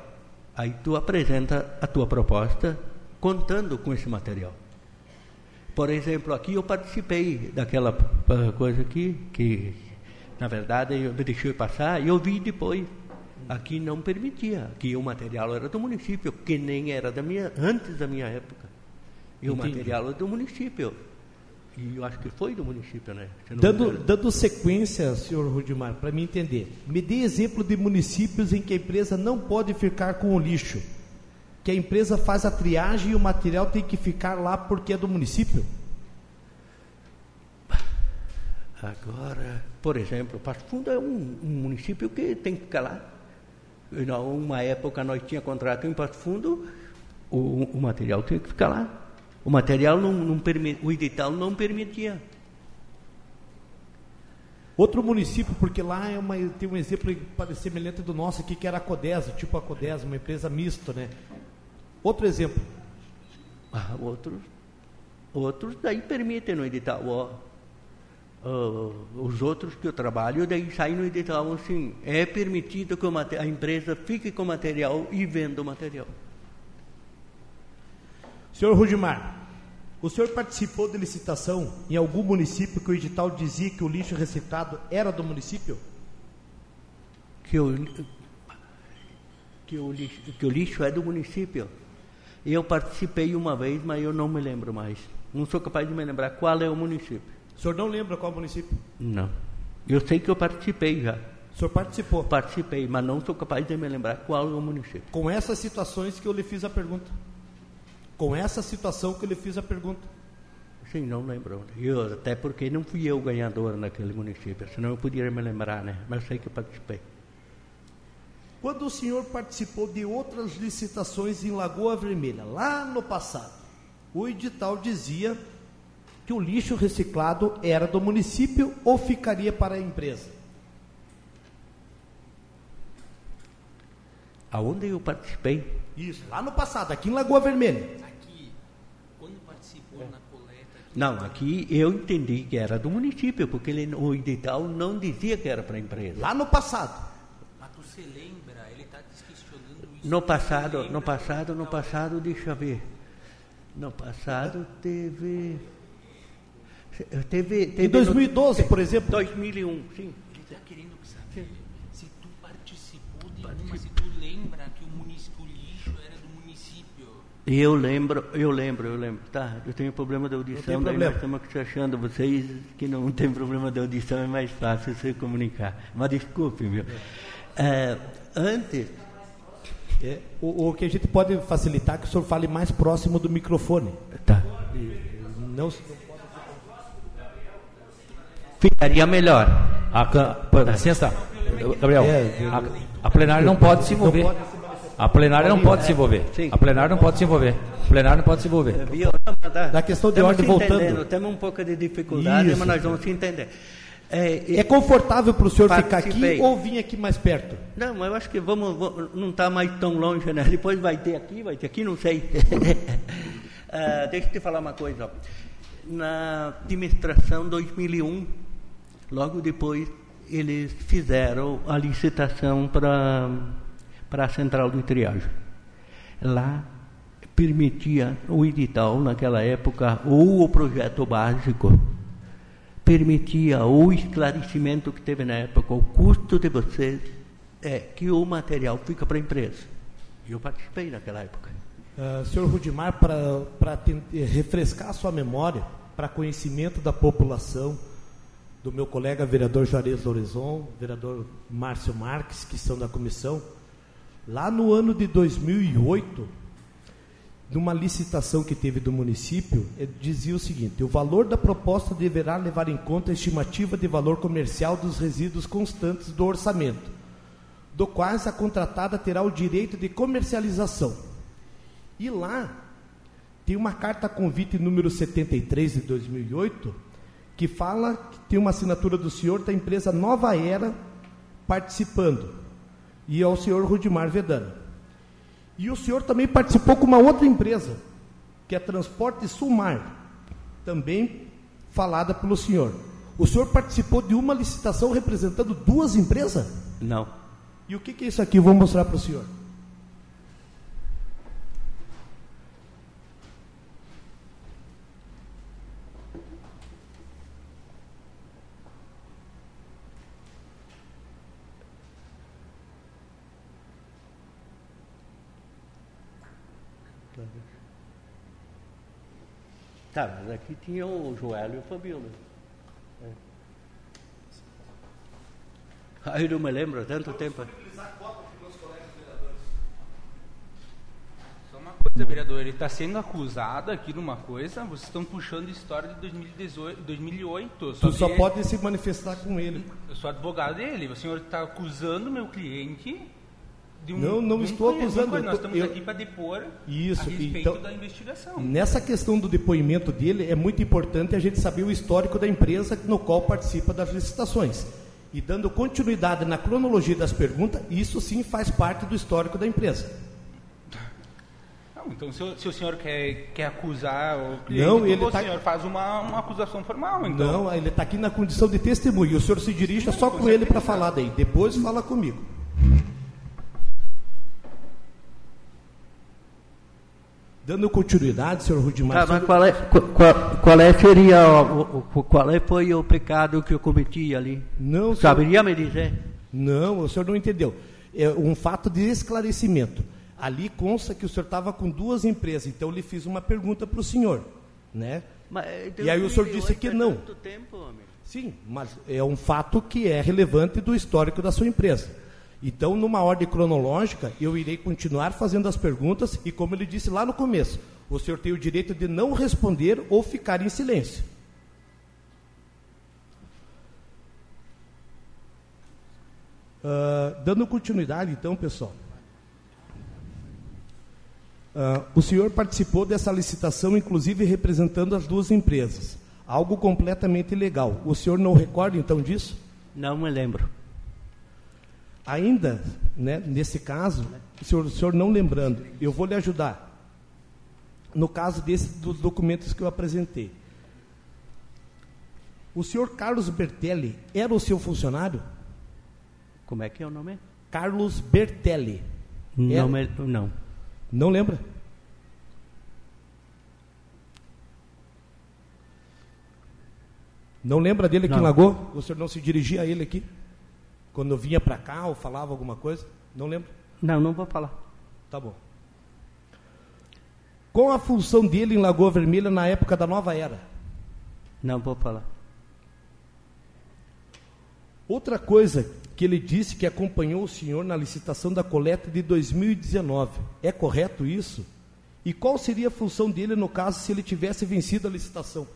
Aí tu apresenta a tua proposta contando com esse material. Por exemplo, aqui eu participei daquela ah, coisa aqui, que na verdade eu me deixei passar e eu vi depois. Aqui não permitia, aqui o material era do município, que nem era da minha, antes da minha época. E o Entendi. material era do município. E eu acho que foi do município, né? Dando, dando sequência, senhor Rudimar, para me entender, me dê exemplo de municípios em que a empresa não pode ficar com o lixo, que a empresa faz a triagem e o material tem que ficar lá porque é do município? Agora, por exemplo, Passo Fundo é um, um município que tem que ficar lá. Uma época nós tinha contrato em Passo Fundo, o, o material tinha que ficar lá. O material não, não permi- o edital não permitia. Outro município, porque lá é uma, tem um exemplo semelhante do nosso aqui, que era a Codesa, tipo a Codesa, uma empresa mista, né? Outro exemplo, Ah, outros, outros daí permitem no edital. Uh, os outros que eu trabalho, daí sai no edital assim, é permitido que a empresa fique com o material e venda o material. Senhor Rudimar, o senhor participou de licitação em algum município que o edital dizia que o lixo reciclado era do município? Que o, que o, lixo, que o lixo é do município? Eu participei uma vez, mas eu não me lembro mais. Não sou capaz de me lembrar qual é o município. O senhor não lembra qual município? Não. Eu sei que eu participei já. O senhor participou? Participei, mas não sou capaz de me lembrar qual é o município. Com essas situações que eu lhe fiz a pergunta. Com essa situação que eu lhe fiz a pergunta. Sim, não lembro. Eu, até porque não fui eu ganhador naquele município, senão eu poderia me lembrar, né? Mas sei que eu participei. Quando o senhor participou de outras licitações em Lagoa Vermelha, lá no passado, o edital dizia que o lixo reciclado era do município ou ficaria para a empresa? Aonde eu participei? Isso, lá no passado, aqui em Lagoa Vermelha. Aqui, quando participou na coleta. Aqui Não, aqui eu entendi que era do município, porque ele, o edital não dizia que era para a empresa. Lá no passado. Mas tu se lembra? Ele está questionando isso. No passado, no do passado, no passado, deixa eu ver. No passado teve. Teve. teve Em 2012, por exemplo. 2001, sim. Ele está querendo saber se tu participou de uma, se tu lembra que o, o lixo era do município. Eu lembro, eu lembro, eu lembro. Tá, eu tenho problema de audição, tem daí problema. nós estamos aqui achando vocês que não tem problema de audição, é mais fácil se comunicar. Mas desculpe, viu? É, antes, É, o, o que a gente pode facilitar é que o senhor fale mais próximo do microfone. tá. Não, Ficaria melhor. A, pô, licença, Gabriel. É, A, a plenária não pode se envolver. A plenária não pode se envolver. A plenária não pode se envolver. A plenária não pode se envolver. Da questão de Temos ordem, voltando. Temos um pouco de dificuldade, Isso. mas nós vamos se entender. É, é confortável para o senhor ficar aqui Participei. ou vir aqui mais perto? Não, mas eu acho que vamos, vamos- não está mais tão longe, né? Depois vai ter aqui, vai ter aqui, não sei. Ah, deixa eu te falar uma coisa. Na administração 2001, logo depois, eles fizeram a licitação para para a central de triagem. Lá permitia o edital naquela época ou o projeto básico permitia o esclarecimento que teve na época, o custo de vocês é que o material fica para a empresa. E eu participei naquela época. Ah, senhor Rudimar, para refrescar a sua memória, para conhecimento da população, do meu colega vereador Juarez Lorenzon, vereador Márcio Marques, que são da comissão, lá no ano de 2008, numa licitação que teve do município, dizia o seguinte: o valor da proposta deverá levar em conta a estimativa de valor comercial dos resíduos constantes do orçamento, do quais a contratada terá o direito de comercialização. E lá tem uma carta convite número 73 de 2008 que fala que tem uma assinatura do senhor da empresa Nova Era participando e é o senhor Rudimar Vedano. E o senhor também participou com uma outra empresa, que é Transporte Sulmar, também falada pelo senhor. O senhor participou de uma licitação representando duas empresas? Não. E o que, que é isso aqui? Eu vou mostrar para o senhor. Tá, mas aqui tinha o Joel e o Fabíola. É. Ah, eu não me lembro, há tanto tempo. Só uma coisa, vereador, ele está sendo acusado aqui de uma coisa, vocês estão puxando história de 2018, 2008. Tu só pode se manifestar com ele. Eu sou advogado dele, o senhor está acusando meu cliente de um. Não, não um estou acusando, Nós estamos eu- aqui para depor Isso, a respeito então- da investigação. Nessa questão do depoimento dele, é muito importante a gente saber o histórico da empresa no qual participa das licitações. E dando continuidade na cronologia das perguntas, isso sim faz parte do histórico da empresa. Não, então se, o- se o senhor quer, quer acusar o cliente, Não, ele o tá- senhor faz uma, uma acusação formal, então. Não, ele está aqui na condição de testemunha. O senhor se dirija só com ele para falar daí. Depois fala comigo. Dando continuidade, senhor Rudimar. Tá, mas qual, é, qual, qual é seria o, o- qual é foi o pecado que eu cometi ali? Não, senhor- Saberia me dizer? Não, o senhor não entendeu. É um fato de esclarecimento. Ali consta que o senhor estava com duas empresas, então eu lhe fiz uma pergunta para o senhor, né? Mas, E aí o senhor disse que não. Tanto tempo, homem. Sim, mas é um fato que é relevante do histórico da sua empresa. Então, numa ordem cronológica, eu irei continuar fazendo as perguntas e, como ele disse lá no começo, o senhor tem o direito de não responder ou ficar em silêncio. Ah, dando continuidade, então, pessoal. Ah, o senhor participou dessa licitação, inclusive representando as duas empresas. Algo completamente ilegal. O senhor não recorda, então, disso? Não me lembro. Ainda, né, nesse caso, o senhor, o senhor não lembrando, eu vou lhe ajudar. No caso desse, dos documentos que eu apresentei. O senhor Carlos Bertelli era o seu funcionário? Como é que é o nome? Carlos Bertelli. Era? Não, me, não. Não lembra? Não lembra dele aqui Não. em Lagoa? O senhor não se dirigia a ele aqui? Quando vinha para cá ou falava alguma coisa? Não lembra? Não, não vou falar. Tá bom. Qual a função dele em Lagoa Vermelha na época da nova era? Não vou falar. Outra coisa que ele disse que acompanhou o senhor na licitação da coleta de 2019. É correto isso? E qual seria a função dele no caso se ele tivesse vencido a licitação?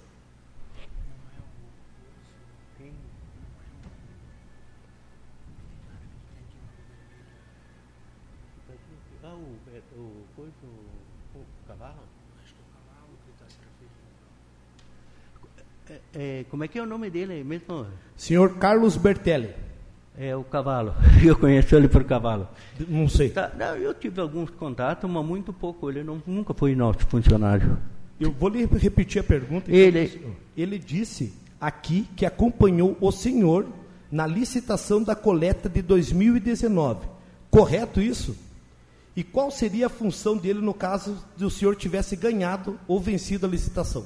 Ah, o, o, o, cavalo? É, como é que é o nome dele mesmo? Senhor Carlos Bertelli. É o cavalo. Eu conheço ele por cavalo. Não sei. Tá, não, eu tive alguns contatos, mas muito pouco. Ele não, nunca foi nosso funcionário. Eu vou lhe repetir a pergunta. Ele- pro senhor. ele disse aqui que acompanhou o senhor na licitação da coleta de 2019. Correto isso? E qual seria a função dele no caso de o senhor tivesse ganhado ou vencido a licitação?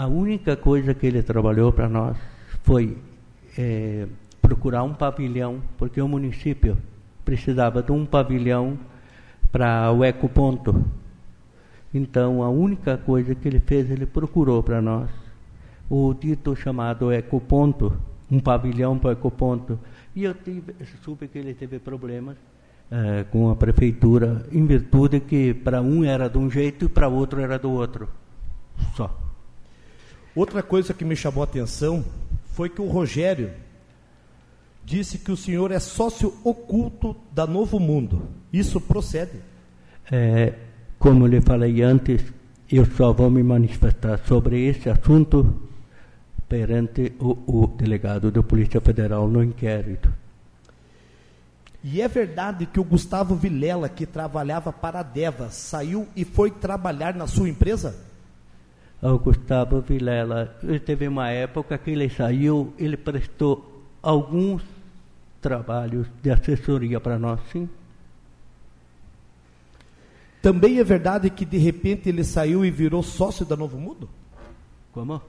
A única coisa que ele trabalhou para nós foi eh, procurar um pavilhão, porque o município precisava de um pavilhão para o ecoponto. Então, a única coisa que ele fez, ele procurou para nós o dito chamado ecoponto, um pavilhão para o ecoponto. E eu tive, soube que ele teve problemas eh, com a prefeitura, em virtude que para um era de um jeito e para outro era do outro. Só. Outra coisa que me chamou a atenção foi que o Rogério disse que o senhor é sócio oculto da Novo Mundo. Isso procede? É, como lhe falei antes, eu só vou me manifestar sobre esse assunto perante o, o delegado da Polícia Federal no inquérito. E é verdade que o Gustavo Vilela, que trabalhava para a Deva, saiu e foi trabalhar na sua empresa? O Gustavo Vilela, ele teve uma época que ele saiu, ele prestou alguns trabalhos de assessoria para nós, sim. Também é verdade que de repente ele saiu e virou sócio da Novo Mundo? Como?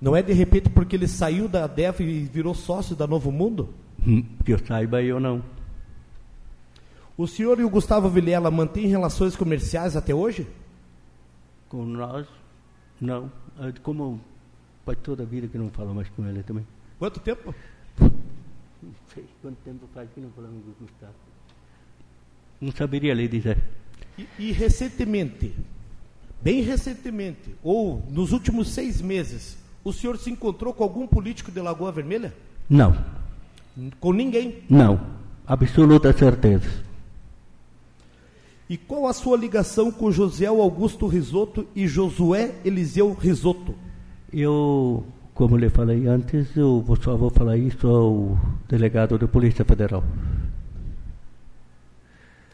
Não é de repente porque ele saiu da Deva e virou sócio da Novo Mundo? Hum, Que eu saiba, eu não. O senhor e o Gustavo Vilela mantêm relações comerciais até hoje? Com nós, não. Ah, Como faz toda a vida que não falo mais com ele também. Quanto tempo? Não sei quanto tempo faz que não falamos com o Gustavo. Não saberia lhe dizer. E, e recentemente, bem recentemente, ou nos últimos seis meses, o senhor se encontrou com algum político de Lagoa Vermelha? Não, Com ninguém. não. Absoluta certeza. E qual a sua ligação com José Augusto Risotto e Josué Eliseu Risotto? Eu, como lhe falei antes, eu só vou falar isso ao delegado da Polícia Federal.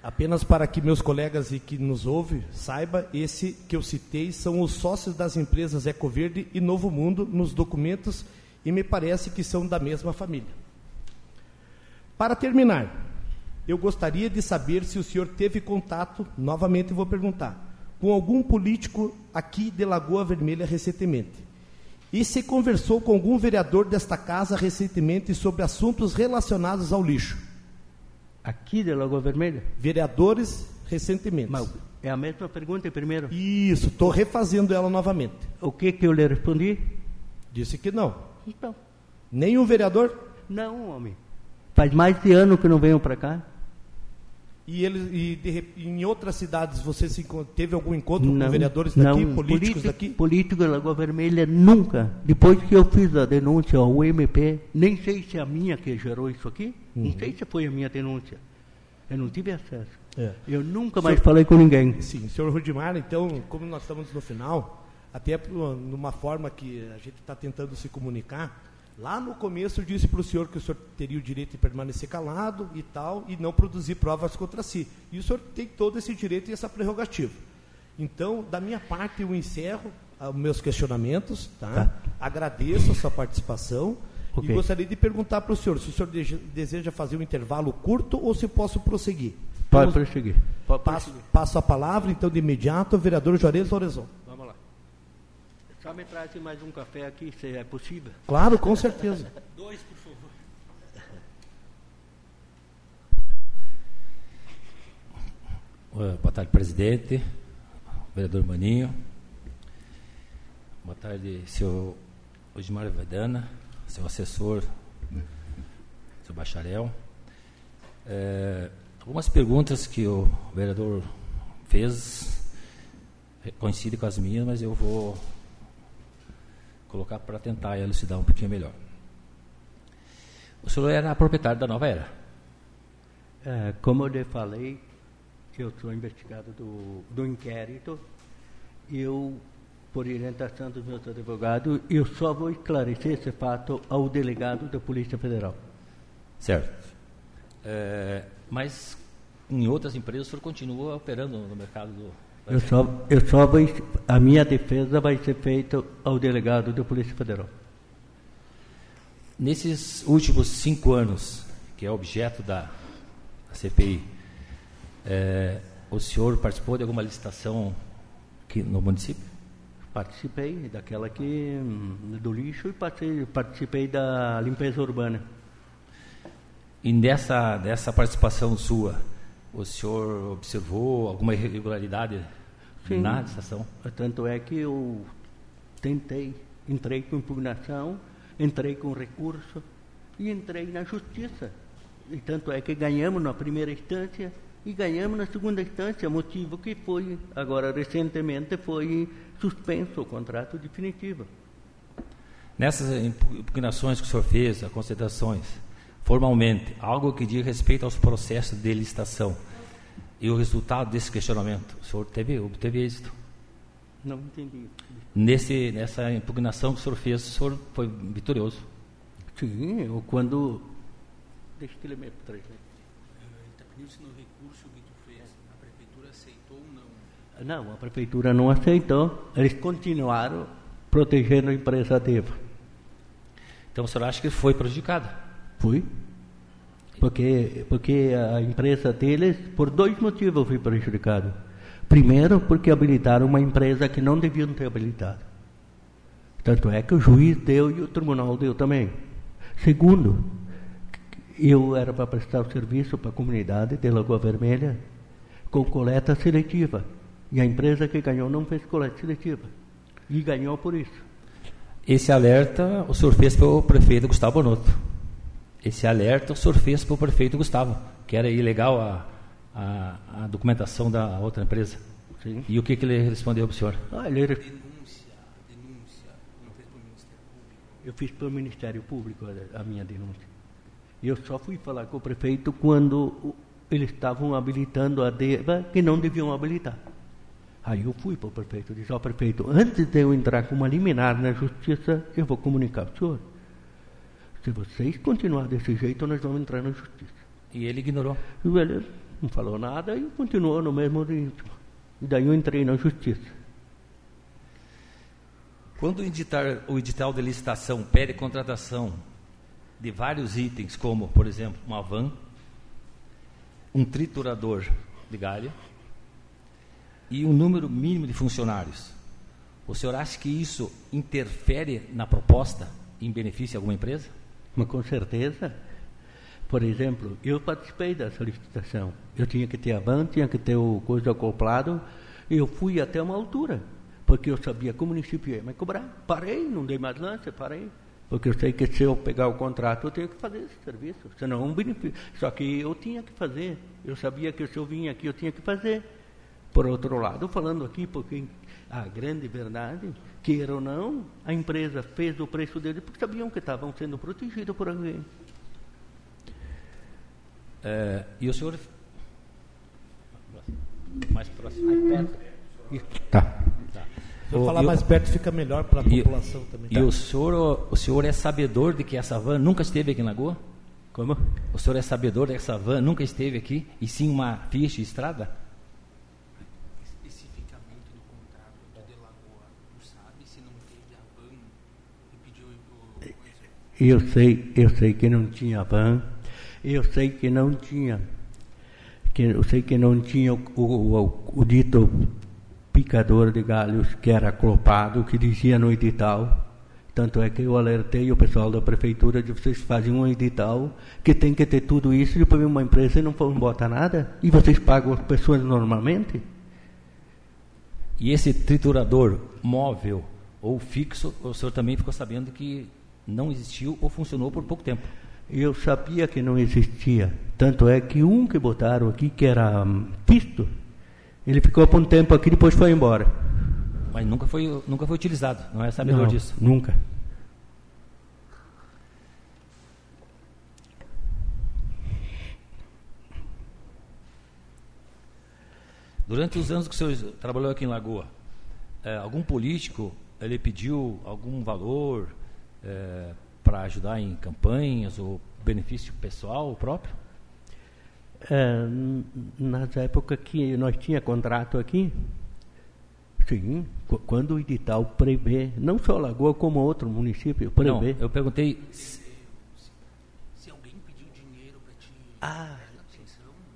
Apenas para que meus colegas e que nos ouve saiba, esse que eu citei são os sócios das empresas Ecoverde e Novo Mundo nos documentos e me parece que são da mesma família. Para terminar, eu gostaria de saber se o senhor teve contato, novamente vou perguntar, com algum político aqui de Lagoa Vermelha recentemente. E se conversou com algum vereador desta casa recentemente sobre assuntos relacionados ao lixo. Aqui de Lagoa Vermelha? Vereadores recentemente. Mas é a mesma pergunta primeiro? Isso, estou refazendo ela novamente. O que que eu lhe respondi? Disse que não. Então. Nenhum vereador? Não, homem. Faz mais de ano que não venho para cá. E, ele, e de, em outras cidades você se, teve algum encontro não, com vereadores daqui, não, políticos político, daqui? Político da Lagoa Vermelha nunca. Depois que eu fiz a denúncia ao MP, nem sei se é a minha que gerou isso aqui, uhum. não sei se foi a minha denúncia. Eu não tive acesso. É. Eu nunca mais senhor, falei com ninguém. Sim, senhor Rudimar, então, como nós estamos no final, até numa forma que a gente está tentando se comunicar, Lá no começo eu disse para o senhor que o senhor teria o direito de permanecer calado e tal, e não produzir provas contra si. E o senhor tem todo esse direito e essa prerrogativa. Então, da minha parte, eu encerro ah, os meus questionamentos, tá? tá. Agradeço a sua participação okay. e gostaria de perguntar para o senhor se o senhor deseja fazer um intervalo curto ou se posso prosseguir. Pode prosseguir. Pode passo, passo, a palavra, então, de imediato, ao vereador Juarez Lorenzon. Só me traz mais um café aqui, se é possível. Claro, com certeza. Dois, por favor. Boa tarde, presidente, vereador Maninho. Boa tarde, senhor Osmar Vedana, seu assessor, seu bacharel. É, algumas perguntas que o vereador fez coincidem com as minhas, mas eu vou colocar para tentar elucidar um pouquinho melhor. O senhor era proprietário da Nova Era? É, como eu lhe falei, eu sou investigado do, do inquérito, eu, por orientação dos meus advogados, eu só vou esclarecer esse fato ao delegado da Polícia Federal. Certo. É, mas em outras empresas o senhor continua operando no mercado do, eu só, eu só vou, a minha defesa vai ser feita ao delegado da Polícia Federal. Nesses últimos cinco anos, que é objeto da, CPI, é, o senhor participou de alguma licitação aqui no município? Participei daquela que do lixo e participei, participei da limpeza urbana. E nessa dessa participação sua, o senhor observou alguma irregularidade Sim. na licitação? Tanto é que eu tentei, entrei com impugnação, entrei com recurso e entrei na justiça. E tanto é que ganhamos na primeira instância e ganhamos na segunda instância, motivo que foi, agora recentemente, foi suspenso o contrato definitivo. Nessas impugnações que o senhor fez, as considerações, formalmente, algo que diz respeito aos processos de licitação e o resultado desse questionamento, o senhor teve, obteve êxito? Não entendi. Nesse, nessa impugnação que o senhor fez, o senhor foi vitorioso? Sim, eu quando... Deixa eu ler para trás. Né? Ele está pedindo se no recurso que tu fez, a prefeitura aceitou ou não? Não, a prefeitura não aceitou. Eles continuaram protegendo a empresa Deva. Então o senhor acha que foi prejudicada? Fui. Porque, porque a empresa deles, por dois motivos, foi prejudicado. Primeiro, porque habilitaram uma empresa que não deviam ter habilitado. Tanto é que o juiz deu e o tribunal deu também. Segundo, eu era para prestar o serviço para a comunidade de Lagoa Vermelha com coleta seletiva. E a empresa que ganhou não fez coleta seletiva. E ganhou por isso. Esse alerta o senhor fez para o prefeito Gustavo Bonotto esse alerta o senhor fez para o prefeito Gustavo, que era ilegal a, a, a documentação da outra empresa. Sim. E o que, que ele respondeu para o senhor? Ah, ele... Denúncia, denúncia. Não fez para o Ministério Público? Eu fiz para o Ministério Público a, a minha denúncia. E eu só fui falar com o prefeito quando eles estavam habilitando a DEVA que não deviam habilitar. Aí eu fui para o prefeito, disse ao prefeito, antes de eu entrar com uma liminar na justiça, eu vou comunicar ao senhor. Se vocês continuarem desse jeito, nós vamos entrar na justiça. E ele ignorou? Ele não falou nada e continuou no mesmo ritmo. E daí eu entrei na justiça. Quando o edital, o edital de licitação pede contratação de vários itens, como, por exemplo, uma van, um triturador de galho e um número mínimo de funcionários, o senhor acha que isso interfere na proposta em benefício de alguma empresa? Mas com certeza. Por exemplo, eu participei dessa licitação. Eu tinha que ter a van, tinha que ter o coisa acoplado. Eu fui até uma altura, porque eu sabia que o município ia me cobrar. Parei, não dei mais lance, parei. Porque eu sei que se eu pegar o contrato, eu tenho que fazer esse serviço. Senão, um benefício. Só que eu tinha que fazer. Eu sabia que se eu vinha aqui, eu tinha que fazer. Por outro lado, falando aqui, porque a grande verdade, queira ou não, a empresa fez o preço dele porque sabiam que estavam sendo protegidos por alguém. É, e o senhor. Mais próximo. Mais perto. Tá. Tá. Se eu falar o- mais perto fica melhor para a população também. E o senhor, o senhor é sabedor de que essa van nunca esteve aqui em Lagoa? Como? O senhor é sabedor de que essa van nunca esteve aqui e sim uma ficha de estrada? Especificamente no contrato de Delagoa, não sabe se não teve a van e pediu o. coisa? Eu sei, eu sei que não tinha van, eu sei que não tinha, que eu sei que não tinha o, o, o- o dito picador de galhos que era clopado, que dizia no edital. Tanto é que eu alertei o pessoal da prefeitura de vocês fazem um edital que tem que ter tudo isso, depois vem uma empresa e não bota nada, e vocês pagam as pessoas normalmente? E esse triturador móvel ou fixo, o senhor também ficou sabendo que não existiu ou funcionou por pouco tempo. Eu sabia que não existia. Tanto é que um que botaram aqui, que era hum, pisto, ele ficou por um tempo aqui e depois foi embora. Mas nunca foi, nunca foi utilizado, não é sabedor Não, disso. Nunca. Durante os anos que o senhor trabalhou aqui em Lagoa, eh, algum político ele pediu algum valor para ajudar em campanhas ou benefício pessoal próprio? É, nas épocas que nós tinha contrato aqui, sim, qu- quando o edital prevê, não só Lagoa como outro município, Não, prevê. eu perguntei se Se alguém pediu dinheiro para ti. Ah,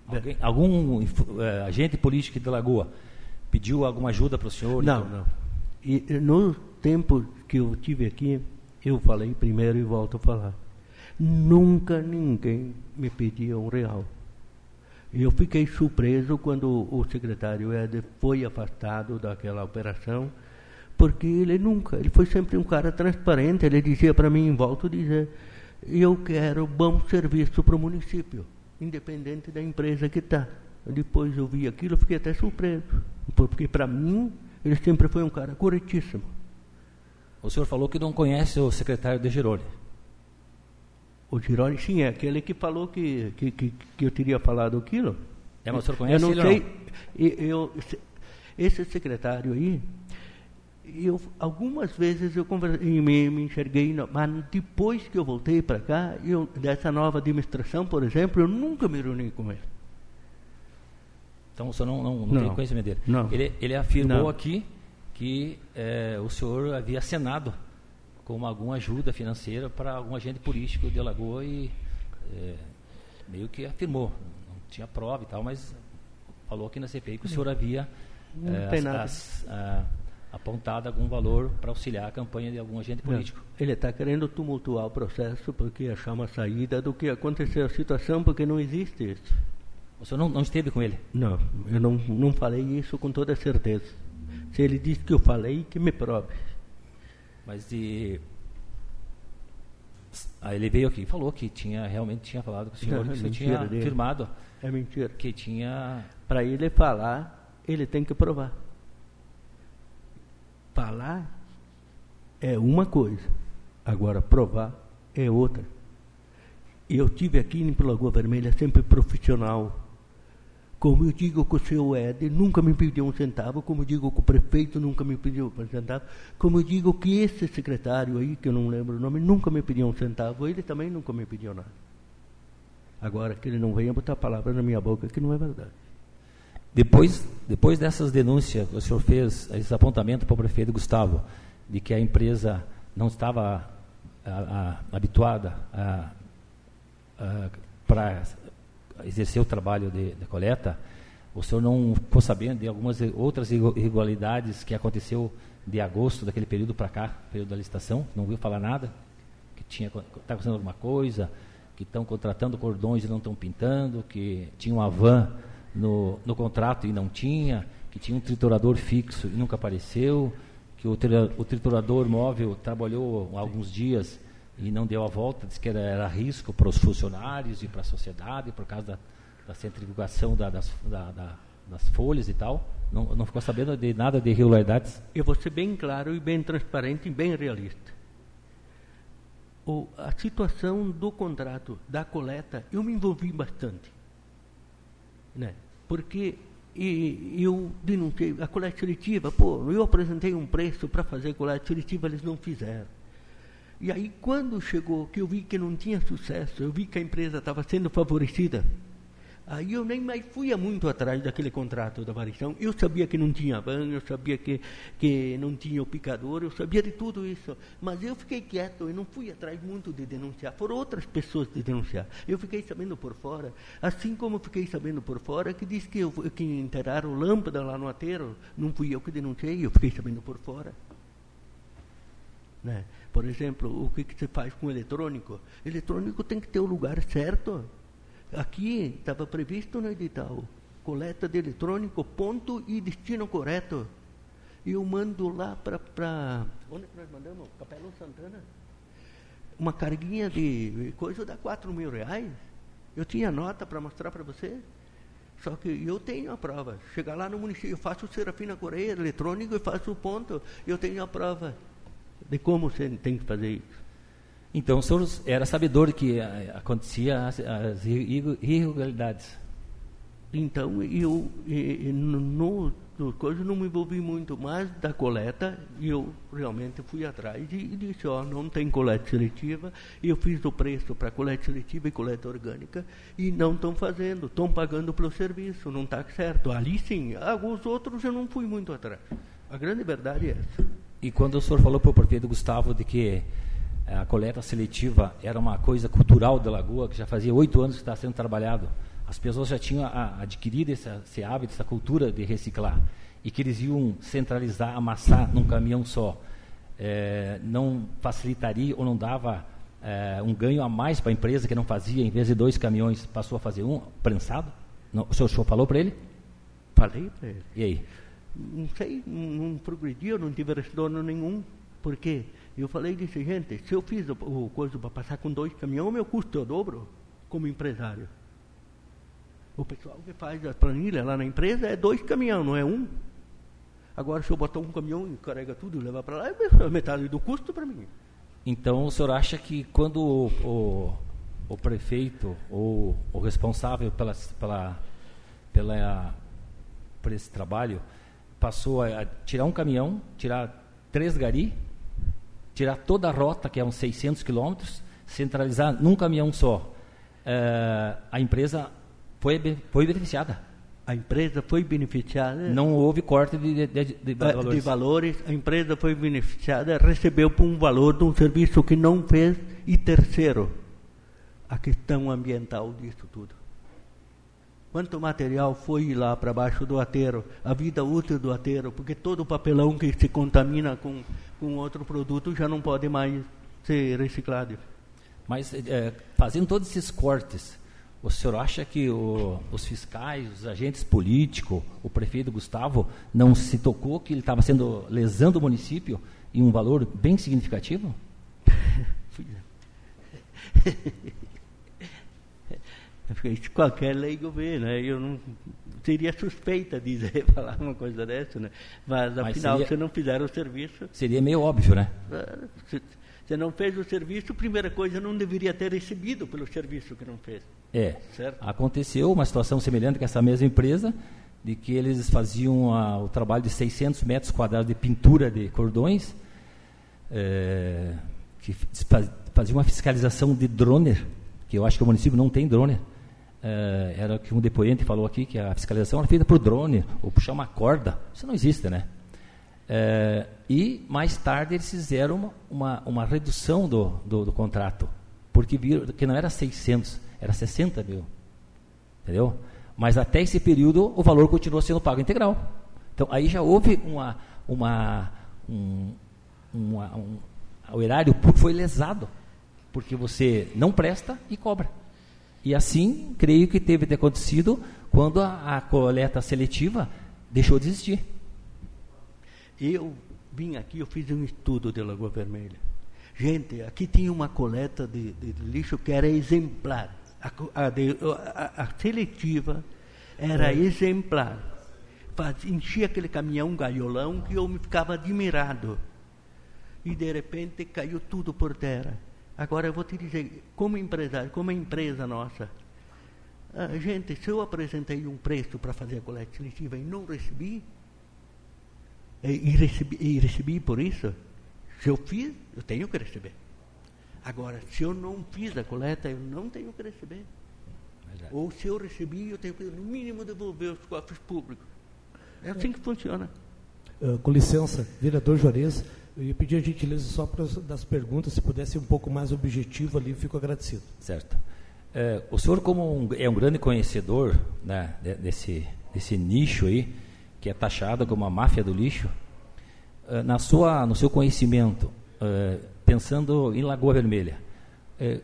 alguém- algum eh, agente político de Lagoa pediu alguma ajuda para o senhor? Não, Então, não. E e no tempo que eu tive aqui, eu falei primeiro e volto a falar. Nunca ninguém me pedia um real. Eu fiquei surpreso quando o secretário Éder foi afastado daquela operação, porque ele nunca, ele foi sempre um cara transparente, ele dizia para mim, em volta, dizer, eu quero bom serviço para o município, independente da empresa que está. Depois eu vi aquilo, fiquei até surpreso, porque para mim ele sempre foi um cara corretíssimo. O senhor falou que não conhece o secretário de Geroni. O Gironi, sim, é aquele que falou que, que, que, que eu teria falado aquilo. É, mas o senhor conhece eu não sei, eu, se- esse secretário aí, eu, algumas vezes eu conversei, me, me enxerguei, mas depois que eu voltei para cá, eu, dessa nova administração, por exemplo, eu nunca me reuni com ele. Então o senhor não, não, não, Não. tem conhecimento dele. Não. Ele, ele afirmou Não. aqui que eh, o senhor havia acenado com alguma ajuda financeira para algum agente político de Alagoa e eh, meio que afirmou. Não tinha prova e tal, mas falou aqui na CPI que o senhor havia eh, tem as- as- ah, apontado algum valor para auxiliar a campanha de algum agente político. Não, Ele está querendo tumultuar o processo porque achar uma saída do que aconteceu a situação, porque não existe isso. O senhor não, não esteve com ele? Não, eu não, não falei isso com toda certeza. Se ele disse que eu falei, que me prove. Mas de. Aí ele veio aqui e falou que tinha realmente tinha falado com o senhor, Não, que o senhor mentira tinha dele. afirmado É mentira. que tinha. Para ele falar, ele tem que provar. Falar é uma coisa, agora provar é outra. Eu tive aqui em Lagoa Vermelha sempre profissional. Como eu digo que o seu Ed nunca me pediu um centavo, como eu digo que o prefeito nunca me pediu um centavo, como eu digo que esse secretário aí, que eu não lembro o nome, nunca me pediu um centavo, ele também nunca me pediu nada. Agora, que ele não venha botar palavras na minha boca que não é verdade. Depois, depois dessas denúncias, o senhor fez esse apontamento para o prefeito Gustavo, de que a empresa não estava a, a, habituada para exercer o trabalho de, de, coleta, o senhor não ficou sabendo de algumas outras irregularidades que aconteceu de agosto daquele período para cá, período da licitação? Não viu falar nada? Que tinha está acontecendo alguma coisa? Que estão contratando cordões e não estão pintando? Que tinha uma van no, no contrato e não tinha, que tinha um triturador fixo e nunca apareceu, que o, o triturador móvel trabalhou alguns dias e não deu a volta, disse que era, era risco para os funcionários e para a sociedade, por causa da, da centrifugação da, das, da, da, das folhas e tal. Não, não ficou sabendo de nada de irregularidades? Eu vou ser bem claro e bem transparente e bem realista. O, a situação do contrato da coleta, eu me envolvi bastante. Né? porque e, eu denunciei a coleta seletiva, pô, eu apresentei um preço para fazer coleta seletiva, eles não fizeram. E aí, quando chegou, que eu vi que não tinha sucesso, eu vi que a empresa estava sendo favorecida, Aí eu nem mais fui muito atrás daquele contrato da variação. Eu sabia que não tinha banho, eu sabia que, que não tinha o picador, eu sabia de tudo isso. Mas eu fiquei quieto e não fui atrás muito de denunciar. Foram outras pessoas de denunciar. Eu fiquei sabendo por fora, assim como fiquei sabendo por fora que diz que, eu, que enterraram lâmpada lá no aterro. Não fui eu que denunciei, eu fiquei sabendo por fora. Né? Por exemplo, o que, que você faz com o eletrônico? Eletrônico tem que ter o lugar certo. Aqui estava previsto no edital, coleta de eletrônico, ponto e destino correto. E eu mando lá para. Onde que nós mandamos? Capelão Santana. Uma carguinha de coisa dá 4 mil reais. Eu tinha nota para mostrar para você. Só que eu tenho a prova. Chegar lá no município, eu faço o Serafina Correia eletrônico e faço o ponto. Eu tenho a prova de como você tem que fazer isso. Então o senhor era sabedor que eh, acontecia as, as irregularidades. Então eu, eu no, no coisa não me envolvi muito mais da coleta e eu realmente fui atrás e, e disse, ó, não tem coleta seletiva. Eu fiz o preço para coleta seletiva e coleta orgânica e não estão fazendo, estão pagando pelo serviço, não está certo. Ali sim, alguns outros eu não fui muito atrás. A grande verdade é essa. E quando o senhor falou para o prefeito Gustavo de que a coleta seletiva era uma coisa cultural da Lagoa, que já fazia oito anos que está sendo trabalhado. As pessoas já tinham adquirido esse, esse hábito, essa cultura de reciclar. E que eles iam centralizar, amassar num caminhão só. É, não facilitaria ou não dava é, um ganho a mais para a empresa que não fazia, em vez de dois caminhões, passou a fazer um prensado? Não, o senhor falou para ele? Falei para ele. E aí? Não sei, não, não progrediu, não tive retorno nenhum. Por quê? Eu falei disse, gente, se eu fiz o, o coisa para passar com dois caminhões, meu custo eu dobro como empresário. O pessoal que faz a planilha lá na empresa é dois caminhões, não é um. Agora, se eu botar um caminhão e carrega tudo e levar para lá, é metade do custo para mim. Então, o senhor acha que quando o, o, o prefeito ou o responsável pela, pela, pela, por esse trabalho passou a tirar um caminhão, tirar três gari tirar toda a rota, que é uns 600 quilômetros, centralizar num caminhão só. Uh, a empresa foi, foi beneficiada. A empresa foi beneficiada. Não houve corte de, de, de, de valores. De valores. A empresa foi beneficiada, recebeu por um valor de um serviço que não fez. E terceiro, a questão ambiental disso tudo. Quanto material foi lá para baixo do aterro, a vida útil do aterro, porque todo o papelão que se contamina com com outro produto já não pode mais ser reciclado. Mas é, fazendo todos esses cortes, o senhor acha que o, os fiscais, os agentes políticos, o prefeito Gustavo, não se tocou que ele estava sendo lesando o município em um valor bem significativo? Qualquer leigo vê, né? Eu não seria suspeita dizer, falar uma coisa dessa, né? Mas, afinal, seria, se não fizeram o serviço... Seria meio óbvio, né? Se, se não fez o serviço, a primeira coisa, não deveria ter recebido pelo serviço que não fez. É, certo? aconteceu uma situação semelhante com essa mesma empresa, de que eles faziam a, o trabalho de 600 metros quadrados de pintura de cordões, é, que faziam uma fiscalização de drone, que eu acho que o município não tem drone, é, era o que um depoente falou aqui, que a fiscalização era feita por drone, ou puxar uma corda. Isso não existe, né? É, e mais tarde eles fizeram uma, uma, uma redução do, do, do, contrato, porque viram que não era 600, era 60 mil. Entendeu? Mas até esse período o valor continuou sendo pago integral. Então aí já houve uma. uma um, uma um, o erário público foi lesado, porque você não presta e cobra. E assim, creio que teve ter acontecido quando a, a coleta seletiva deixou de existir. Eu vim aqui, eu fiz um estudo de Lagoa Vermelha. Gente, aqui tinha uma coleta de, de lixo que era exemplar. A, a, de, a seletiva era é. exemplar. Faz, enchia aquele caminhão gaiolão que eu me ficava admirado. E de repente caiu tudo por terra. Agora eu vou te dizer, como empresário, como empresa nossa, ah, gente, se eu apresentei um preço para fazer a coleta seletiva e não recebi, e, e, recebi, e recebi por isso, se eu fiz, eu tenho que receber. Agora, se eu não fiz a coleta, eu não tenho que receber. Verdade. Ou se eu recebi, eu tenho que, no mínimo, devolver os cofres públicos. É assim que funciona. Uh, com licença, vereador Juarez, eu ia pedir a gentileza só para das perguntas, se pudesse um pouco mais objetivo ali, fico agradecido. Certo. É, o senhor, como um, é um grande conhecedor né, desse, desse nicho aí, que é taxado como a máfia do lixo, é, na sua, no seu conhecimento, é, pensando em Lagoa Vermelha, é,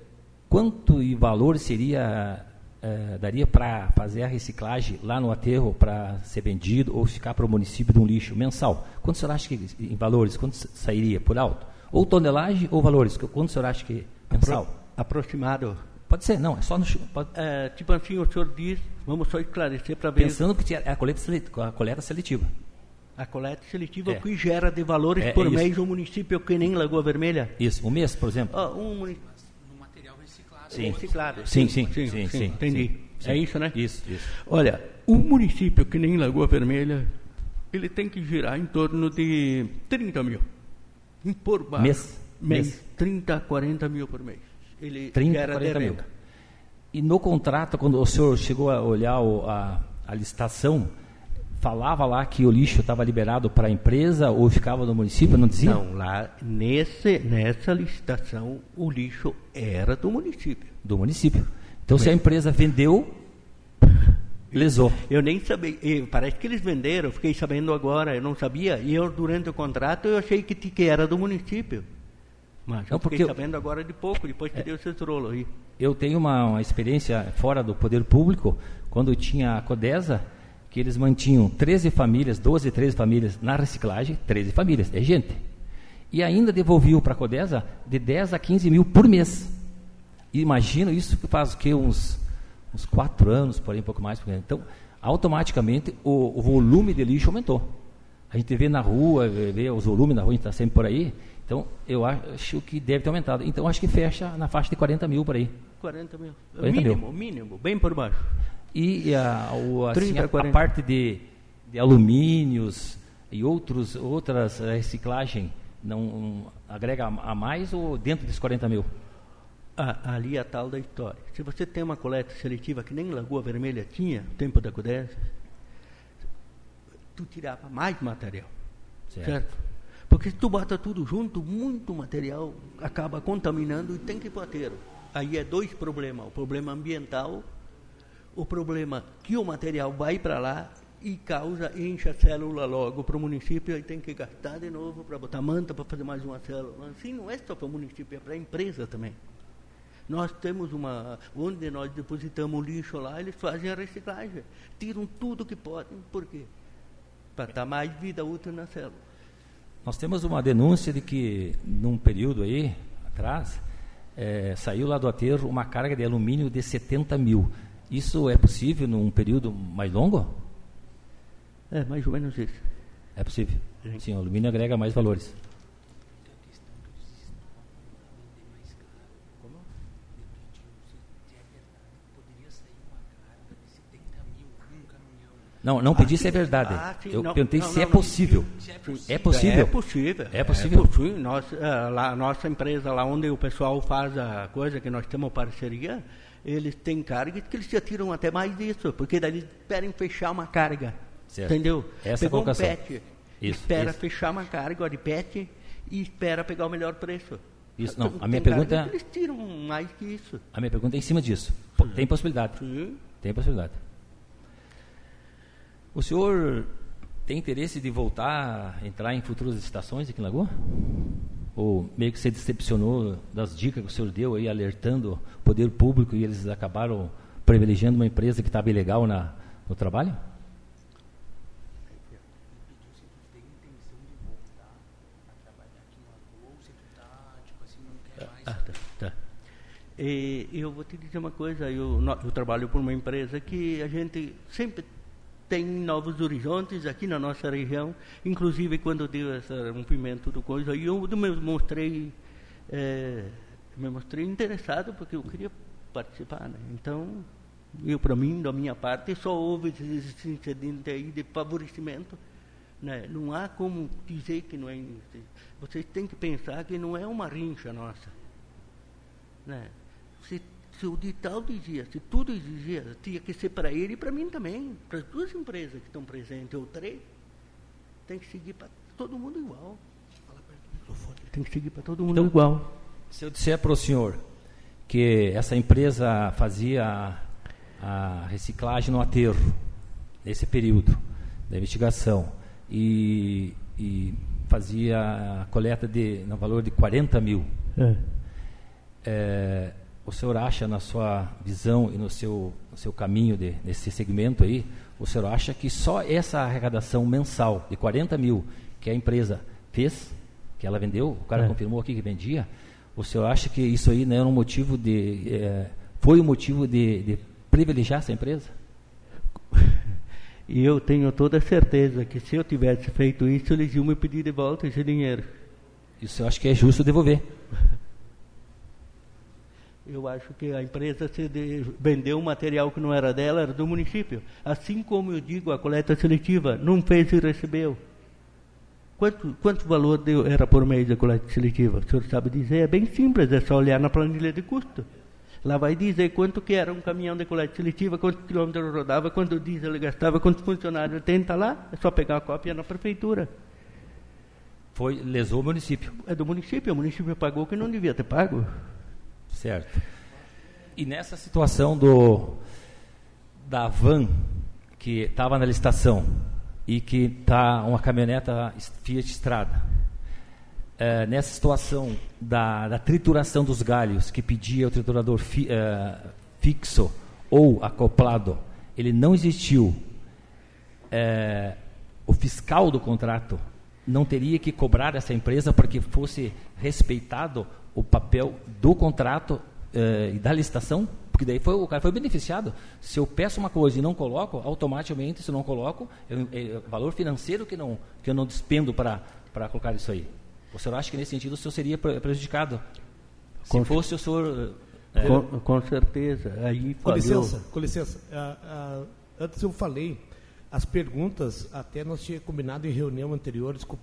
quanto e valor seria é, daria para fazer a reciclagem lá no aterro para ser vendido ou ficar para o município de um lixo mensal? Quanto o senhor acha que, em valores, quanto sairia por alto? Ou tonelagem ou valores? Quanto o senhor acha que mensal? Apro aproximado. Pode ser, não, é só no. Pode... É, tipo assim, o senhor diz, vamos só esclarecer para ver. Pensando que é a coleta, seletiva, a coleta seletiva. A coleta seletiva é. que gera de valores é, por é mês um município que nem Lagoa Vermelha? Isso, um mês, por exemplo. Ah, um município Sim. reciclado. Sim, sim, sim, sim, entendi. É isso, né? Isso, isso. Olha, um município que nem Lagoa Vermelha, ele tem que girar em torno de 30 mil. Por baixo. Mês? Mês. 30, 40 mil por mês. Ele 30, 40 mil. E no contrato, quando o senhor chegou a olhar o, a, a licitação, falava lá que o lixo estava liberado para a empresa ou ficava no município, não dizia? Não, lá nesse, nessa licitação o lixo era do município. Do município. Então Mas... se a empresa vendeu, lesou. Eu nem sabia, eu, parece que eles venderam, fiquei sabendo agora, eu não sabia, e eu durante o contrato eu achei que, que era do município. Mas eu fiquei sabendo agora de pouco, depois que é, deu esse trolo aí. Eu tenho uma, uma experiência fora do poder público, quando tinha a Codesa, que eles mantinham 13 famílias, 12, 13 famílias na reciclagem, 13 famílias, é gente. E ainda devolviam para a Codesa de 10 a 15 mil por mês. Imagino isso que faz o quê? Uns, uns 4 anos, porém um pouco mais. Então, automaticamente o, o, volume de lixo aumentou. A gente vê na rua, vê os volumes na rua, a gente está sempre por aí. Então, eu acho que deve ter aumentado. Então, acho que fecha na faixa de 40 mil por aí. 40 mil. 40 mínimo, mil. mínimo, bem por baixo. E a, o, assim, 30, a, a, parte de, de alumínios e outros, outras eh, reciclagem não um, agrega a mais ou dentro dos 40 mil? Ah, ali é a tal da história. Se você tem uma coleta seletiva que nem Lagoa Vermelha tinha, no tempo da CUDES, tu tirava mais material. Certo. certo? Porque se tu bota tudo junto, muito material acaba contaminando e tem que ir para o Aí é dois problemas. O problema ambiental o problema que o material vai para lá e causa, enche a célula logo para o município e tem que gastar de novo para botar manta para fazer mais uma célula. Assim não é só para o município, é para a empresa também. Nós temos uma. Onde nós depositamos lixo lá, eles fazem a reciclagem. Tiram tudo que podem. Por quê? Para dar mais vida útil na célula. Nós temos uma denúncia de que, num período aí atrás, é, saiu lá do aterro uma carga de alumínio de 70 mil. Isso é possível num período mais longo? É, mais ou menos isso. É possível. Sim, Sim o alumínio agrega mais valores. Não, não pedi ah, se é verdade. Ah, sim, eu não, perguntei não, se, não, é possível. se é possível. É possível. É possível. É possível. É possível. Nós, uh, lá, nossa empresa, lá onde o pessoal faz a coisa que nós temos parceria, eles têm cargas que eles já tiram até mais disso, porque daí eles esperam fechar uma carga. Certo. Entendeu? Essa é Pegou um colocação. pet, Isso, espera isso. fechar uma carga de pet e espera pegar o melhor preço. Isso, não, Tem a minha carga pergunta é- Eles tiram mais que isso. A minha pergunta é em cima disso. Tem possibilidade? Sim. Tem possibilidade. O senhor tem interesse de voltar a entrar em futuras estações aqui em Lagoa? Ou meio que se decepcionou das dicas que o senhor deu aí, alertando o poder público e eles acabaram privilegiando uma empresa que estava ilegal na, no trabalho? Ah, tá, tá. E eu vou te dizer uma coisa, eu, eu trabalho por uma empresa que a gente sempre tem novos horizontes aqui na nossa região, inclusive quando deu esse rompimento do coisa, eu me mostrei, eh, me mostrei interessado porque eu queria participar, né? Então, eu para mim, da minha parte, só houve esse incidente aí de favorecimento, né? Não há como dizer que não é. Vocês têm que pensar que não é uma rincha nossa. Né? Se, se o Dital dizia, se tudo exigia, tinha que ser para ele e para mim também, para as duas empresas que estão presentes, ou três, tem que seguir para todo mundo igual. Tem que seguir para todo mundo Então, igual. Se eu disser para o senhor que essa empresa fazia a, a reciclagem no aterro, nesse período da investigação, e, e fazia a coleta de, no valor de 40 mil, é, o senhor acha, na sua visão e no seu, no seu caminho de, nesse segmento aí, o senhor acha que só essa arrecadação mensal de 40 mil que a empresa fez, que ela vendeu, o cara É. confirmou aqui que vendia, o senhor acha que isso aí não era um motivo de. é, foi um motivo de, de privilegiar essa empresa? E eu tenho toda a certeza que se eu tivesse feito isso, eles iam me pedir de volta esse dinheiro. E o senhor acha que é justo devolver? Eu acho que a empresa se de- vendeu um material que não era dela, era do município. Assim como eu digo, a coleta seletiva não fez e recebeu. Quanto, quanto valor deu, era por mês a coleta seletiva? O senhor sabe dizer? É bem simples, é só olhar na planilha de custo. Lá vai dizer quanto que era um caminhão de coleta seletiva, quantos quilômetros rodava, quanto diesel gastava, quantos funcionários tem, está lá. É só pegar a cópia na prefeitura. Foi, lesou o município. É do município, o município pagou o que não devia ter pago. Certo. E nessa situação do da van que estava na licitação e que está uma caminhoneta Fiat Strada, é, nessa situação da, da trituração dos galhos que pedia o triturador fi, é, fixo ou acoplado, ele não existiu. É, o fiscal do contrato não teria que cobrar essa empresa para que fosse respeitado o papel do contrato eh, e da licitação? Porque daí foi, o cara foi beneficiado. Se eu peço uma coisa e não coloco, automaticamente, se eu não coloco, eu- é valor financeiro que, não, que eu não despendo para para colocar isso aí. O senhor acha que nesse sentido o senhor seria pre- prejudicado? Se Com- fosse o senhor. eh, Com, com certeza. Aí Com falhou. licença, com licença. Ah, ah, antes eu falei, as perguntas, até nós tínhamos combinado em reunião anteriores com,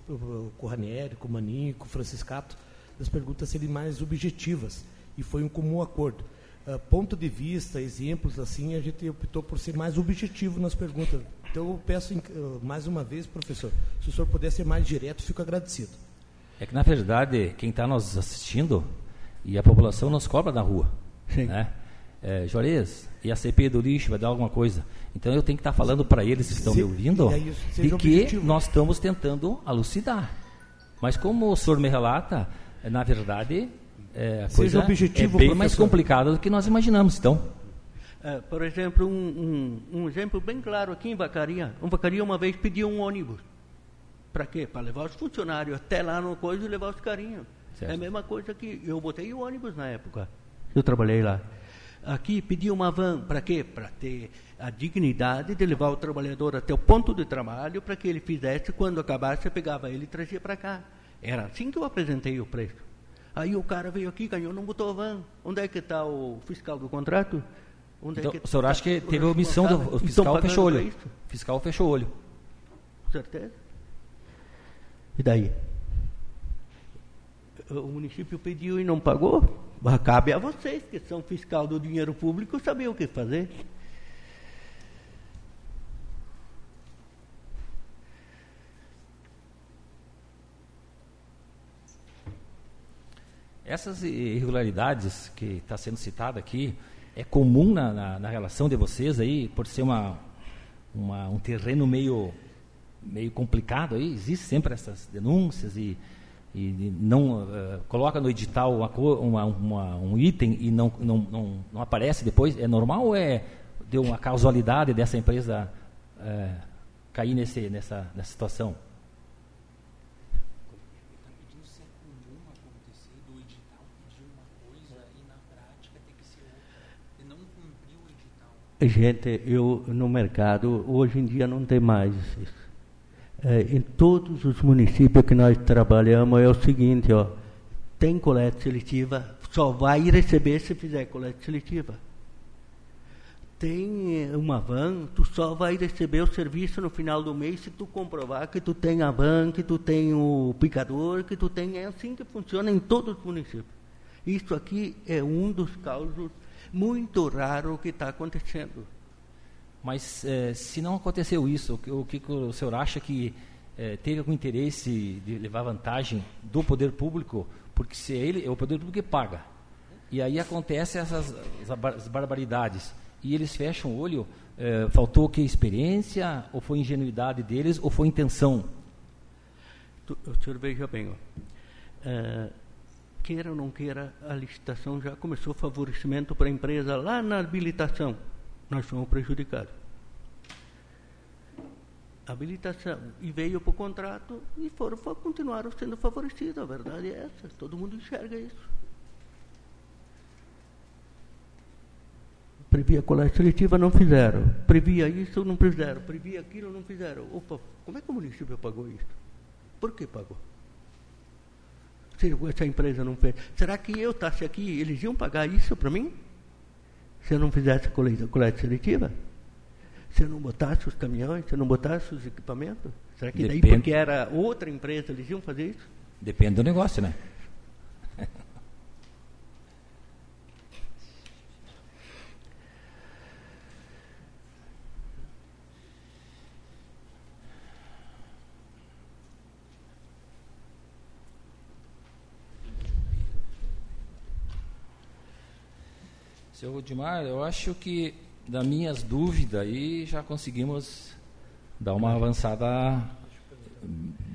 com o Ranieri, com o Maninho, com o Franciscato, as perguntas serem mais objetivas. E foi um comum acordo. Ah, ponto de vista, exemplos, assim, a gente optou por ser mais objetivo nas perguntas. Então eu peço ah, mais uma vez, professor, se o senhor puder ser mais direto, fico agradecido. É que, na verdade, quem está nos assistindo e a população nos cobra na rua. Sim. Né? É, Juarez, e a CP do lixo vai dar alguma coisa. Então eu tenho que estar falando para eles que estão Se- me ouvindo e de que objetivo. nós estamos tentando alucidar. Mas como o senhor me relata, na verdade, é, a Seja coisa objetivo, é bem mais complicada do que nós imaginamos. Então, É, por exemplo, um, um, um exemplo bem claro aqui em Vacaria. Um Vacaria uma vez pediu um ônibus. Para quê? Para levar os funcionários até lá no coisa e levar os carinhos. Certo. É a mesma coisa que eu botei o ônibus na época. Eu trabalhei lá. Aqui pedi uma van, para quê? Para ter a dignidade de levar o trabalhador até o ponto de trabalho, para que ele fizesse, quando acabasse, pegava ele e trazia para cá. Era assim que eu apresentei o preço. Aí o cara veio aqui, ganhou, não botou a van. Onde é que está o fiscal do contrato? Onde então é que o senhor acha que tá teve a omissão do responsável? o fiscal fechou olho. fiscal fechou o olho. Com certeza. E daí? O município pediu e não pagou? Cabe a vocês, que são fiscal do dinheiro público, saber o que fazer. Essas irregularidades que está sendo citada aqui, é comum na, na, na, relação de vocês aí, por ser uma, uma, um terreno meio, meio complicado aí, existe sempre essas denúncias e, e não uh, coloca no edital uma, uma, um item e não, não, não, não, aparece depois, é normal ou é deu uma causalidade dessa empresa uh, cair nesse, nessa, nessa situação? Gente, eu no mercado, hoje em dia não tem mais isso. É, em todos os municípios que nós trabalhamos é o seguinte, ó, tem coleta seletiva, só vai receber se fizer coleta seletiva. Tem uma van, tu só vai receber o serviço no final do mês se tu comprovar que tu tem a van, que tu tem o picador, que tu tem. É assim que funciona em todos os municípios. Isso aqui é um dos causos muito raro o que está acontecendo. Mas é, se não aconteceu isso, o que, o, que o senhor acha que é, teve algum interesse de levar vantagem do poder público? Porque se é ele, é o poder público que paga. E aí acontecem essas as barbaridades. E eles fecham o olho. É, faltou o que? Experiência? Ou foi ingenuidade deles? Ou foi intenção? O senhor veja bem. Ó. Queira ou não queira, a licitação já começou favorecimento para a empresa lá na habilitação. Nós fomos prejudicados. Habilitação. E veio para o contrato e foram, continuaram sendo favorecidos. A verdade é essa. Todo mundo enxerga isso. Previa colégio seletiva, não fizeram. Previa isso, não fizeram. Previa aquilo, não fizeram. Opa, como é que o município pagou isso? Por que pagou? Se essa empresa não fez. Será que eu estasse aqui, eles iam pagar isso para mim? Se eu não fizesse coleta, coleta seletiva? Se eu não botasse os caminhões, se eu não botasse os equipamentos? Será que Depende. daí porque era outra empresa, eles iam fazer isso? Depende do negócio, né? Seu Rudimar, eu acho que das minhas dúvidas aí já conseguimos dar uma avançada.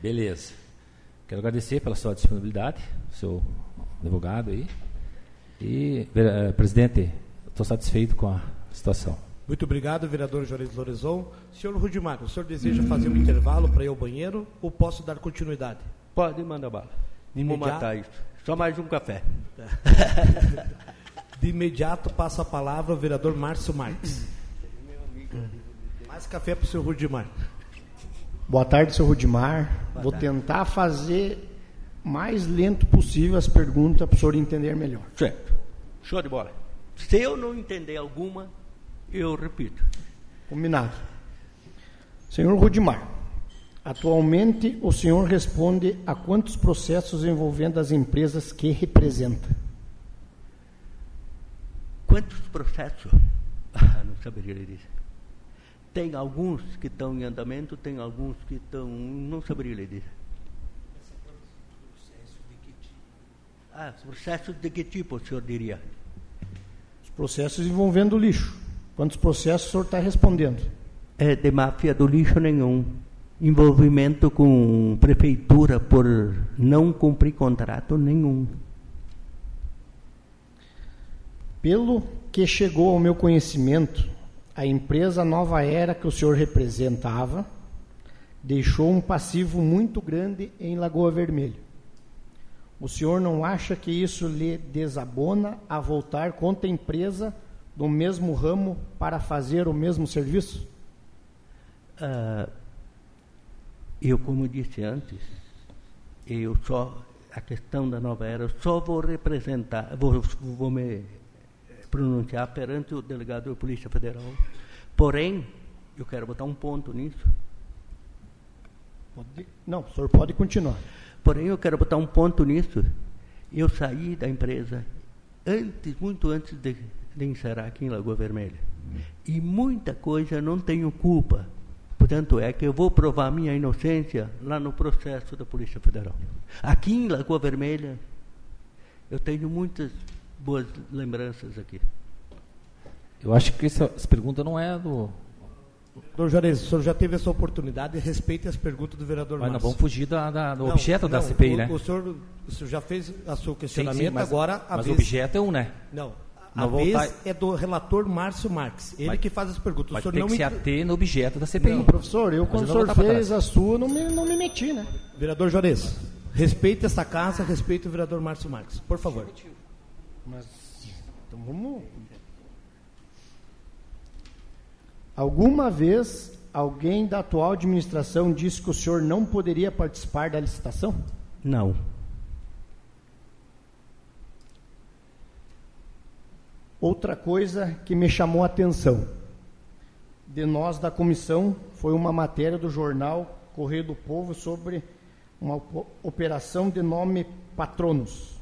Beleza. Quero agradecer pela sua disponibilidade, seu advogado aí. E, eh, presidente, estou satisfeito com a situação. Muito obrigado, vereador Juarez Lorezon. Senhor Rudimar, o senhor deseja fazer um intervalo para ir ao banheiro ou posso dar continuidade? Pode mandar bala. Vamos matar isso. Só mais um café. De imediato passa a palavra ao vereador Márcio Marques. Mais café para o senhor Rudimar. Boa tarde, senhor Rudimar. Boa Vou tarde. tentar fazer mais lento possível as perguntas para o senhor entender melhor. Certo. Show de bola. Se eu não entender alguma, eu repito. Combinado. Senhor Rudimar, atualmente o senhor responde a quantos processos envolvendo as empresas que representa? Quantos processos? Ah, não saberia lhe dizer. Tem alguns que estão em andamento, tem alguns que estão. Não saberia lhe dizer. Ah, processos de que tipo, o senhor diria? Os processos envolvendo lixo. Quantos processos o senhor está respondendo? É de máfia do lixo nenhum. Envolvimento com prefeitura por não cumprir contrato nenhum. Pelo que chegou ao meu conhecimento, a empresa Nova Era que o senhor representava deixou um passivo muito grande em Lagoa Vermelha. O senhor não acha que isso lhe desabona a voltar contra a empresa do mesmo ramo para fazer o mesmo serviço? Uh, eu, como disse antes, eu só a questão da nova era, eu só vou representar, vou, vou me pronunciar perante o delegado da Polícia Federal. Porém, eu quero botar um ponto nisso. Pode, não, o senhor pode continuar. Porém, eu quero botar um ponto nisso. Eu saí da empresa antes, muito antes de, de encerrar aqui em Lagoa Vermelha. E muita coisa não tenho culpa. Portanto, é que eu vou provar minha inocência lá no processo da Polícia Federal. Aqui em Lagoa Vermelha, eu tenho muitas boas lembranças aqui. Eu acho que essa, essa pergunta não é do. Doutor Juarez, o senhor já teve essa oportunidade, respeite as perguntas do vereador Mas não Márcio. vamos fugir da, da- do Não, objeto da não, CPI, o, né? O senhor, o senhor já fez o seu Sim, questionamento, sim, mas, agora a mas vez... o objeto é um, né? Não, a Não vez voltar- é do relator Márcio Marques, ele Mas- que faz as perguntas. O senhor tem não que se me... ater no objeto da CPI. Não, professor, eu Mas quando eu o senhor fez a sua, não me, não me meti, né? Vereador Juarez, respeite essa casa, respeite o vereador Márcio Marques, por favor. Mas, então vamos... Alguma vez alguém da atual administração disse que o senhor não poderia participar da licitação? Não. Outra coisa que me chamou a atenção de nós da comissão foi uma matéria do jornal Correio do Povo sobre uma op- operação de nome Patronos,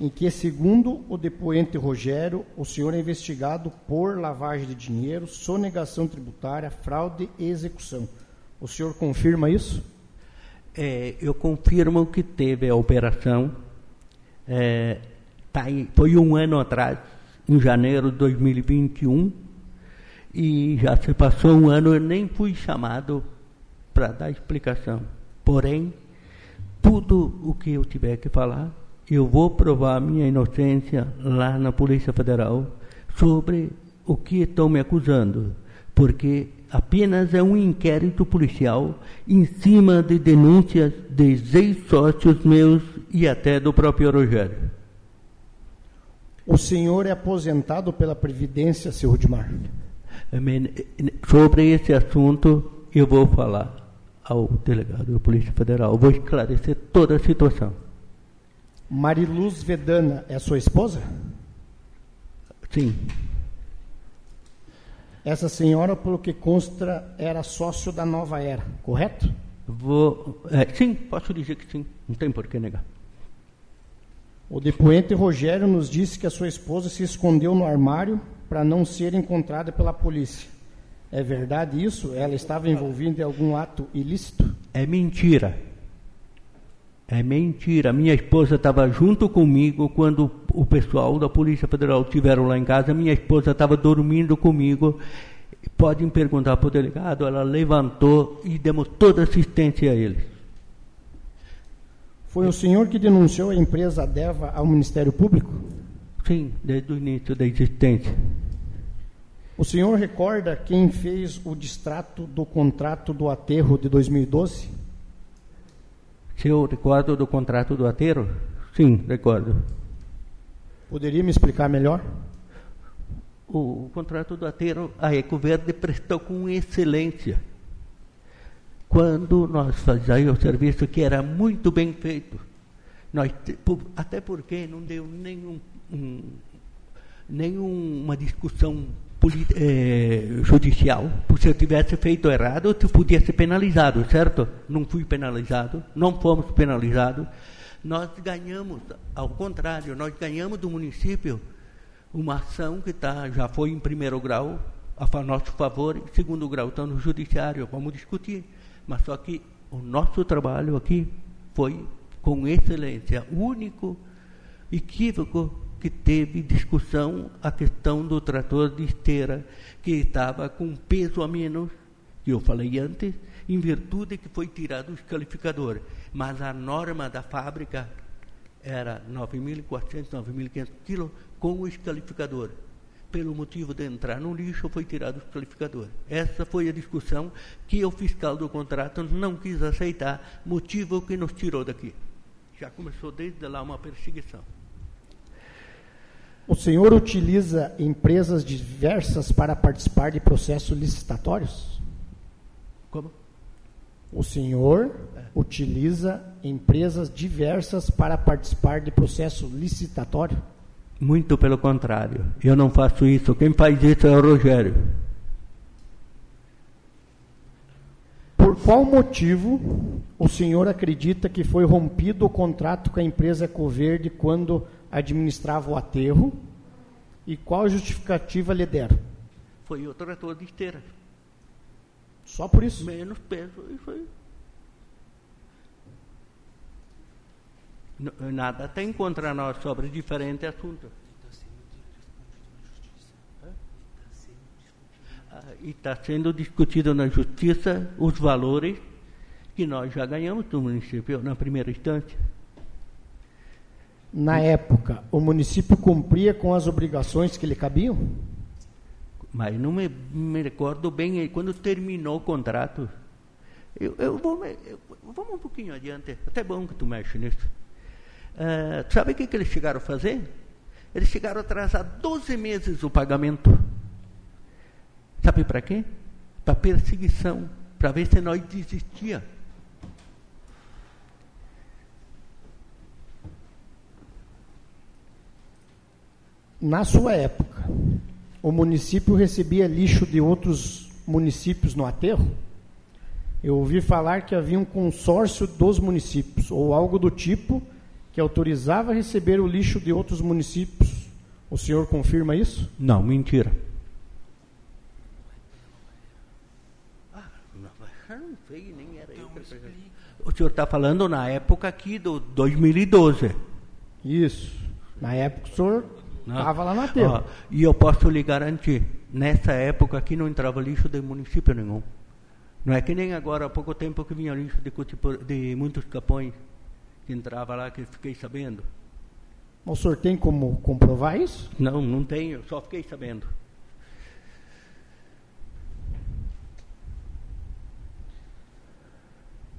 em que, segundo o depoente Rogério, o senhor é investigado por lavagem de dinheiro, sonegação tributária, fraude e execução. O senhor confirma isso? É, eu confirmo que teve a operação. é, tá aí- foi um ano atrás, em janeiro de 2021, e já se passou um ano, eu nem fui chamado para dar explicação. Porém, tudo o que eu tiver que falar, eu vou provar minha inocência lá na Polícia Federal sobre o que estão me acusando, porque apenas é um inquérito policial em cima de denúncias de ex-sócios meus e até do próprio Rogério. O senhor é aposentado pela Previdência, seu Rudimar? Men- Sobre esse assunto, eu vou falar ao delegado da Polícia Federal, vou esclarecer toda a situação. Mariluz Vedana é sua esposa? Sim, Essa senhora, pelo que consta, era sócio da Nova Era, correto? vou. é, sim, posso dizer que sim, não tem por que negar. O depoente Rogério nos disse que a sua esposa se escondeu no armário para não ser encontrada pela polícia. É verdade isso? Ela estava envolvida em algum ato ilícito? É mentira. É mentira. Minha esposa estava junto comigo quando o pessoal da Polícia Federal estiveram lá em casa. Minha esposa estava dormindo comigo. Podem perguntar para o delegado. Ela levantou e demos toda assistência a eles. Foi o senhor que denunciou a empresa Deva ao Ministério Público? Sim, desde o início da existência. O senhor recorda quem fez o distrato do contrato do aterro de 2012? Se eu recordo do contrato do ateiro? Sim, recordo. Poderia me explicar melhor? O, o contrato do ateiro, a Eco Verde prestou com excelência. Quando nós fazíamos o serviço que era muito bem feito, nós, até porque não deu nenhum, um, nenhuma discussão eh, judicial. Se eu tivesse feito errado, eu podia ser penalizado, certo? Não fui penalizado, não fomos penalizados. Nós ganhamos, ao contrário, nós ganhamos do município uma ação que tá, já foi em primeiro grau, a nosso favor, em segundo grau está no judiciário, vamos discutir. Mas só que o nosso trabalho aqui foi com excelência. Único equívoco que teve discussão a questão do trator de esteira, que estava com peso a menos, que eu falei antes, em virtude que foi tirado o descalificador. Mas a norma da fábrica era 9.400, 9.500 quilos com o escalificador. Pelo motivo de entrar no lixo, foi tirado o escalificador. Essa foi a discussão que o fiscal do contrato não quis aceitar, motivo que nos tirou daqui. Já começou desde lá uma perseguição. O senhor utiliza empresas diversas para participar de processos licitatórios? Como? O senhor utiliza empresas diversas para participar de processo licitatório? Muito pelo contrário. Eu não faço isso. Quem faz isso é o Rogério. Por qual motivo o senhor acredita que foi rompido o contrato com a empresa Ecoverde quando administrava o aterro? E qual justificativa lhe deram? Foi o trator de esteira. Só por isso? Menos peso e foi. Nada tem contra nós sobre diferente assunto. Ah, E está sendo discutido na justiça os valores que nós já ganhamos do município na primeira instância. Na época, o município cumpria com as obrigações que lhe cabiam? Mas não me, me recordo bem quando terminou o contrato. Eu, eu vou, eu- vamos um pouquinho adiante. Até bom que tu mexe nisso. Ah, sabe o que, que eles chegaram a fazer? Eles chegaram a atrasar 12 meses o pagamento. Sabe para quê? Para perseguição, para ver se nós desistia. Na sua época, o município recebia lixo de outros municípios no aterro? Eu ouvi falar que havia um consórcio dos municípios, ou algo do tipo, que autorizava receber o lixo de outros municípios. O senhor confirma isso? Não, mentira. Ah, O senhor está falando na época aqui do 2012. Isso. Na época o senhor. Estava lá no aterro. Ó, e eu posso lhe garantir, nessa época aqui não entrava lixo de município nenhum. Não é que nem agora, há pouco tempo que vinha lixo de, de muitos capões, que entrava lá, que fiquei sabendo. O senhor tem como comprovar isso? Não, não tenho, só fiquei sabendo.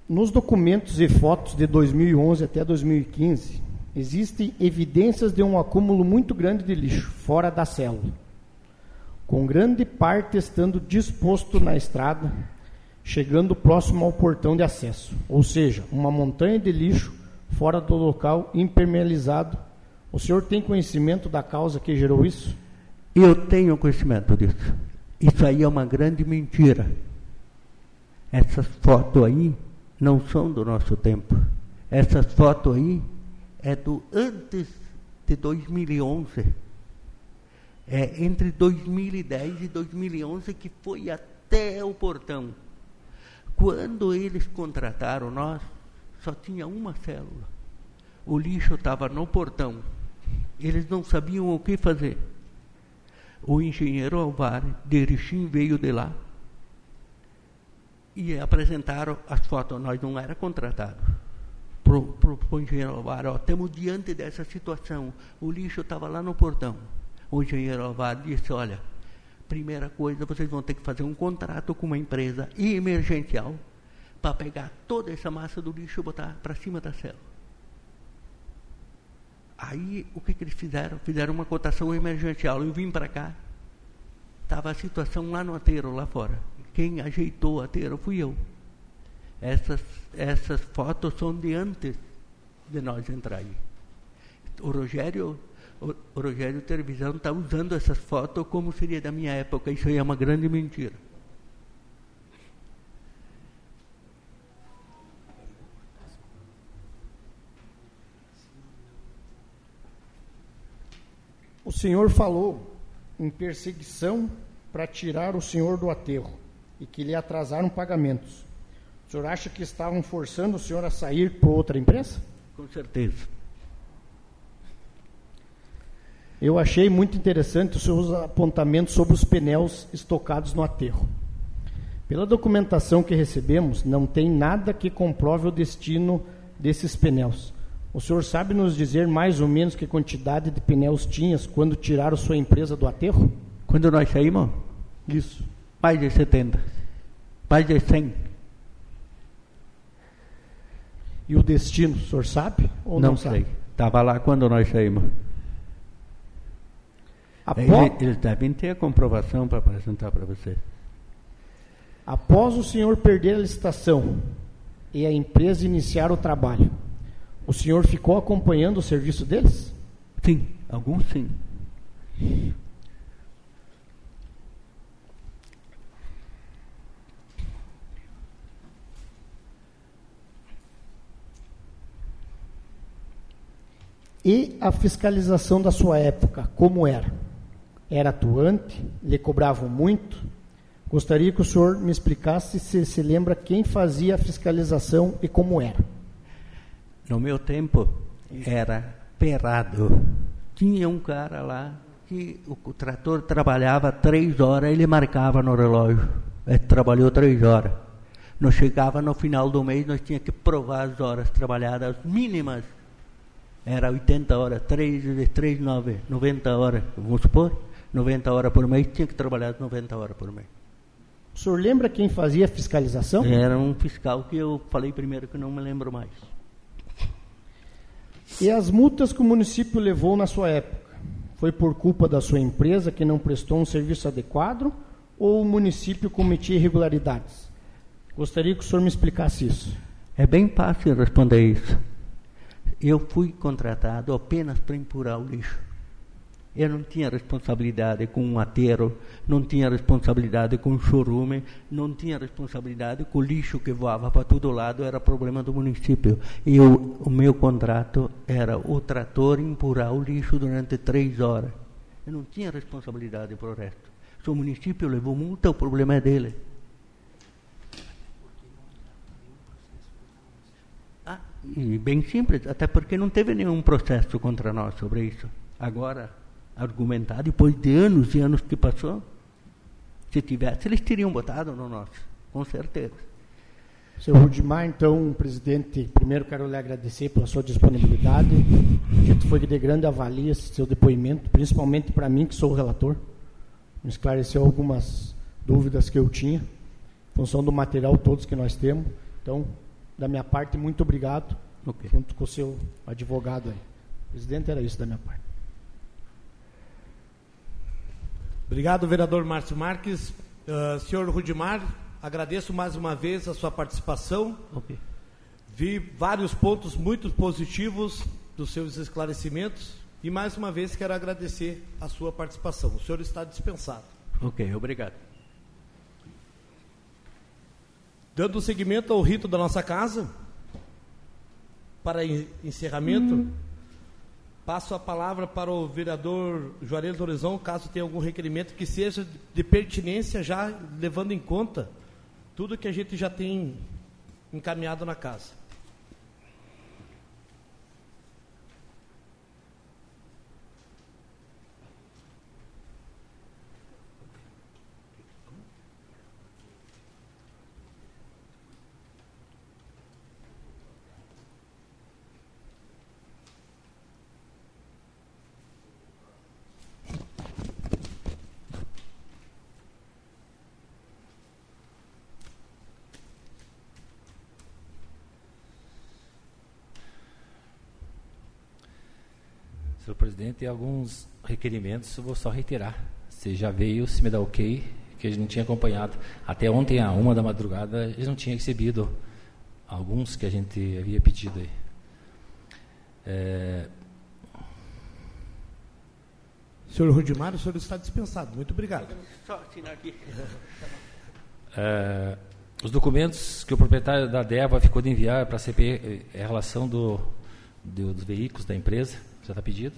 Nos documentos e fotos de 2011 até 2015, existem evidências de um acúmulo muito grande de lixo fora da célula, com grande parte estando disposto na estrada, chegando próximo ao portão de acesso, ou seja, uma montanha de lixo fora do local impermeabilizado. O senhor tem conhecimento da causa que gerou isso? Eu tenho conhecimento disso. Isso aí é uma grande mentira. Essas fotos aí não são do nosso tempo. Essas fotos aí é do antes de 2011. É entre 2010 e 2011 que foi até o portão. Quando eles contrataram nós, só tinha uma célula. O lixo estava no portão. Eles não sabiam o que fazer. O engenheiro Alvar de Erechim veio de lá e apresentaram as fotos. Nós não era contratado. Para o engenheiro Alvar, ó, estamos diante dessa situação. O lixo estava lá no portão. O engenheiro Alvar disse, olha, primeira coisa, vocês vão ter que fazer um contrato com uma empresa emergencial para pegar toda essa massa do lixo e botar para cima da célula. Aí, o que, que eles fizeram? Fizeram uma cotação emergencial. Eu vim para cá, estava a situação lá no aterro, lá fora. Quem ajeitou o aterro fui eu. Essas, essas fotos são de antes de nós entrar. O Rogério, o, o Rogério Televisão está usando essas fotos como seria da minha época. Isso aí é uma grande mentira. O senhor falou em perseguição para tirar o senhor do aterro e que lhe atrasaram pagamentos. O senhor acha que estavam forçando o senhor a sair por outra empresa? Com certeza. Eu achei muito interessante os seus apontamentos sobre os pneus estocados no aterro. Pela documentação que recebemos, não tem nada que comprove o destino desses pneus. O senhor sabe nos dizer mais ou menos que quantidade de pneus tinhas quando tiraram sua empresa do aterro? Quando nós saímos, Isso. mais de 70, mais de 100. E o destino, o senhor sabe? Ou não não, sei. sabe? Estava lá quando nós saímos. Apó- Eles, eles devem ter a comprovação para apresentar para você. Após o senhor perder a licitação e a empresa iniciar o trabalho, o senhor ficou acompanhando o serviço deles? Sim, alguns sim. E a fiscalização da sua época, como era? Era atuante? Lhe cobravam muito? Gostaria que o senhor me explicasse se se lembra quem fazia a fiscalização e como era. No meu tempo, era perado. Tinha um cara lá que o, o trator trabalhava três horas, ele marcava no relógio. Ele trabalhou três horas. Nós chegava no final do mês, nós tínhamos que provar as horas trabalhadas mínimas. Era 80 horas, 3 vezes 3, 9, 90 horas, vamos supor. 90 horas por mês, tinha que trabalhar 90 horas por mês. O senhor lembra quem fazia a fiscalização? Era um fiscal que eu falei primeiro que não me lembro mais. E as multas que o município levou na sua época? Foi por culpa da sua empresa que não prestou um serviço adequado ou o município cometia irregularidades? Gostaria que o senhor me explicasse isso. É bem fácil responder isso. Eu fui contratado apenas para empurrar o lixo. Eu não tinha responsabilidade com um ateiro, não tinha responsabilidade com o chorume, não tinha responsabilidade com o lixo que voava para todo lado, era problema do município. E eu, o meu contrato era o trator empurrar o lixo durante três horas. Eu não tinha responsabilidade para o resto. Se o município levou multa, o problema é dele. E bem simples, até porque não teve nenhum processo contra nós sobre isso. Agora, argumentar, depois de anos e anos que passou, se tivesse, eles teriam botado no nosso, com certeza. Seu Rudimar, então, presidente, primeiro quero lhe agradecer pela sua disponibilidade. Gente foi de grande avalia esse seu depoimento, principalmente para mim, que sou o relator. Me esclareceu algumas dúvidas que eu tinha, em função do material todos que nós temos. Então, da minha parte, muito obrigado, Ok. junto com o seu advogado aí. Presidente, era isso da minha parte. Obrigado, vereador Márcio Marques. Ah, senhor Rudimar, agradeço mais uma vez a sua participação. Ok. Vi vários pontos muito positivos dos seus esclarecimentos e mais uma vez quero agradecer a sua participação. O senhor está dispensado. Ok, obrigado. Dando seguimento ao rito da nossa casa, para en- encerramento, passo a palavra para o vereador Juarez Lorizão, caso tenha algum requerimento que seja de pertinência, já levando em conta tudo que a gente já tem encaminhado na casa. Senhor presidente, alguns requerimentos, eu vou só reiterar. Você já veio, se me dá ok, que a gente não tinha acompanhado. Até ontem, a uma da madrugada, eles não tinham recebido alguns que a gente havia pedido aí. É, Senhor Rudimar, o senhor está dispensado. Muito obrigado. Só assinar aqui. É, os documentos que o proprietário da DEVA ficou de enviar para a CPI é a relação do, do- dos veículos da empresa. Já está pedido?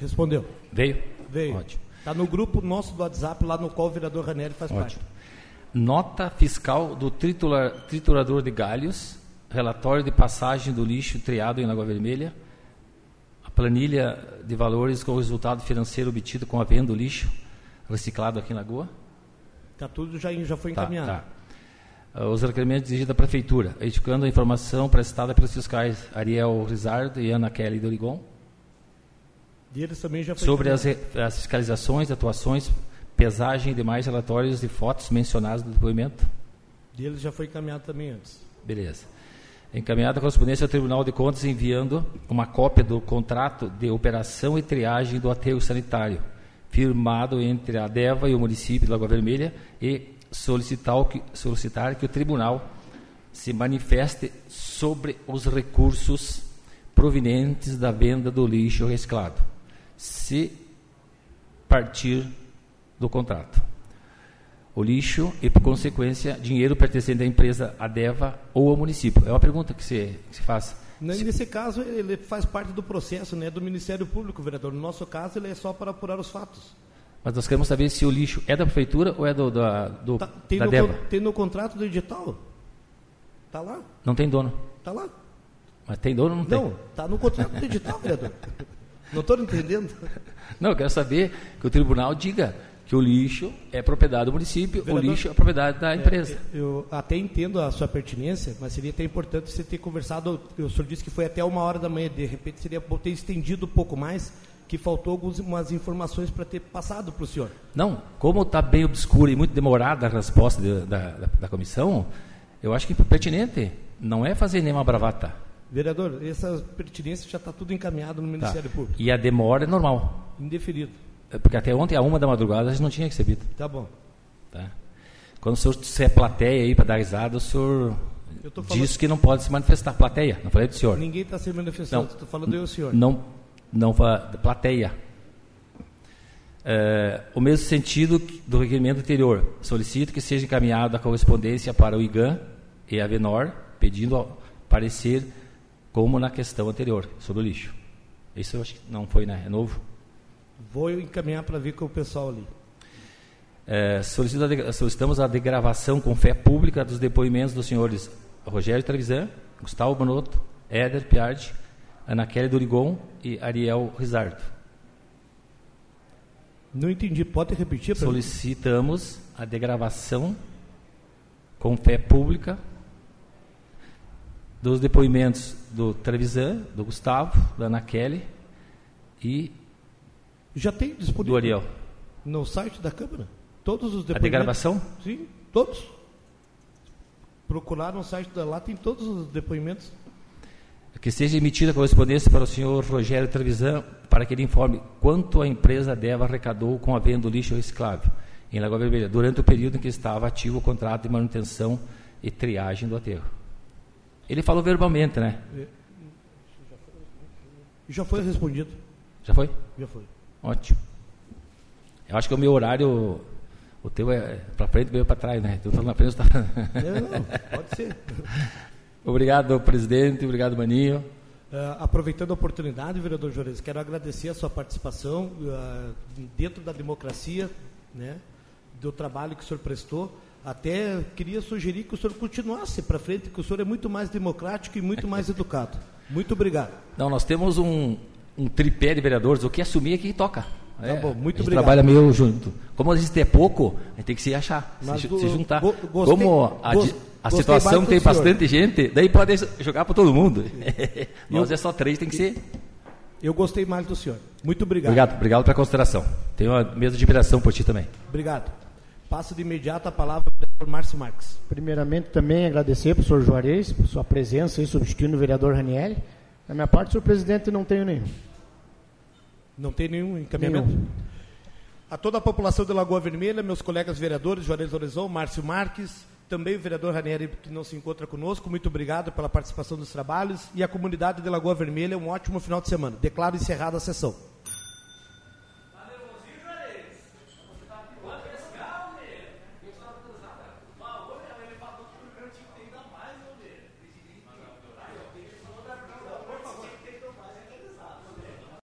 Respondeu. Veio? Veio. Ótimo. Está no grupo nosso do WhatsApp, lá no qual o vereador Ranieri faz parte. Ótimo. Nota fiscal do tritura- triturador de galhos, relatório de passagem do lixo triado em Lagoa Vermelha, a planilha de valores com o resultado financeiro obtido com a venda do lixo reciclado aqui em Lagoa. Está tudo já, já foi Tá, encaminhado. tá. Ah, Os requerimentos exigidos da Prefeitura, edificando a informação prestada pelos fiscais Ariel Rizardo e Ana Kelly Dorigon, Deles também já foi sobre as, as fiscalizações, atuações, pesagem e demais relatórios e fotos mencionados no depoimento. Deles já foi encaminhado também antes. Beleza. Encaminhada a correspondência ao Tribunal de Contas enviando uma cópia do contrato de operação e triagem do aterro sanitário, firmado entre a DEVA e o município de Lagoa Vermelha e solicitar, que, solicitar que o tribunal se manifeste sobre os recursos provenientes da venda do lixo reciclado, se partir do contrato o lixo e, por consequência, dinheiro pertencente à empresa Adeva ou ao município. É uma pergunta que se, que se faz. Nesse caso, ele faz parte do processo né, do Ministério Público, vereador. No nosso caso, ele é só para apurar os fatos. Mas nós queremos saber se o lixo é da prefeitura ou é do, da, do, Tá- tem, da no, DEVA. tem no contrato do edital. Tá lá, Não tem dono. tá lá. Mas tem dono ou não tem? Não, tá no contrato do edital, vereador. Não estou entendendo. Não, eu quero saber que o tribunal diga que o lixo é propriedade do município, Vereador, o lixo é propriedade da empresa. É, eu até entendo a sua pertinência, mas seria até importante você ter conversado. O senhor disse que foi até uma hora da manhã, de repente seria bom ter estendido um pouco mais, que faltou algumas informações para ter passado para o senhor. Não, como está bem obscura e muito demorada a resposta de- da, da, da comissão, eu acho que pertinente não é fazer nenhuma bravata. Vereador, essa pertinência já está tudo encaminhado no tá? Ministério Público. E a demora é normal. Indeferido. É Porque até ontem, a uma da madrugada, a gente não tinha recebido. Tá bom. Tá? Quando o senhor disser plateia aí para dar risada, o senhor diz que não pode se manifestar. Plateia, não falei do senhor. Ninguém está se manifestando, estou falando eu, senhor. Não, não plateia. É, o mesmo sentido do requerimento anterior. Solicito que seja encaminhada a correspondência para o IGAN e a Venor, pedindo parecer como na questão anterior, sobre o lixo. Isso eu acho que não foi, né? É novo. Vou encaminhar para ver com o pessoal ali. É, solicitamos a degravação com fé pública dos depoimentos dos senhores Rogério Trevisan, Gustavo Bonotto, Éder Piardi, Ana Kelly Durigon e Ariel Rizardo. Não entendi, pode repetir para mim? Solicitamos a degravação com fé pública dos depoimentos do Trevisan, do Gustavo, da Ana Kelly e Já tem do disponível Ariel. no site da Câmara? Todos os A depoimentos? degravação? Sim, todos. Procurar no site da lá, tem todos os depoimentos. Que seja emitida correspondência para o senhor Rogério Trevisan para que ele informe quanto a empresa Deva arrecadou com a venda do lixo reciclável em Lagoa Vermelha durante o período em que estava ativo o contrato de manutenção e triagem do aterro. Ele falou verbalmente, né? Já foi respondido. Já foi? Já foi. Ótimo. Eu acho que o meu horário, o teu é para frente o meu para trás, né? Tu tá na frente, tá... Não, pode ser. Obrigado, presidente. Obrigado, Maninho. Ah, aproveitando a oportunidade, vereador Juarez, quero agradecer a sua participação ah, dentro da democracia, né, do trabalho que o senhor prestou. Até queria sugerir que o senhor continuasse para frente, que o senhor é muito mais democrático e muito mais educado. Muito obrigado. Não, nós temos um, um tripé de vereadores. O que assumir é que toca. Tá bom, muito a gente obrigado. trabalha meio junto. Como a gente é pouco, a gente tem que se achar, se, do- se juntar. go- gostei- Como a, a situação tem bastante gente, daí pode jogar para todo mundo. Nós é só três, tem que ser. Eu gostei mais do senhor. Muito obrigado. Obrigado, obrigado pela consideração. Tenho uma mesa de admiração por ti também. Obrigado. Passo de imediato a palavra ao vereador Márcio Marques. Primeiramente, também agradecer para o senhor Juarez, por sua presença aí, substituindo o vereador Ranielli. Da minha parte, senhor presidente, não tenho nenhum. Não tem nenhum encaminhamento? Nenhum. A toda a população de Lagoa Vermelha, meus colegas vereadores, Juarez Horizon, Márcio Marques, também o vereador Ranieri, que não se encontra conosco, muito obrigado pela participação dos trabalhos. E a comunidade de Lagoa Vermelha, um ótimo final de semana. Declaro encerrada a sessão.